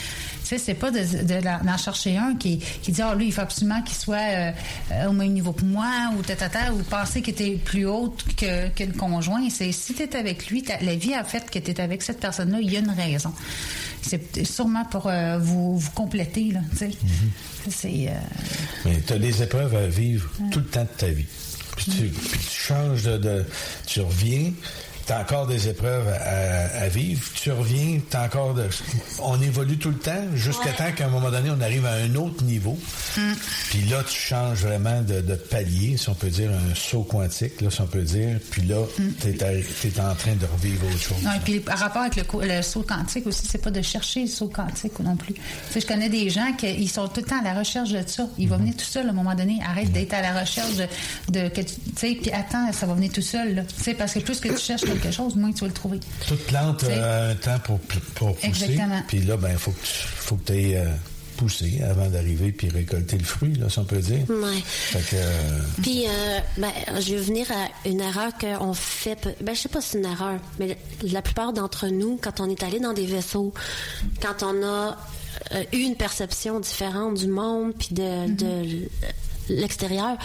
sais, c'est pas de, de la- d'en chercher un qui, qui dit ah lui il faut absolument qu'il soit euh, euh, au même niveau que moi ou tata ou penser que t'es plus haute que, que le conjoint. C'est si t'es avec lui, ta- la vie a fait que t'es avec cette personne-là, il y a une raison. C'est sûrement pour euh, vous, vous compléter là. Tu sais, c'est euh, Mais tu as des épreuves à vivre tout le temps de ta vie. Puis tu, puis tu changes de, de- Tu reviens, tu as encore des épreuves à, à vivre. Tu reviens, tu encore de. On évolue tout le temps jusqu'à temps qu'à un moment donné, on arrive à un autre niveau. Puis là, tu changes vraiment de, de palier, si on peut dire, un saut quantique, là, si on peut dire. Puis là, tu es, en train de revivre autre chose. Ouais, puis par rapport avec le, saut quantique aussi, c'est pas de chercher le saut quantique non plus. Tu sais, je connais des gens qui ils sont tout le temps à la recherche de ça. Il va venir tout seul à un moment donné. Arrête d'être à la recherche de, de que tu tu sais, puis attends, ça va venir tout seul. Tu sais, parce que plus que tu cherches quelque chose, moins tu vas le trouver. Toute plante a un temps pour, pour pousser. Exactement. Puis là, ben, faut que tu faut que aies, euh, pousser avant d'arriver puis récolter le fruit, là, si on peut dire. Ouais. Fait que, euh, Puis, euh, ben, je vais venir à une erreur qu'on fait. Ben, je sais pas si c'est une erreur, mais la plupart d'entre nous, quand on est allé dans des vaisseaux, quand on a euh, eu une perception différente du monde puis de, de l'extérieur,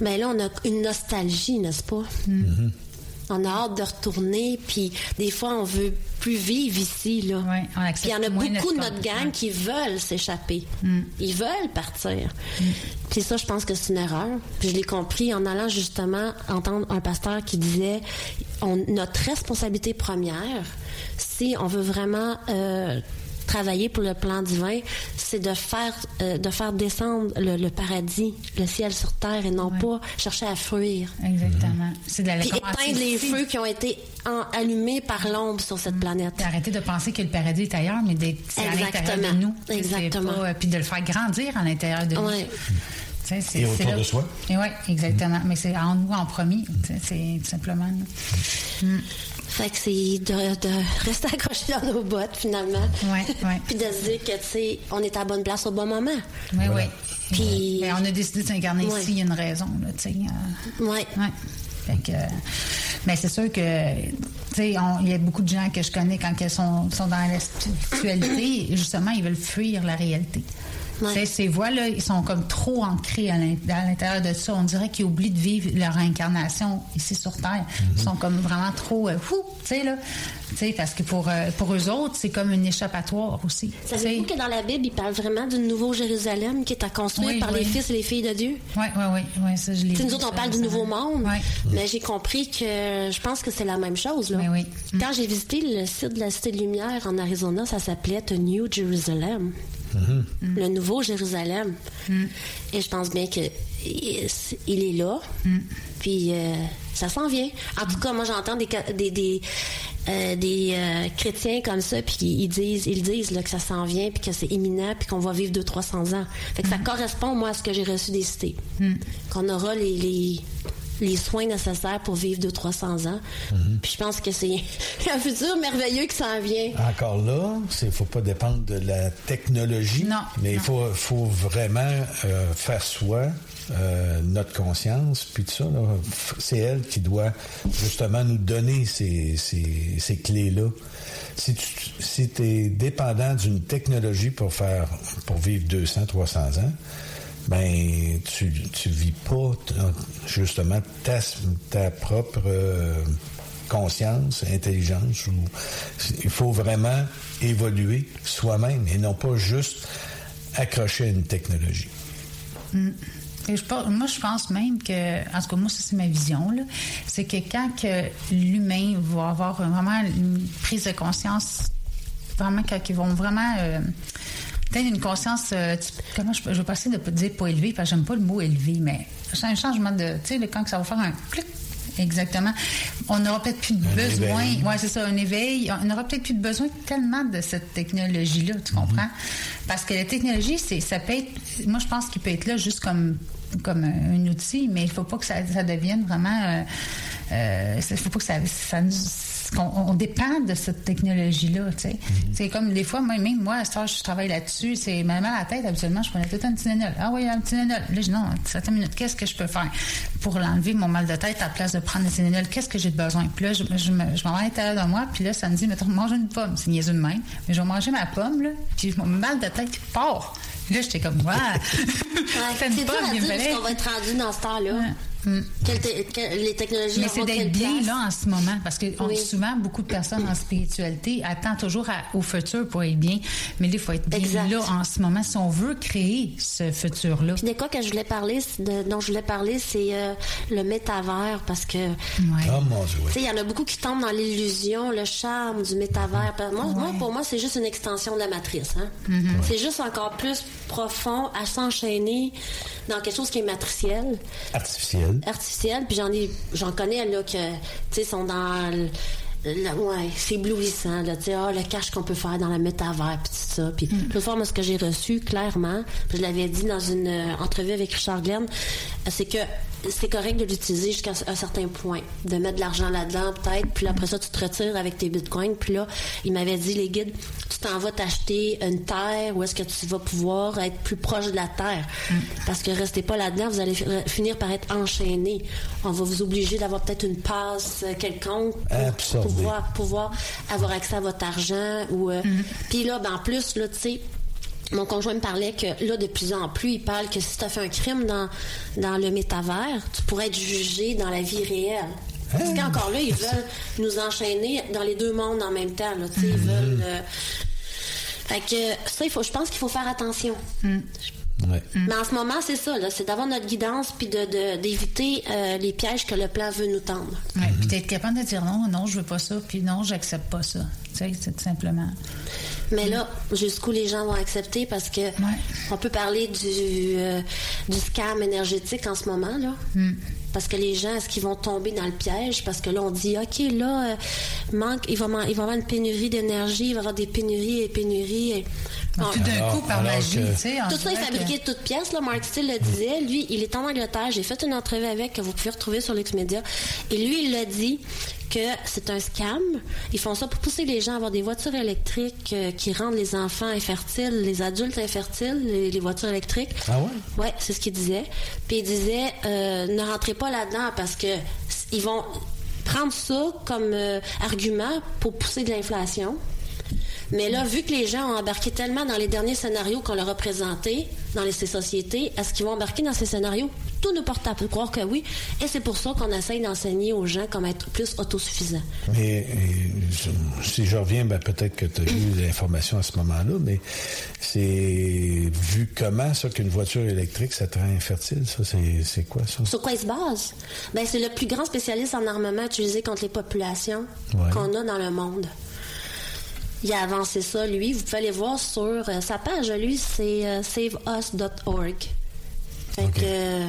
ben là, on a une nostalgie, n'est-ce pas? On a hâte de retourner, puis des fois, on veut plus vivre ici, là. puis il y en a beaucoup de notre gang qui veulent s'échapper. Mm. Ils veulent partir. Puis ça, je pense que c'est une erreur. Puis je l'ai compris en allant justement entendre un pasteur qui disait on, notre responsabilité première, si on veut vraiment euh, travailler pour le plan divin, c'est de faire euh, de faire descendre le, le paradis, le ciel sur terre et non pas chercher à fuir. Exactement. C'est de la Puis commencer éteindre les ici. feux qui ont été en- allumés par l'ombre sur cette planète. Puis arrêter de penser que le paradis est ailleurs, mais d'être à l'intérieur de nous. Exactement. pas- euh, puis de le faire grandir à l'intérieur de nous. Ouais. Et autour de soi. Et oui, exactement. Mais c'est en nous en premier. C'est tout simplement. Fait que c'est de, de rester accroché dans nos bottes, finalement. Ouais, ouais. Puis de se dire que, tu sais, on est à la bonne place au bon moment. Oui, oui. Puis- Mais on a décidé de s'incarner Ouais. ici, il y a une raison, là, tu sais. euh, Ouais. ouais. Fait que, mais c'est sûr que, tu sais, il y a beaucoup de gens que je connais quand ils sont, sont dans la spiritualité, justement, ils veulent fuir la réalité. Ces voix-là, ils sont comme trop ancrés à l'in- à l'intérieur de ça. On dirait qu'ils oublient de vivre leur incarnation ici sur Terre. Ils sont comme vraiment trop, euh, fou, tu sais, là. Tu sais, parce que pour, euh, pour eux autres, c'est comme une échappatoire aussi. Savez-vous que dans la Bible, il parle vraiment du nouveau Jérusalem qui est à construire Oui, par oui. les fils et les filles de Dieu? Oui, oui, oui, ouais, ça, je l'ai vu, nous autres, on ça, parle du nouveau monde, mais j'ai compris que je pense que c'est la même chose. Là. oui. Quand j'ai visité le site de la Cité de Lumière en Arizona, ça s'appelait The New Jerusalem. Le nouveau Jérusalem. Et je pense bien que il est là. Puis euh, ça s'en vient. En tout cas, moi j'entends des des des, euh, des, euh, chrétiens comme ça, puis ils disent ils disent là, que ça s'en vient, puis que c'est imminent, puis qu'on va vivre 200-300 ans. Fait que ça correspond moi à ce que j'ai reçu des cités. Qu'on aura les, les les soins nécessaires pour vivre 200-300 ans. Puis je pense que c'est un futur merveilleux qui s'en vient. Encore là, il faut pas dépendre de la technologie, mais il faut, faut vraiment euh, faire soi, euh, notre conscience, puis tout ça. C'est elle qui doit justement nous donner ces, ces, ces clés-là. Si tu si es dépendant d'une technologie pour faire pour vivre 200, 300 ans, ben tu tu vis pas justement ta, ta propre euh, conscience, intelligence. Il faut vraiment évoluer soi-même et non pas juste accrocher à une technologie. Mm. Moi, je pense même que, en tout cas, moi, ça, c'est ma vision, c'est que quand que l'humain va avoir vraiment une prise de conscience, vraiment, quand ils vont vraiment euh, une conscience, euh, comment je, je vais passer de pas dire pas élevé, parce que j'aime pas le mot élevé, mais c'est un changement de, tu sais, quand ça va faire un clic, Exactement. On n'aura peut-être plus de Un besoin. éveil. Ouais, c'est ça, un éveil. On n'aura peut-être plus de besoin tellement de cette technologie-là, tu comprends? Parce que la technologie, c'est, ça peut être. Moi, je pense qu'il peut être là juste comme comme un, un outil, mais il faut pas que ça, ça devienne vraiment. euh, euh, il faut pas que ça, ça nous- qu'on on dépend de cette technologie-là, tu sais. C'est comme des fois, moi, même moi, à ce âge, je travaille là-dessus, c'est même à la tête, habituellement, je prenais tout un Tylenol. Ah oui, un Tylenol. Là, je dis non, attends une minute, qu'est-ce que je peux faire pour l'enlever, mon mal de tête, à la place de prendre le Tylenol? Qu'est-ce que j'ai besoin? Puis là, je, je, me, je m'en vais à l'intérieur de moi, puis là, ça me dit, mettons, mange une pomme. C'est niaiseux de même. Mais je vais manger ma pomme, là, puis mon mal de tête part. Là, j'étais comme, ouais. Ouais, Fais c'est une dur pomme, à il me dire parce qu'on va être rendu dans ce temps-là. Quelle te- que- les technologies Mais c'est d'être quelle bien place? là en ce moment, parce que on- souvent, beaucoup de personnes en spiritualité attendent toujours à- au futur pour être bien. Mais là, il faut être bien Exact. là en ce moment si on veut créer ce futur-là. Puis de quoi que je voulais parler, de- dont je voulais parler, c'est euh, le métavers, parce que Oh mon Dieu, tu oui. sais, il y en a beaucoup qui tombent dans l'illusion, le charme du métavers. Moi, pour moi, c'est juste une extension de la matrice. Hein? Mhm. C'est juste encore plus profond à s'enchaîner dans quelque chose qui est matriciel, Artificiel. Artificiel. Puis j'en ai, j'en connais là que, tu sais, sont dans le- le- ouais, c'est éblouissant, là, tu sais, ah, le cache qu'on peut faire dans la métavers, puis tout ça. Puis, Mm. l'autre fois, moi, ce que j'ai reçu, clairement, puis je l'avais dit dans une euh, entrevue avec Richard Glenn, c'est que c'est correct de l'utiliser jusqu'à un certain point, de mettre de l'argent là-dedans peut-être, puis après ça tu te retires avec tes bitcoins, puis là il m'avait dit les guides, tu t'en vas t'acheter une terre où est-ce que tu vas pouvoir être plus proche de la terre, mm. parce que restez pas là-dedans, vous allez finir par être enchaîné. On va vous obliger d'avoir peut-être une passe quelconque pour pouvoir, pouvoir avoir accès à votre argent ou euh, mm. puis là ben en plus là tu sais mon conjoint me parlait que là, de plus en plus, il parle que si tu as fait un crime dans, dans le métavers, tu pourrais être jugé dans la vie réelle. Parce ah. qu'encore là, ils veulent nous enchaîner dans les deux mondes en même temps. Là, Ils mm-hmm. veulent. Euh, fait que ça, il faut, je pense qu'il faut faire attention. Mm. Mais en ce moment, c'est ça, c'est d'avoir notre guidance puis de, d'éviter euh, les pièges que le plan veut nous tendre. Oui, puis d'être capable de dire non, non, je veux pas ça, puis non, j'accepte pas ça. Tu sais, c'est tout simplement. Mais là, jusqu'où les gens vont accepter parce que on peut parler du, euh, du scam énergétique en ce moment, là. Mm. Parce que les gens, est-ce qu'ils vont tomber dans le piège? Parce que là, on dit, OK, là, euh, manque, il va, il va y avoir une pénurie d'énergie, il va y avoir des pénuries et pénuries. tout d'un coup, par magie, tu sais. Tout ça est fabriqué de toutes pièces, là. Mark Steele le disait. Lui, il est en Angleterre. J'ai fait une entrevue avec que vous pouvez retrouver sur l'Xmedia. Et lui, il l'a dit que c'est un scam. Ils font ça pour pousser les gens à avoir des voitures électriques euh, qui rendent les enfants infertiles, les adultes infertiles, les, voitures électriques. Ah ouais? Ouais, c'est ce qu'il disait. Puis il disait, euh, ne rentrez pas là-dedans parce que ils vont prendre ça comme euh, argument pour pousser de l'inflation. Mais là, vu que les gens ont embarqué tellement dans les derniers scénarios qu'on leur a présentés dans ces sociétés, est-ce qu'ils vont embarquer dans ces scénarios? Tout nous porte à croire que oui. Et c'est pour ça qu'on essaye d'enseigner aux gens comment être plus autosuffisants. Mais si je reviens, ben, peut-être que tu as eu l'information à ce moment-là, mais c'est vu comment ça qu'une voiture électrique, ça te rend infertile, ça, c'est quoi ça? Sur quoi il se base? Ben, c'est le plus grand spécialiste en armement utilisé contre les populations qu'on a dans le monde il a avancé ça, lui. Vous pouvez aller voir sur euh, sa page, lui, c'est euh, saveus.org. Fait que, euh,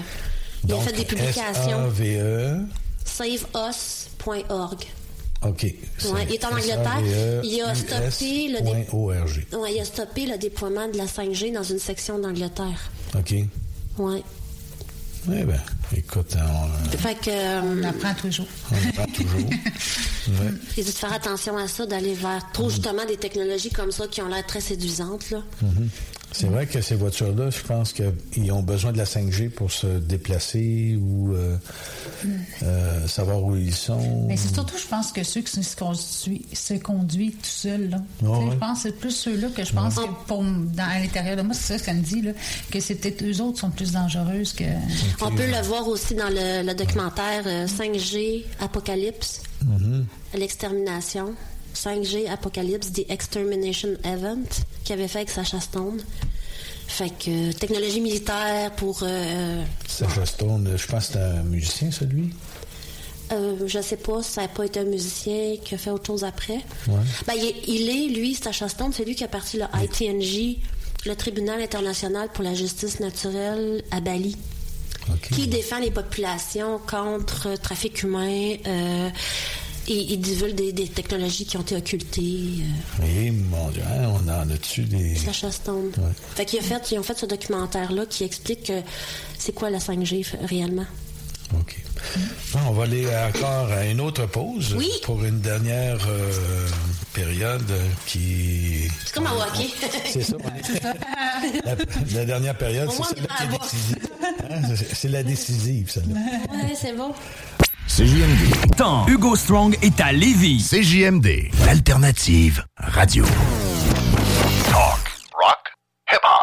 il a fait des publications. S-A-V-E. Saveus.org. OK. il est en Angleterre. E il a stoppé le ouais, il a stoppé le déploiement de la 5G dans une section d'Angleterre. OK. Oui. Eh bien, écoute, on, fait que, on apprend toujours. On apprend toujours. ouais. Et de faire attention à ça, d'aller vers trop justement des technologies comme ça qui ont l'air très séduisantes. Là. Mm-hmm. C'est vrai que ces voitures-là, je pense qu'ils ont besoin de la 5G pour se déplacer ou euh, euh, savoir où ils sont. Mais c'est surtout, je pense, que ceux qui se conduisent, se conduisent tout seuls. Je pense que c'est plus ceux-là que je pense que pour, dans, à l'intérieur de moi, c'est ça ce qu'elle me dit, là, que c'est peut-être eux autres qui sont plus dangereuses que. On peut le voir aussi dans le, documentaire 5G euh, Apocalypse, mm-hmm. l'extermination. 5G Apocalypse, The Extermination Event, qui avait fait avec Sacha Stone. Fait que technologie militaire pour. Euh, Sacha Stone, je pense que c'est un musicien, celui. Euh, je sais pas, ça n'a pas été un musicien qui a fait autre chose après. Ouais. Ben, il, est, lui, Sacha Stone, c'est lui qui a parti le ITNJ, le Tribunal international pour la justice naturelle à Bali. Qui défend les populations contre trafic humain, euh, ils, divulguent des, technologies qui ont été occultées. Euh. Oui, mon Dieu, hein, on en a dessus des. Sacha Stone. Fait qu'ils ont fait, ils ont fait ce documentaire-là qui explique c'est quoi la 5G réellement. OK. on va aller encore à une autre pause oui. pour une dernière euh, période qui. C'est comme un hockey. C'est ça. la, la, dernière période, c'est celle qui est décisive. Hein, c'est la décisive, celle-là. Oui, c'est bon. CJMD. Tant Hugo Strong est à Lévis. CJMD. L'alternative radio. Talk, rock, hip-hop.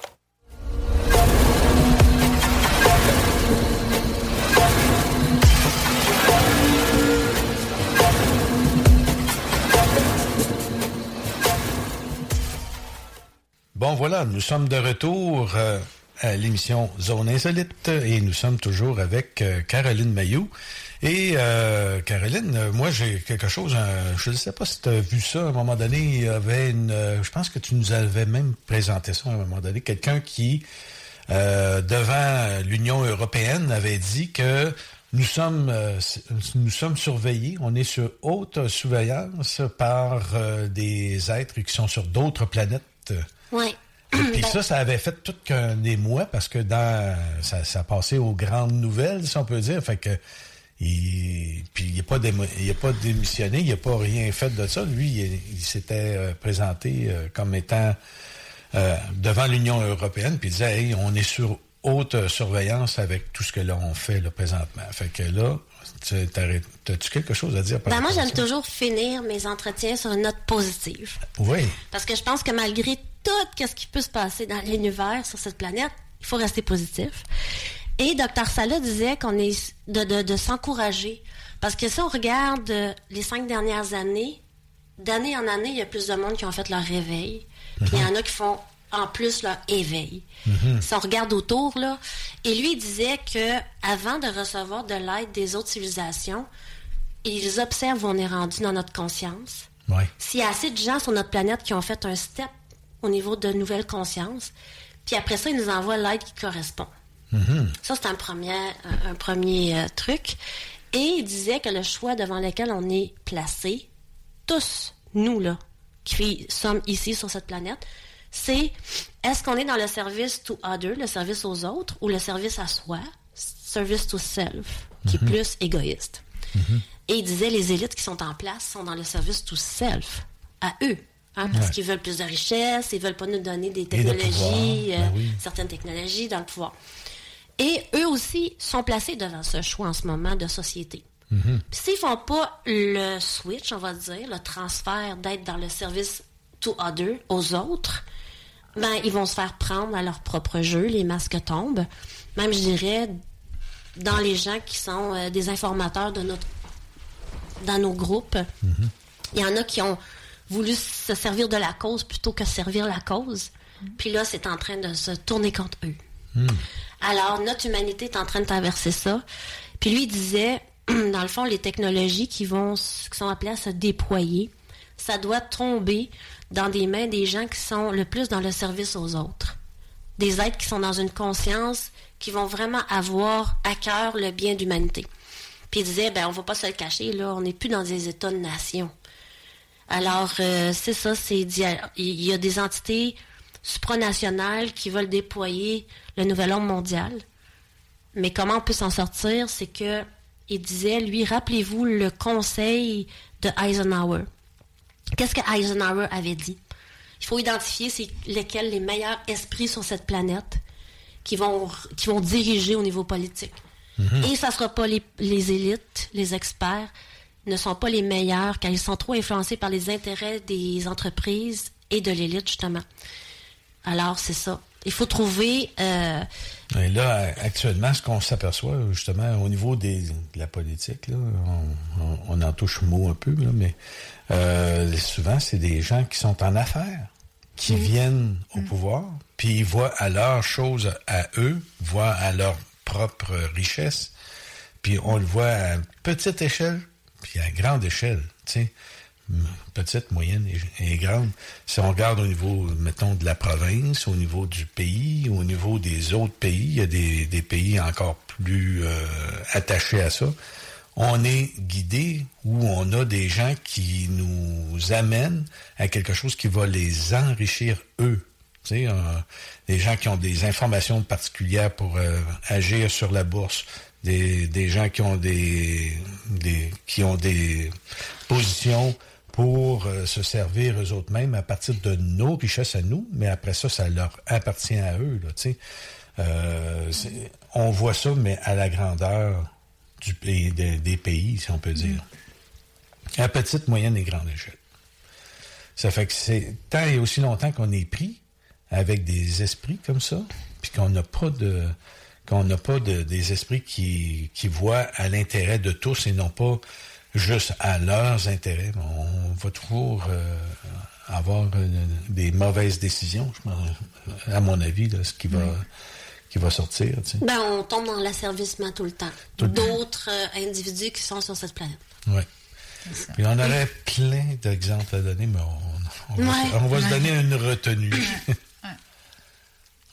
Bon, voilà, nous sommes de retour euh, à l'émission Zone Insolite et nous sommes toujours avec euh, Caroline Mayou. Et euh, Caroline, moi j'ai quelque chose, je ne sais pas si tu as vu ça à un moment donné, il y avait une, je pense que tu nous avais même présenté ça à un moment donné, quelqu'un qui, devant l'Union européenne, avait dit que nous sommes, surveillés, on est sur haute surveillance par des êtres qui sont sur d'autres planètes. Oui. Puis ça, ça avait fait tout qu'un émoi parce que dans ça, ça passait aux grandes nouvelles, si on peut dire. Fait que il, puis il n'a pas, démo- pas démissionné, il n'a pas rien fait de ça. Lui, il, il s'était euh, présenté euh, comme étant euh, devant l'Union européenne, puis il disait hey, on est sur haute surveillance avec tout ce que l'on fait là, présentement. Fait que là, t'as-tu quelque chose à dire par Ben, moi, j'aime toujours finir mes entretiens sur une note positive. Oui. Parce que je pense que malgré tout ce qui peut se passer dans l'univers sur cette planète, il faut rester positif. Et Dr. Sala disait qu'on est de, de, de s'encourager. Parce que si on regarde euh, les cinq dernières années, d'année en année, il y a plus de monde qui ont fait leur réveil. Puis il y en a qui font en plus leur éveil. Mhm. Si on regarde autour, là, et lui il disait que avant de recevoir de l'aide des autres civilisations, ils observent où on est rendu dans notre conscience. Ouais. S'il y a assez de gens sur notre planète qui ont fait un step au niveau de nouvelle conscience, puis après ça, ils nous envoient l'aide qui correspond. Mhm. Ça, c'est un premier, un, un premier euh, truc. Et il disait que le choix devant lequel on est placé, tous, nous, là, qui sommes ici sur cette planète, c'est est-ce qu'on est dans le service to other, le service aux autres, ou le service à soi, service to self, qui est Mhm. plus égoïste. Et il disait les élites qui sont en place sont dans le service to self, à eux. Hein, parce Ouais. qu'ils veulent plus de richesse, ils veulent pas nous donner des de technologies, pouvoir, ben euh, certaines technologies dans le pouvoir. Et eux aussi sont placés devant ce choix en ce moment de société. Mhm. Puis S'ils font pas le switch, on va dire, le transfert d'être dans le service to other, aux autres, ben ils vont se faire prendre à leur propre jeu, les masques tombent. Même, je dirais, dans les gens qui sont euh, des informateurs de notre, dans nos groupes, il y en a qui ont voulu se servir de la cause plutôt que servir la cause. Puis là, c'est en train de se tourner contre eux. Alors, notre humanité est en train de traverser ça. Puis lui, il disait, dans le fond, les technologies qui vont, qui sont appelées à se déployer, ça doit tomber dans des mains des gens qui sont le plus dans le service aux autres. Des êtres qui sont dans une conscience, qui vont vraiment avoir à cœur le bien d'humanité. Puis il disait, ben, on va pas se le cacher, là, on n'est plus dans des états de nation. Alors, euh, c'est ça, c'est il y a des entités supranationales qui veulent déployer le nouvel ordre mondial. Mais comment on peut s'en sortir, c'est que il disait, lui, rappelez-vous le conseil de Eisenhower. Qu'est-ce que Eisenhower avait dit? Il faut identifier c'est lesquels les meilleurs esprits sur cette planète qui vont, qui vont diriger au niveau politique. Mhm. Et ça ne sera pas les, les élites, les experts, ne sont pas les meilleurs car ils sont trop influencés par les intérêts des entreprises et de l'élite, justement. Alors, c'est ça. Il faut trouver... euh, Et là, actuellement, ce qu'on s'aperçoit, justement, au niveau des, de la politique, là, on, on- on en touche mot un peu, là, mais euh, souvent, c'est des gens qui sont en affaires, qui viennent au pouvoir, puis ils voient à leur chose à eux, voient à leur propre richesse, puis on le voit à petite échelle, puis à grande échelle, tu petite, moyenne et, grande. Si on regarde au niveau, mettons, de la province, au niveau du pays, au niveau des autres pays, il y a des, des pays encore plus euh, attachés à ça. On est guidé ou on a des gens qui nous amènent à quelque chose qui va les enrichir eux. Tu sais, euh, des gens qui ont des informations particulières pour euh, agir sur la bourse, des, des gens qui ont des, qui ont des positions pour euh, se servir eux autres mêmes à partir de nos richesses à nous, mais après ça, ça leur appartient à eux. Là. Euh, on voit ça, mais à la grandeur du des, des pays, si on peut dire. À petite, moyenne et grande échelle. Ça fait que c'est tant et aussi longtemps qu'on est pris avec des esprits comme ça, puis qu'on n'a pas de qu'on n'a pas de, des esprits qui, qui voient à l'intérêt de tous et non pas juste à leurs intérêts. On va toujours euh, avoir euh, des mauvaises décisions, je à mon avis, là, ce qui va qui va sortir. Tu sais. Ben, on tombe dans l'asservissement tout le temps. D'autres euh, individus qui sont sur cette planète. Oui. Puis on aurait plein d'exemples à donner, mais on, on va, Ouais. se- on va se Ouais. donner une retenue.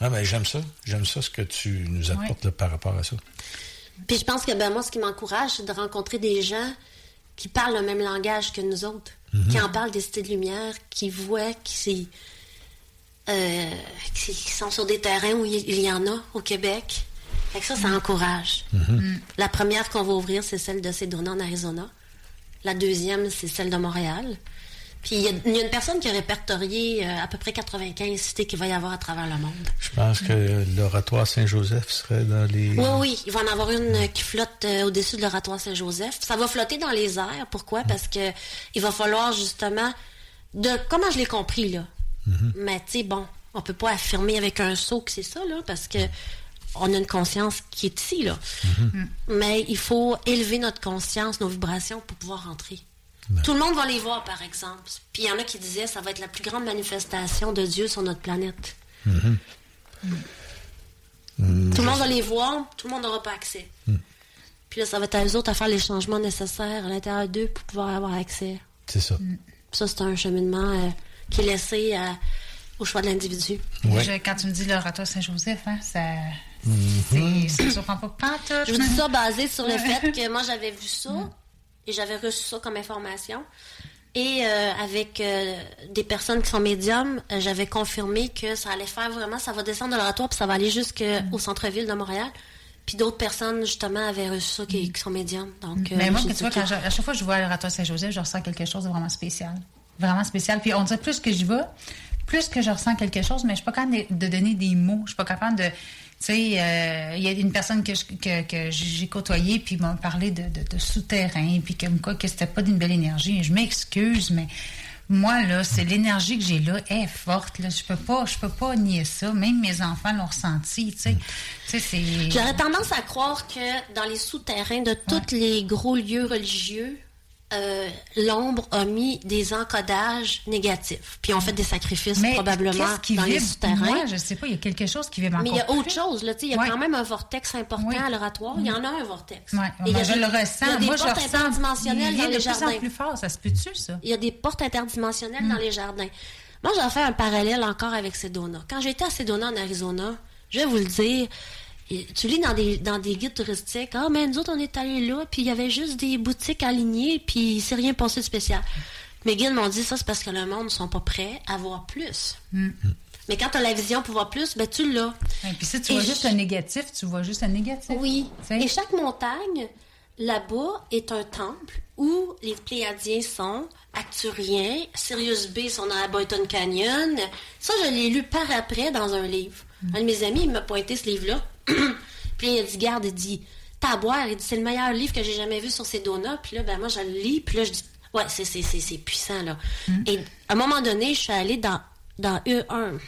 ah, ben, j'aime ça. J'aime ça ce que tu nous apportes là, par rapport à ça. Puis je pense que ben, moi, ce qui m'encourage, c'est de rencontrer des gens qui parlent le même langage que nous autres, Mhm. qui en parlent des cités de lumière, qui voient, qui, euh, qui sont sur des terrains où il y en a au Québec. Fait que ça, ça encourage. Mhm. La première qu'on va ouvrir, c'est celle de Sedona en Arizona. La deuxième, c'est celle de Montréal. Puis il y, a- il y a une personne qui a répertorié euh, à peu près 95 cités qu'il va y avoir à travers le monde. Je pense que l'oratoire Saint-Joseph serait dans les... Oui, oui, il va en avoir une euh, qui flotte euh, au-dessus de l'oratoire Saint-Joseph. Ça va flotter dans les airs. Pourquoi? Parce que il va falloir justement de comment je l'ai compris là? Mais tu sais, bon, on peut pas affirmer avec un saut que c'est ça, là, parce que on a une conscience qui est ici, là. Mais il faut élever notre conscience, nos vibrations pour pouvoir rentrer. Tout le monde va les voir, par exemple. Puis il y en a qui disaient ça va être la plus grande manifestation de Dieu sur notre planète. Tout le monde va les voir, tout le monde n'aura pas accès. Puis là, ça va être à eux autres à faire les changements nécessaires à l'intérieur d'eux pour pouvoir avoir accès. C'est ça. Ça, c'est un cheminement euh, qui est laissé euh, au choix de l'individu. Je- quand tu me dis l'oratoire Saint-Joseph, hein, ça. Mhm. c'est- Ça ne surprend pas pantoute. Je vous dis ça basé sur le Ouais. fait que moi, j'avais vu ça et j'avais reçu ça comme information. Et euh, avec euh, des personnes qui sont médiums, euh, j'avais confirmé que ça allait faire vraiment, ça va descendre de l'oratoire puis ça va aller jusqu'au centre-ville de Montréal. Puis d'autres personnes, justement, avaient reçu ça qui, qui sont médiums. Donc, euh, Mais moi, que tu vois, quand je- à chaque fois que je vois l'oratoire Saint-Joseph, je ressens quelque chose de vraiment spécial. Vraiment spécial. Puis on dirait plus que j'y vais, plus que je ressens quelque chose, mais je suis pas capable de, de donner des mots. Je suis pas capable de. Tu sais, euh, il y a une personne que, je- que, que j'ai côtoyée, puis m'ont parlé de, de, de souterrain, puis comme quoi que c'était pas d'une belle énergie. Je m'excuse, mais moi, là, c'est l'énergie que j'ai là est forte. Là. Je peux pas, je peux pas nier ça. Même mes enfants l'ont ressenti. Tu sais, Tu sais, c'est. J'aurais tendance à croire que dans les souterrains de tous les gros lieux religieux, euh, l'ombre a mis des encodages négatifs. Puis on fait des sacrifices Mais probablement qui dans les souterrains. Moi, je sais pas, il y a quelque chose qui vibre Mais il y a autre chose, là, tu sais, il y a Ouais. quand même un vortex important Oui. à l'oratoire. Il y en a un vortex. Ouais, Et il y a moi, je des- le Il y a ressens. des Moi, portes ressens. interdimensionnelles Il dans de les plus en jardins. plus fort. Ça se peut-tu, ça? Il y a des portes interdimensionnelles dans les jardins. Moi, j'ai fait un parallèle encore avec Sedona. Quand j'étais à Sedona, en Arizona, je vais vous le dire, tu lis dans des, dans des guides touristiques, ah, mais nous autres, on est allés là, puis il y avait juste des boutiques alignées, puis il s'est rien passé de spécial. Mes guides m'ont dit ça, c'est parce que le monde ne sont pas prêts à voir plus. Mm. Mais quand tu as la vision pour voir plus, ben tu l'as. Et puis si tu Et vois je- juste un négatif, tu vois juste un négatif. Oui. Et chaque montagne, là-bas, est un temple où les Pléiadiens sont, Acturiens, Sirius B sont dans la Boyton Canyon. Ça, je l'ai lu par après dans un livre. Un de mes amis, il m'a pointé ce livre-là. puis il a dit, garde, il dit, t'as à boire. Il dit, c'est le meilleur livre que j'ai jamais vu sur ces donuts. Puis là, ben moi, je le lis. Puis là, je dis, ouais, c'est, c'est, c'est, c'est puissant, là. Et à un moment donné, je suis allée dans, dans un,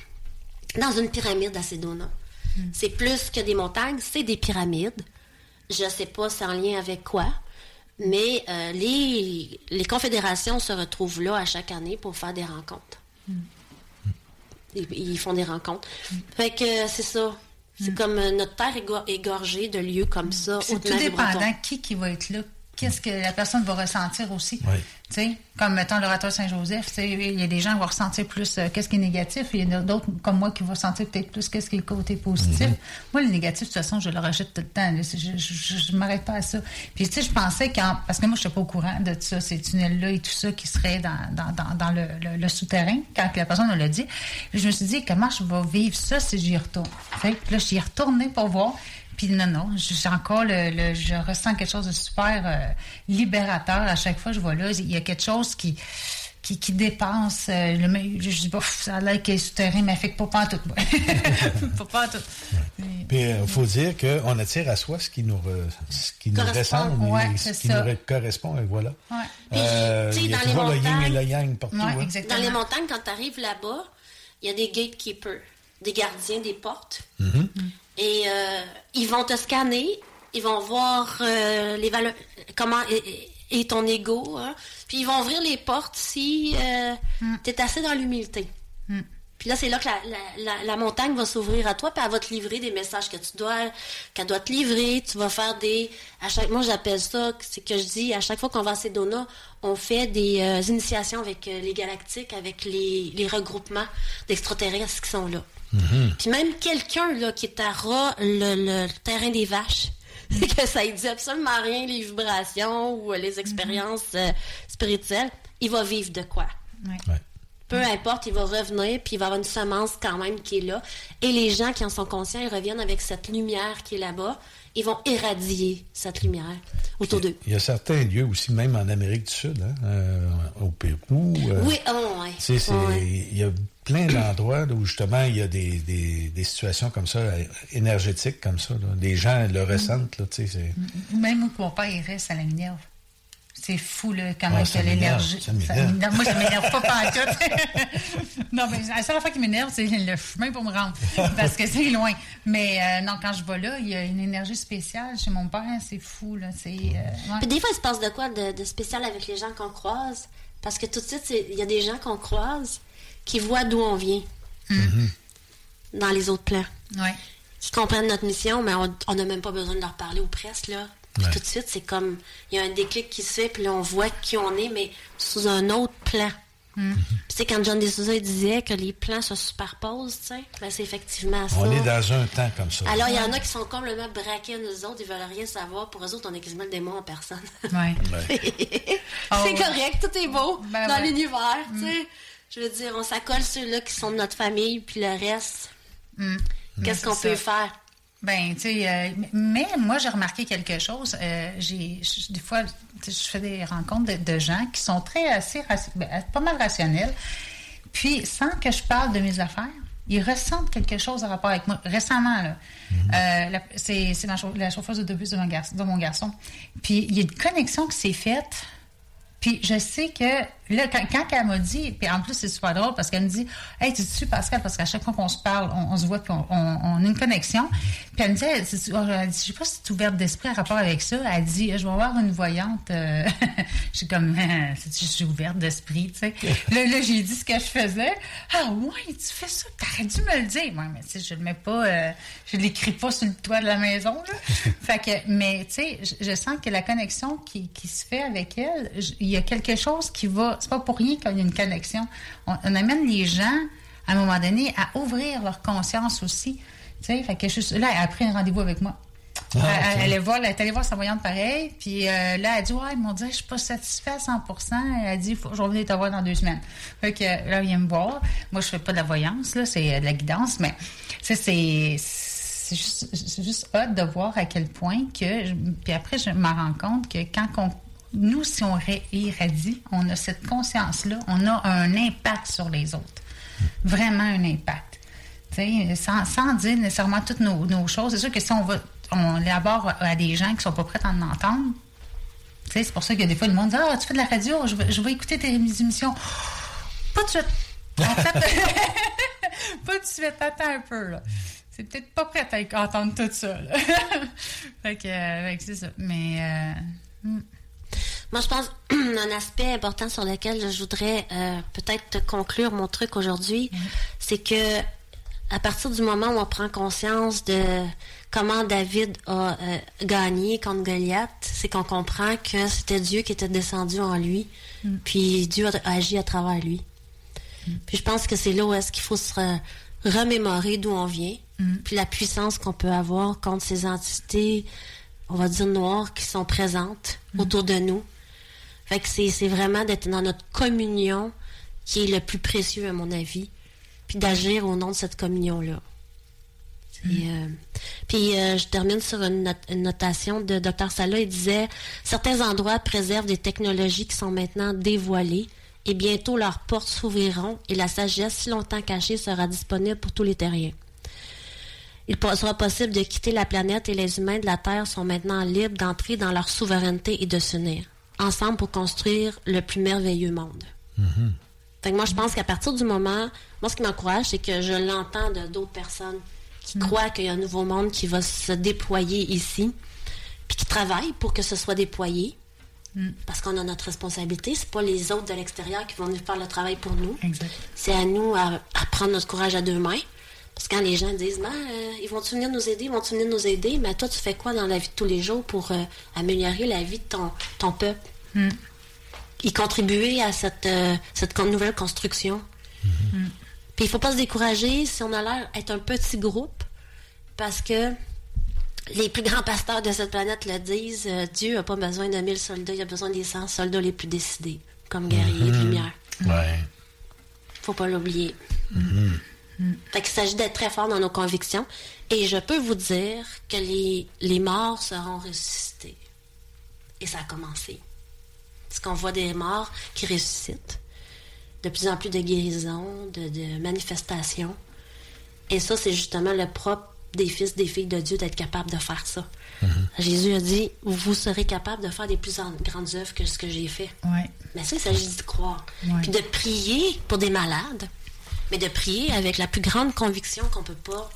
dans une pyramide à Sedona. C'est plus que des montagnes, c'est des pyramides. Je sais pas c'est en lien avec quoi, mais euh, les, les confédérations se retrouvent là à chaque année pour faire des rencontres. Ils, ils font des rencontres. Fait que c'est ça. C'est comme euh, notre terre est go- est gorgée de lieux comme ça. C'est tout dépendant qui qui va être là. Qu'est-ce que la personne va ressentir aussi. Oui. Tu sais, comme mettons l'orateur Saint-Joseph, il y a des gens qui vont ressentir plus euh, qu'est-ce qui est négatif, il y en a d'autres comme moi qui vont sentir peut-être plus qu'est-ce qui est le côté positif. Mhm. Moi, le négatif, de toute façon, je le rejette tout le temps. là. Je, je m'arrête pas à ça. Puis, tu sais, je pensais quand. Parce que moi, je n'étais pas au courant de ça, ces tunnels-là et tout ça qui serait dans, dans, dans, dans le, le, le souterrain, quand la personne me l'a dit. Puis je me suis dit, comment je vais vivre ça si j'y retourne? Sais, Puis là, j'y ai retourné pour voir. Puis non, non, j'ai encore le, le- je ressens quelque chose de super euh, libérateur à chaque fois que je vois là. Il y a quelque chose qui qui, qui dépasse. euh, le, je, dis, bof, ça a l'air qu'il est souterrain, mais fait que pas tout. moi. pas tout. Puis il faut dire qu'on attire à soi ce qui nous, re- ce qui nous Correspond, ressemble, ouais, et c'est ce qui ça. nous re- correspond, et voilà. Ouais. Euh, Puis, tu sais, il y a dans les toujours le yin et montagnes- le yang partout. Ouais, hein. exactement. Dans les montagnes, quand tu arrives là-bas, il y a des gatekeepers, des gardiens des portes. Mhm. Et euh, ils vont te scanner, ils vont voir euh, les valeurs, comment est, est ton ego, hein. puis ils vont ouvrir les portes si tu es assez dans l'humilité. Puis là, c'est là que la, la, la, montagne va s'ouvrir à toi, puis elle va te livrer des messages que tu dois, qu'elle doit te livrer. Tu vas faire des, à chaque, moi j'appelle ça, c'est que je dis, à chaque fois qu'on va à Sedona, on fait des euh, initiations avec euh, les galactiques, avec les, les regroupements d'extraterrestres qui sont là. Mm-hmm. Puis même quelqu'un là qui est à ras le, le terrain des vaches, que ça ne dit absolument rien les vibrations ou euh, les expériences spirituelles, il va vivre de quoi? Ouais. Peu importe, il va revenir, puis il va avoir une semence quand même qui est là. Et les gens qui en sont conscients, ils reviennent avec cette lumière qui est là-bas. Ils vont irradier cette lumière autour d'eux. Il y a certains lieux aussi, même en Amérique du Sud, hein, euh, au Pérou. euh, oui, oh, ouais. c'est- Ouais. Il y a plein d'endroits où justement il y a des, des, des situations comme ça, énergétiques comme ça. là. Les gens le ressentent. Là, tu sais, c'est- Même où mon père il reste, ça m'énerve. C'est fou, là, comment Ah, que ça l'énergie. Moi, ça m'énerve pas pantoute. non, mais la seule fois qui m'énerve, c'est le chemin pour me rendre. Parce que c'est loin. Mais euh, non, quand je vais là, il y a une énergie spéciale chez mon père. C'est fou, là. C'est. euh, ouais. Puis des fois, il se passe de quoi de, de spécial avec les gens qu'on croise? Parce que tout de suite, il y a des gens qu'on croise qui voient d'où on vient dans les autres plans. Ouais. Qui comprennent notre mission, mais on n'a même pas besoin de leur parler ou presque, là. Puis Ouais. tout de suite, c'est comme, il y a un déclic qui se fait, puis là, on voit qui on est, mais sous un autre plan. Mm. Puis c'est quand John D'Souza disait que les plans se superposent, tu sais, ben c'est effectivement ça. on est dans un temps comme ça. Alors, il y en a qui sont complètement braqués à nous autres, ils veulent rien savoir. Pour eux autres, on est quasiment le démon en personne. Ouais. c'est Oh, correct, tout est beau Ben dans ouais. l'univers, tu sais. Je veux dire, on s'accole ceux-là qui sont de notre famille, puis le reste, Mm. qu'est-ce qu'on peut faire? Ben, tu sais, euh, mais moi, j'ai remarqué quelque chose. Euh, j'ai, des fois, je fais des rencontres de, de gens qui sont très assez, raci- ben, pas mal rationnels. Puis, sans que je parle de mes affaires, ils ressentent quelque chose en rapport avec moi. Récemment, là, euh, la- c'est, la chauffeuse de bus de mon, garçon, de mon garçon. Puis, il y a une connexion qui s'est faite. Puis je sais que là, quand, quand elle m'a dit, puis en plus c'est super drôle parce qu'elle me dit, hey, tu sais Pascal, parce qu'à chaque fois qu'on se parle, on, on se voit puis on, on- on a une connexion. Puis elle me dit, elle, c'est- elle dit, je sais pas si tu es ouverte d'esprit en rapport avec ça. Elle dit, je vais avoir une voyante. euh, je suis comme, je suis ouverte d'esprit, tu sais. là, là j'ai dit ce que je faisais. Ah ouais, tu fais ça, t'aurais dû me le dire. Ouais, mais tu sais, je le mets pas, euh, je l'écris pas sur le toit de la maison. Là. fait que, mais tu sais, je, je sens que la connexion qui, qui se fait avec elle, je- y a quelque chose qui va. C'est pas pour rien qu'il y a une connexion. On, on amène les gens à un moment donné à ouvrir leur conscience aussi. Tu sais, fait que je suis- là, elle a pris un rendez-vous avec moi. Elle, elle, elle est voir, elle est allée voir sa voyante pareil, puis euh, là, elle dit Ouais, ils m'ont dit, je suis pas satisfaite à 100% Elle dit Faut, Je vais venir te voir dans deux semaines. Fait que là, elle vient me voir. Moi, je fais pas de la voyance, là, c'est euh, de la guidance, mais ça, c'est. C'est juste, juste hot de voir à quel point que. je- puis après, je me rends compte que quand on, nous, si on irradie, on a cette conscience-là, on a un impact sur les autres. Vraiment un impact. Sans, sans dire nécessairement toutes nos, nos choses. C'est sûr que si on va on élabore à des gens qui sont pas prêts à en entendre, c'est pour ça a des fois le monde dit Ah, tu fais de la radio, je vais, je vais écouter tes émissions. Pas de suite. Pas de suite, attends un peu. là. C'est peut-être pas prêt à entendre tout ça. fait que, euh, fait que c'est ça. Mais. euh, hmm. Moi, je pense un aspect important sur lequel je voudrais euh, peut-être conclure mon truc aujourd'hui, c'est que à partir du moment où on prend conscience de comment David a euh, gagné contre Goliath, c'est qu'on comprend que c'était Dieu qui était descendu en lui, puis Dieu a agi à travers lui. Puis je pense que c'est là où est-ce qu'il faut se re- remémorer d'où on vient, puis la puissance qu'on peut avoir contre ces entités, on va dire noires, qui sont présentes autour de nous. Fait que c'est vraiment d'être dans notre communion qui est le plus précieux, à mon avis, puis d'agir au nom de cette communion-là. Puis, euh, puis euh, je termine sur une, not- une notation de Dr. Sala. Il disait Certains endroits préservent des technologies qui sont maintenant dévoilées et bientôt leurs portes s'ouvriront et la sagesse si longtemps cachée sera disponible pour tous les terriens. Il sera possible de quitter la planète et les humains de la Terre sont maintenant libres d'entrer dans leur souveraineté et de s'unir, ensemble pour construire le plus merveilleux monde. Fait que moi, je pense qu'à partir du moment, moi, ce qui m'encourage, c'est que je l'entends de d'autres personnes qui croient qu'il y a un nouveau monde qui va se déployer ici, puis qui travaillent pour que ce soit déployé. Mm. Parce qu'on a notre responsabilité. C'est pas les autres de l'extérieur qui vont venir faire le travail pour nous. Exact. C'est à nous à, à prendre notre courage à deux mains. Parce que quand les gens disent, Ben, euh, ils vont-tu venir nous aider, ils vont-tu venir nous aider, mais toi, tu fais quoi dans la vie de tous les jours pour euh, améliorer la vie de ton, ton peuple? Mm. Y contribuer à cette, euh, cette nouvelle construction? Mm. Puis il faut pas se décourager si on a l'air d'être un petit groupe, parce que les plus grands pasteurs de cette planète le disent, euh, Dieu n'a pas besoin de 1000 soldats, il a besoin des 100 soldats les plus décidés, comme guerriers de Mhm. lumière. Ouais. Faut pas l'oublier. Mhm. Fait qu'il s'agit d'être très fort dans nos convictions. Et je peux vous dire que les, les morts seront ressuscités. Et ça a commencé. Parce qu'on voit des morts qui ressuscitent. De plus en plus de guérisons, de, de manifestations. Et ça, c'est justement le propre des fils, des filles de Dieu d'être capable de faire ça. Jésus a dit, vous serez capable de faire des plus grandes œuvres que ce que j'ai fait. Ouais. Mais ça, il s'agit d'y croire. Ouais. Puis de prier pour des malades, mais de prier avec la plus grande conviction qu'on peut pas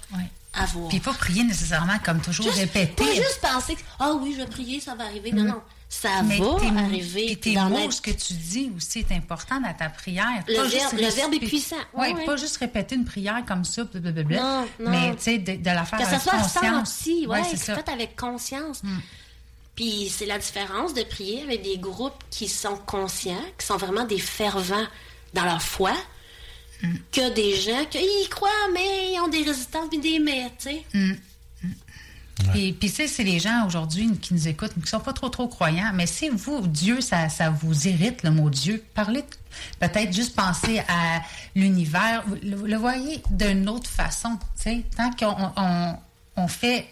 avoir. Puis pas prier nécessairement comme toujours Juste- répéter. Pas juste penser que, ah oui, je vais prier, ça va arriver. Non, Mm. non. Ça Mais va tes arriver. puis tes mots, ce que tu dis aussi est important dans ta prière. Le Pas verbe- le verbe est puissant. Oui, Ouais, pas juste répéter une prière comme ça, blablabla, Non, non. mais tu sais, de, de la faire Que ça avec soit conscience. senti, ouais, c'est ça. fait avec conscience. Puis c'est la différence de prier avec des groupes qui sont conscients, qui sont vraiment des fervents dans leur foi, que des gens qui y croient, mais ils ont des résistances puis des mais, tu sais. Mm. Puis, puis tu sais, c'est les gens aujourd'hui qui nous écoutent, qui sont pas trop trop croyants. Mais si vous, Dieu, ça, ça vous irrite le mot Dieu, parlez peut-être juste penser à l'univers, vous le, le voyez d'une autre façon. Tu sais, tant qu'on on, on fait,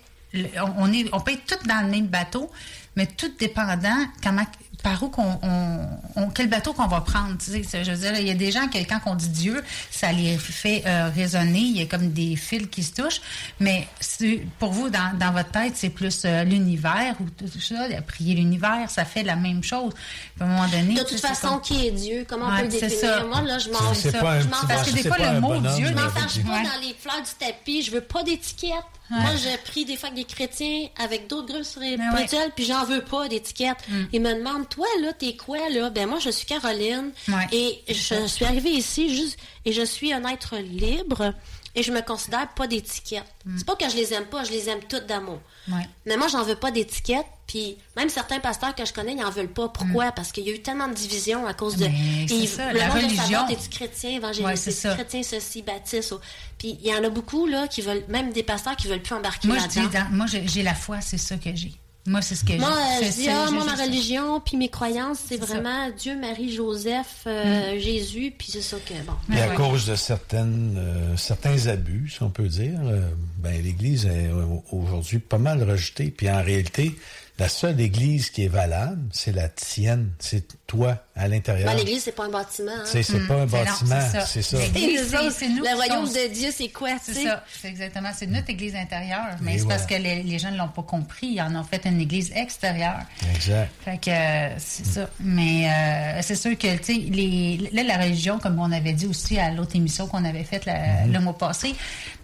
on est, on peut être tous dans le même bateau, mais tout dépendant comment, par où qu'on, on, on- quel bateau qu'on va prendre. Tu sais, je veux dire, il y a des gens que quand on dit Dieu, ça les fait euh, résonner. Il y a comme des fils qui se touchent. Mais c'est- pour vous, dans, dans votre tête, c'est plus euh, l'univers ou tout ça. Prier l'univers, ça fait la même chose. À un moment donné. De tu toute sais, façon, comme- qui est Dieu? Comment on Ouais, peut le c'est définir? ça. Moi, là, je m'en C'est je pas m'en Parce que des c'est fois, pas le mot bonhomme, Dieu, Je m'en fâche pas dans les fleurs du tapis. Je veux pas d'étiquette. Ouais. Moi, je prie des fois avec des chrétiens, avec d'autres groupes sur les ouais. spirituels, puis j'en veux pas d'étiquette. Mm. Ils me demandent, toi, là, t'es quoi, là? Ben, moi, je suis Caroline. Ouais. Et je suis arrivée ici juste, et je suis un être libre, et je me considère pas d'étiquette. Mm. C'est pas que je les aime pas, je les aime toutes d'amour. Ouais. Mais moi, j'en veux pas d'étiquette. Puis même certains pasteurs que je connais, ils en veulent pas. Pourquoi? Parce qu'il y a eu tellement de divisions à cause de. Puis ça, le la monde religion. savoir, t'es-tu chrétien, évangéliste, chrétien, ceci, baptiste. ou- Puis il y en a beaucoup, là, qui veulent, même des pasteurs qui veulent plus embarquer là-dedans. dans- moi, j'ai la foi, c'est ça que j'ai. Moi, c'est ce que Moi, j'ai. euh, je dis, ah, moi, ma religion, puis mes croyances, c'est ça. vraiment Dieu, Marie, Joseph, euh, Jésus, puis c'est ça que, bon. Et à Ouais. cause de certaines, euh, certains abus, si on peut dire, euh, ben, l'Église est aujourd'hui pas mal rejetée. Puis en réalité, la seule Église qui est valable, c'est la tienne. C'est toi, à l'intérieur. Ben, l'église, c'est pas un bâtiment. Hein. C'est pas un C'est non, bâtiment, c'est ça. c'est nous le qui royaume sommes- de Dieu, c'est quoi, C'est ça, c'est exactement. C'est notre église intérieure, mais c'est parce que les, les gens ne l'ont pas compris. Ils en ont fait une église extérieure. Exact. Fait que euh, c'est ça. Mais euh, c'est sûr que, tu sais, les- là, la religion, comme on avait dit aussi à l'autre émission qu'on avait faite Mhm. le mois passé,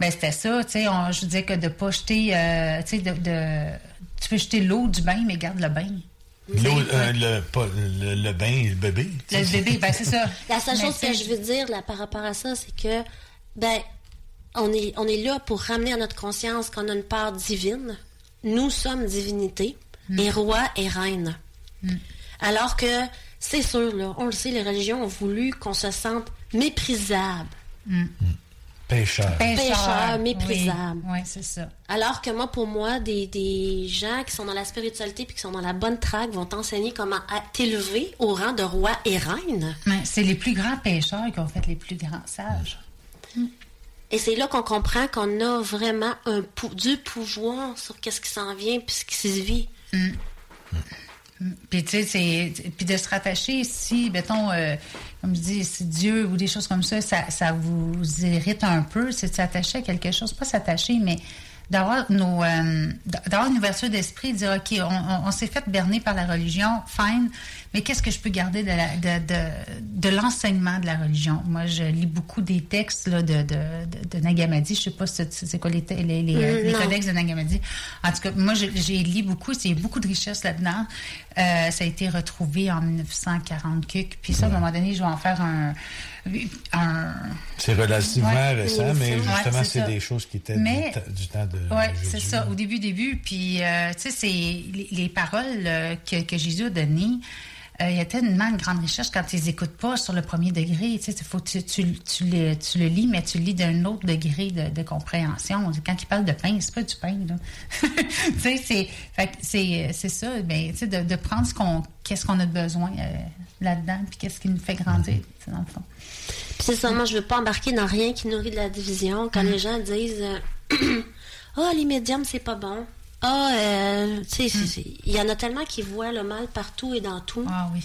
ben c'était ça, tu sais, on- je disais que de pas jeter, euh, tu sais, de, de- tu peux jeter l'eau du bain, mais garde le bain. L'eau, euh, le, pas, le, le bain et le bébé. Le bébé, ben c'est ça. La seule Mais chose que je veux dire là, par rapport à ça, c'est que ben on est on est là pour ramener à notre conscience qu'on a une part divine. Nous sommes divinité et roi et reine. Alors que c'est sûr là, on le sait, les religions ont voulu qu'on se sente méprisable. Pécheur, méprisable. Oui, c'est ça. Alors que moi, pour moi, des, des gens qui sont dans la spiritualité puis qui sont dans la bonne traque vont t'enseigner comment t'élever au rang de roi et reine. Mais c'est les plus grands pécheurs qui ont fait les plus grands sages. Et c'est là qu'on comprend qu'on a vraiment un pou- du pouvoir sur qu'est-ce qui s'en vient puis ce qui se vit. Puis, tu sais, c'est. Puis de se rattacher, si, mettons, euh, comme je dis, si Dieu ou des choses comme ça, ça, ça vous irrite un peu, c'est de s'attacher à quelque chose. Pas s'attacher, mais d'avoir nos. euh, d'avoir une ouverture d'esprit, de dire, OK, on, s'est fait berner par la religion, fine, Mais qu'est-ce que je peux garder de, la, de, de, de l'enseignement de la religion? Moi, je lis beaucoup des textes là, de, de, de, Nagamadi. Je sais pas si c'est quoi les, les, les, les codex de Nagamadi. En tout cas, moi, j'ai lu beaucoup. Il y a beaucoup de richesse là-dedans. Euh, ça a été retrouvé en 1940 Puis ça, à un moment donné, je vais en faire un... un... C'est relativement récent, mais justement, c'est des choses qui étaient du, temps de Oui, c'est ça, au début, début. Puis, euh, tu sais, c'est les, paroles euh, que, que Jésus a données euh, il y a tellement une grande richesse quand tu les écoutes pas sur le premier degré. Tu sais, faut tu, tu, tu, le, tu le lis, mais tu le lis d'un autre degré de, de, compréhension. Quand il parle de pain, c'est pas du pain. Là. tu sais, c'est, c'est, ça. Ben, tu sais, de, de prendre ce qu'on, qu'est-ce qu'on a besoin euh, là-dedans, puis qu'est-ce qui nous fait grandir, dans le fond. c'est ça. Moi, je veux pas embarquer dans rien qui nourrit de la division. Quand mm. les gens disent, euh, oh, les médiums, c'est pas bon. Ah, euh, tu sais, hmm. il y en a tellement qui voient le mal partout et dans tout. Ah oui.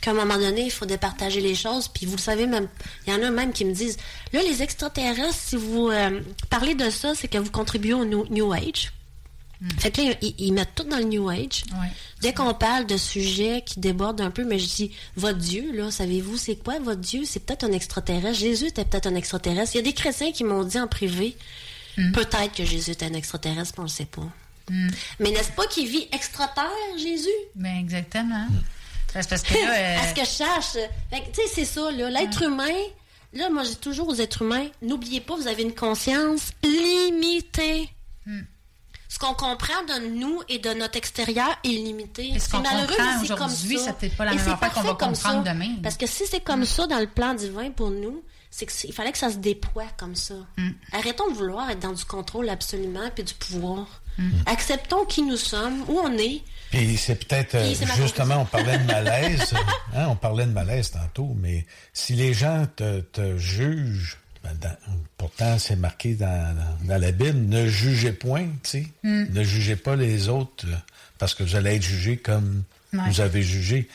Qu'à un moment donné, il faut départager les choses. Puis vous le savez même, il y en a même qui me disent, là, les extraterrestres, si vous euh, parlez de ça, c'est que vous contribuez au New, Age. Hmm. Fait que là, ils, mettent tout dans le New Age. Dès qu'on parle de sujets qui débordent un peu, mais je dis, votre Dieu, là, savez-vous, c'est quoi votre Dieu? C'est peut-être un extraterrestre. Jésus était peut-être un extraterrestre. Il y a des chrétiens qui m'ont dit en privé, hmm. peut-être que Jésus était un extraterrestre, mais on ne le sait pas. Mm. Mais n'est-ce pas qu'il vit extraterre, Jésus? Ben exactement. parce que là, euh, ce que je cherche. Tu sais, c'est ça. L'être humain, là, moi, j'ai toujours aux êtres humains, n'oubliez pas, vous avez une conscience limitée. Mm. Ce qu'on comprend de nous et de notre extérieur est limité. C'est malheureux, mais c'est comme ça. ça pas la même qu'on va comprendre demain. Parce que si c'est comme mm. ça dans le plan divin pour nous, c'est qu'il fallait que ça se déploie comme ça. Arrêtons de vouloir être dans du contrôle absolument puis du pouvoir. Mm. Acceptons qui nous sommes, où on est. Puis c'est peut-être, euh, justement, on parlait de malaise, hein, on parlait de malaise tantôt, mais si les gens te, jugent, ben, pourtant c'est marqué dans, la Bible, ne jugez point, tu sais, mm. ne jugez pas les autres euh, parce que vous allez être jugés comme vous avez jugé.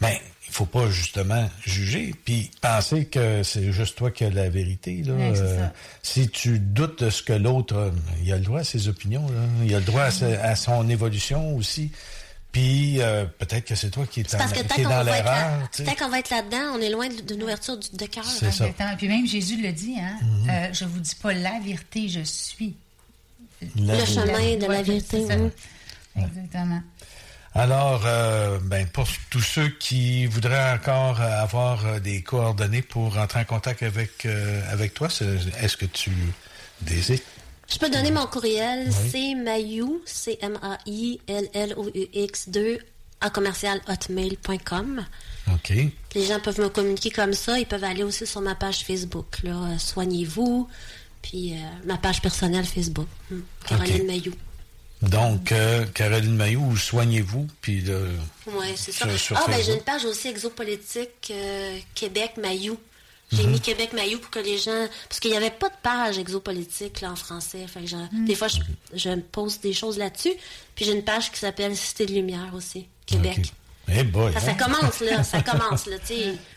Mais il faut pas justement juger, puis penser que c'est juste toi qui as la vérité. Là. Euh, si tu doutes de ce que l'autre a, il a le droit à ses opinions, là. il a le droit à, son évolution aussi. Puis euh, peut-être que c'est toi qui es, dans l'erreur. Peut-être qu'on va être là-dedans, on est loin d'une ouverture de cœur. C'est ça. Puis même Jésus le dit, hein, mm -hmm. je vous dis pas la vérité, je suis. le chemin de la vérité. Exactement. Alors, euh, ben, pour tous ceux qui voudraient encore avoir euh, des coordonnées pour rentrer en contact avec, euh, avec toi, est-ce que tu désires? Je peux donner mon courriel, c'est Mayou, c m a i l l o u x 2 à commercial hotmail.com. OK. Les gens peuvent me communiquer comme ça. Ils peuvent aller aussi sur ma page Facebook, là, Soignez-vous, puis ma page personnelle Facebook, hmm. Caroline Mayou. Donc, euh, Caroline Maillot, soignez-vous, puis Oui, c'est ça. ah, ben j'ai une page aussi exopolitique euh, Québec Maillot. J'ai mhm. mis Québec Maillot pour que les gens. Parce qu'il n'y avait pas de page exopolitique là, en français. Fait mhm. Des fois, je, je pose des choses là-dessus. Puis j'ai une page qui s'appelle Cité de Lumière aussi, Québec. Eh boy, ça, hein? commence là, ça commence là.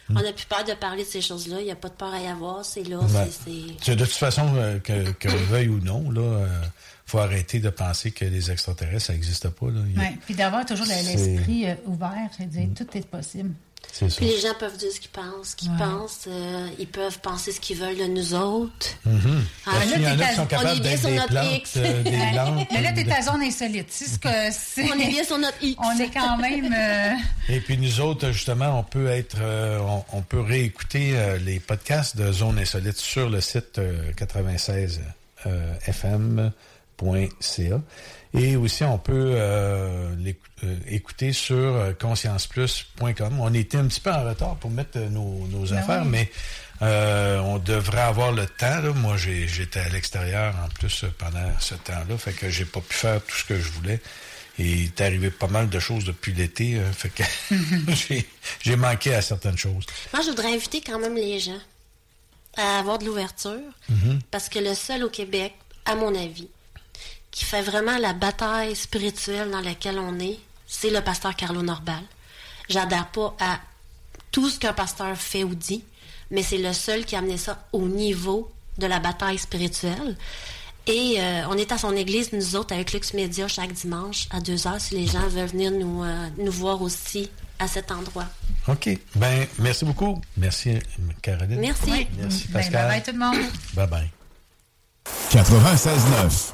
on n'a plus peur de parler de ces choses-là. Il n'y a pas de peur à y avoir. C'est là. de toute façon, euh, que, que veuille ou non, là, faut arrêter de penser que les extraterrestres, ça n'existe pas. Là. Oui, puis d'avoir toujours l'esprit euh, ouvert et dire mm. tout est possible. Puis les gens peuvent dire ce qu'ils pensent, qu'ils pensent. Euh, ils peuvent penser ce qu'ils veulent de nous autres. Mm -hmm. ah, là, y en a qui sont capables on est bien sur notre plantes, X. Euh, des Mais là, t'es ta zone insolite. C'est ce que On est bien sur notre X. On est quand même... Et puis nous autres, justement, on peut être... On, on, peut réécouter les podcasts de Zone Insolite sur le site 96 FM et aussi, on peut euh, euh, écouter sur euh, conscienceplus.com. On était un petit peu en retard pour mettre nos, ben affaires, mais on devrait avoir le temps. Moi, j'étais à l'extérieur en plus pendant ce temps-là, fait que j'ai pas pu faire tout ce que je voulais. Et il est arrivé pas mal de choses depuis l'été, fait que j'ai manqué à certaines choses. Moi, je voudrais inviter quand même les gens à avoir de l'ouverture, mm-hmm. parce que le seul au Québec, à mon avis, qui fait vraiment la bataille spirituelle dans laquelle on est, c'est le pasteur Carlo Norbal. J'adhère pas à tout ce qu'un pasteur fait ou dit, mais c'est le seul qui a amené ça au niveau de la bataille spirituelle. Et euh, on est à son église, nous autres, avec Lux Media, chaque dimanche à 2 heures, si les gens veulent venir nous, euh, nous voir aussi à cet endroit. OK. Ben, merci beaucoup. Merci, Caroline. Merci. Merci, Ben, Pascal. bye bye tout le monde. Bye bye. 96.9.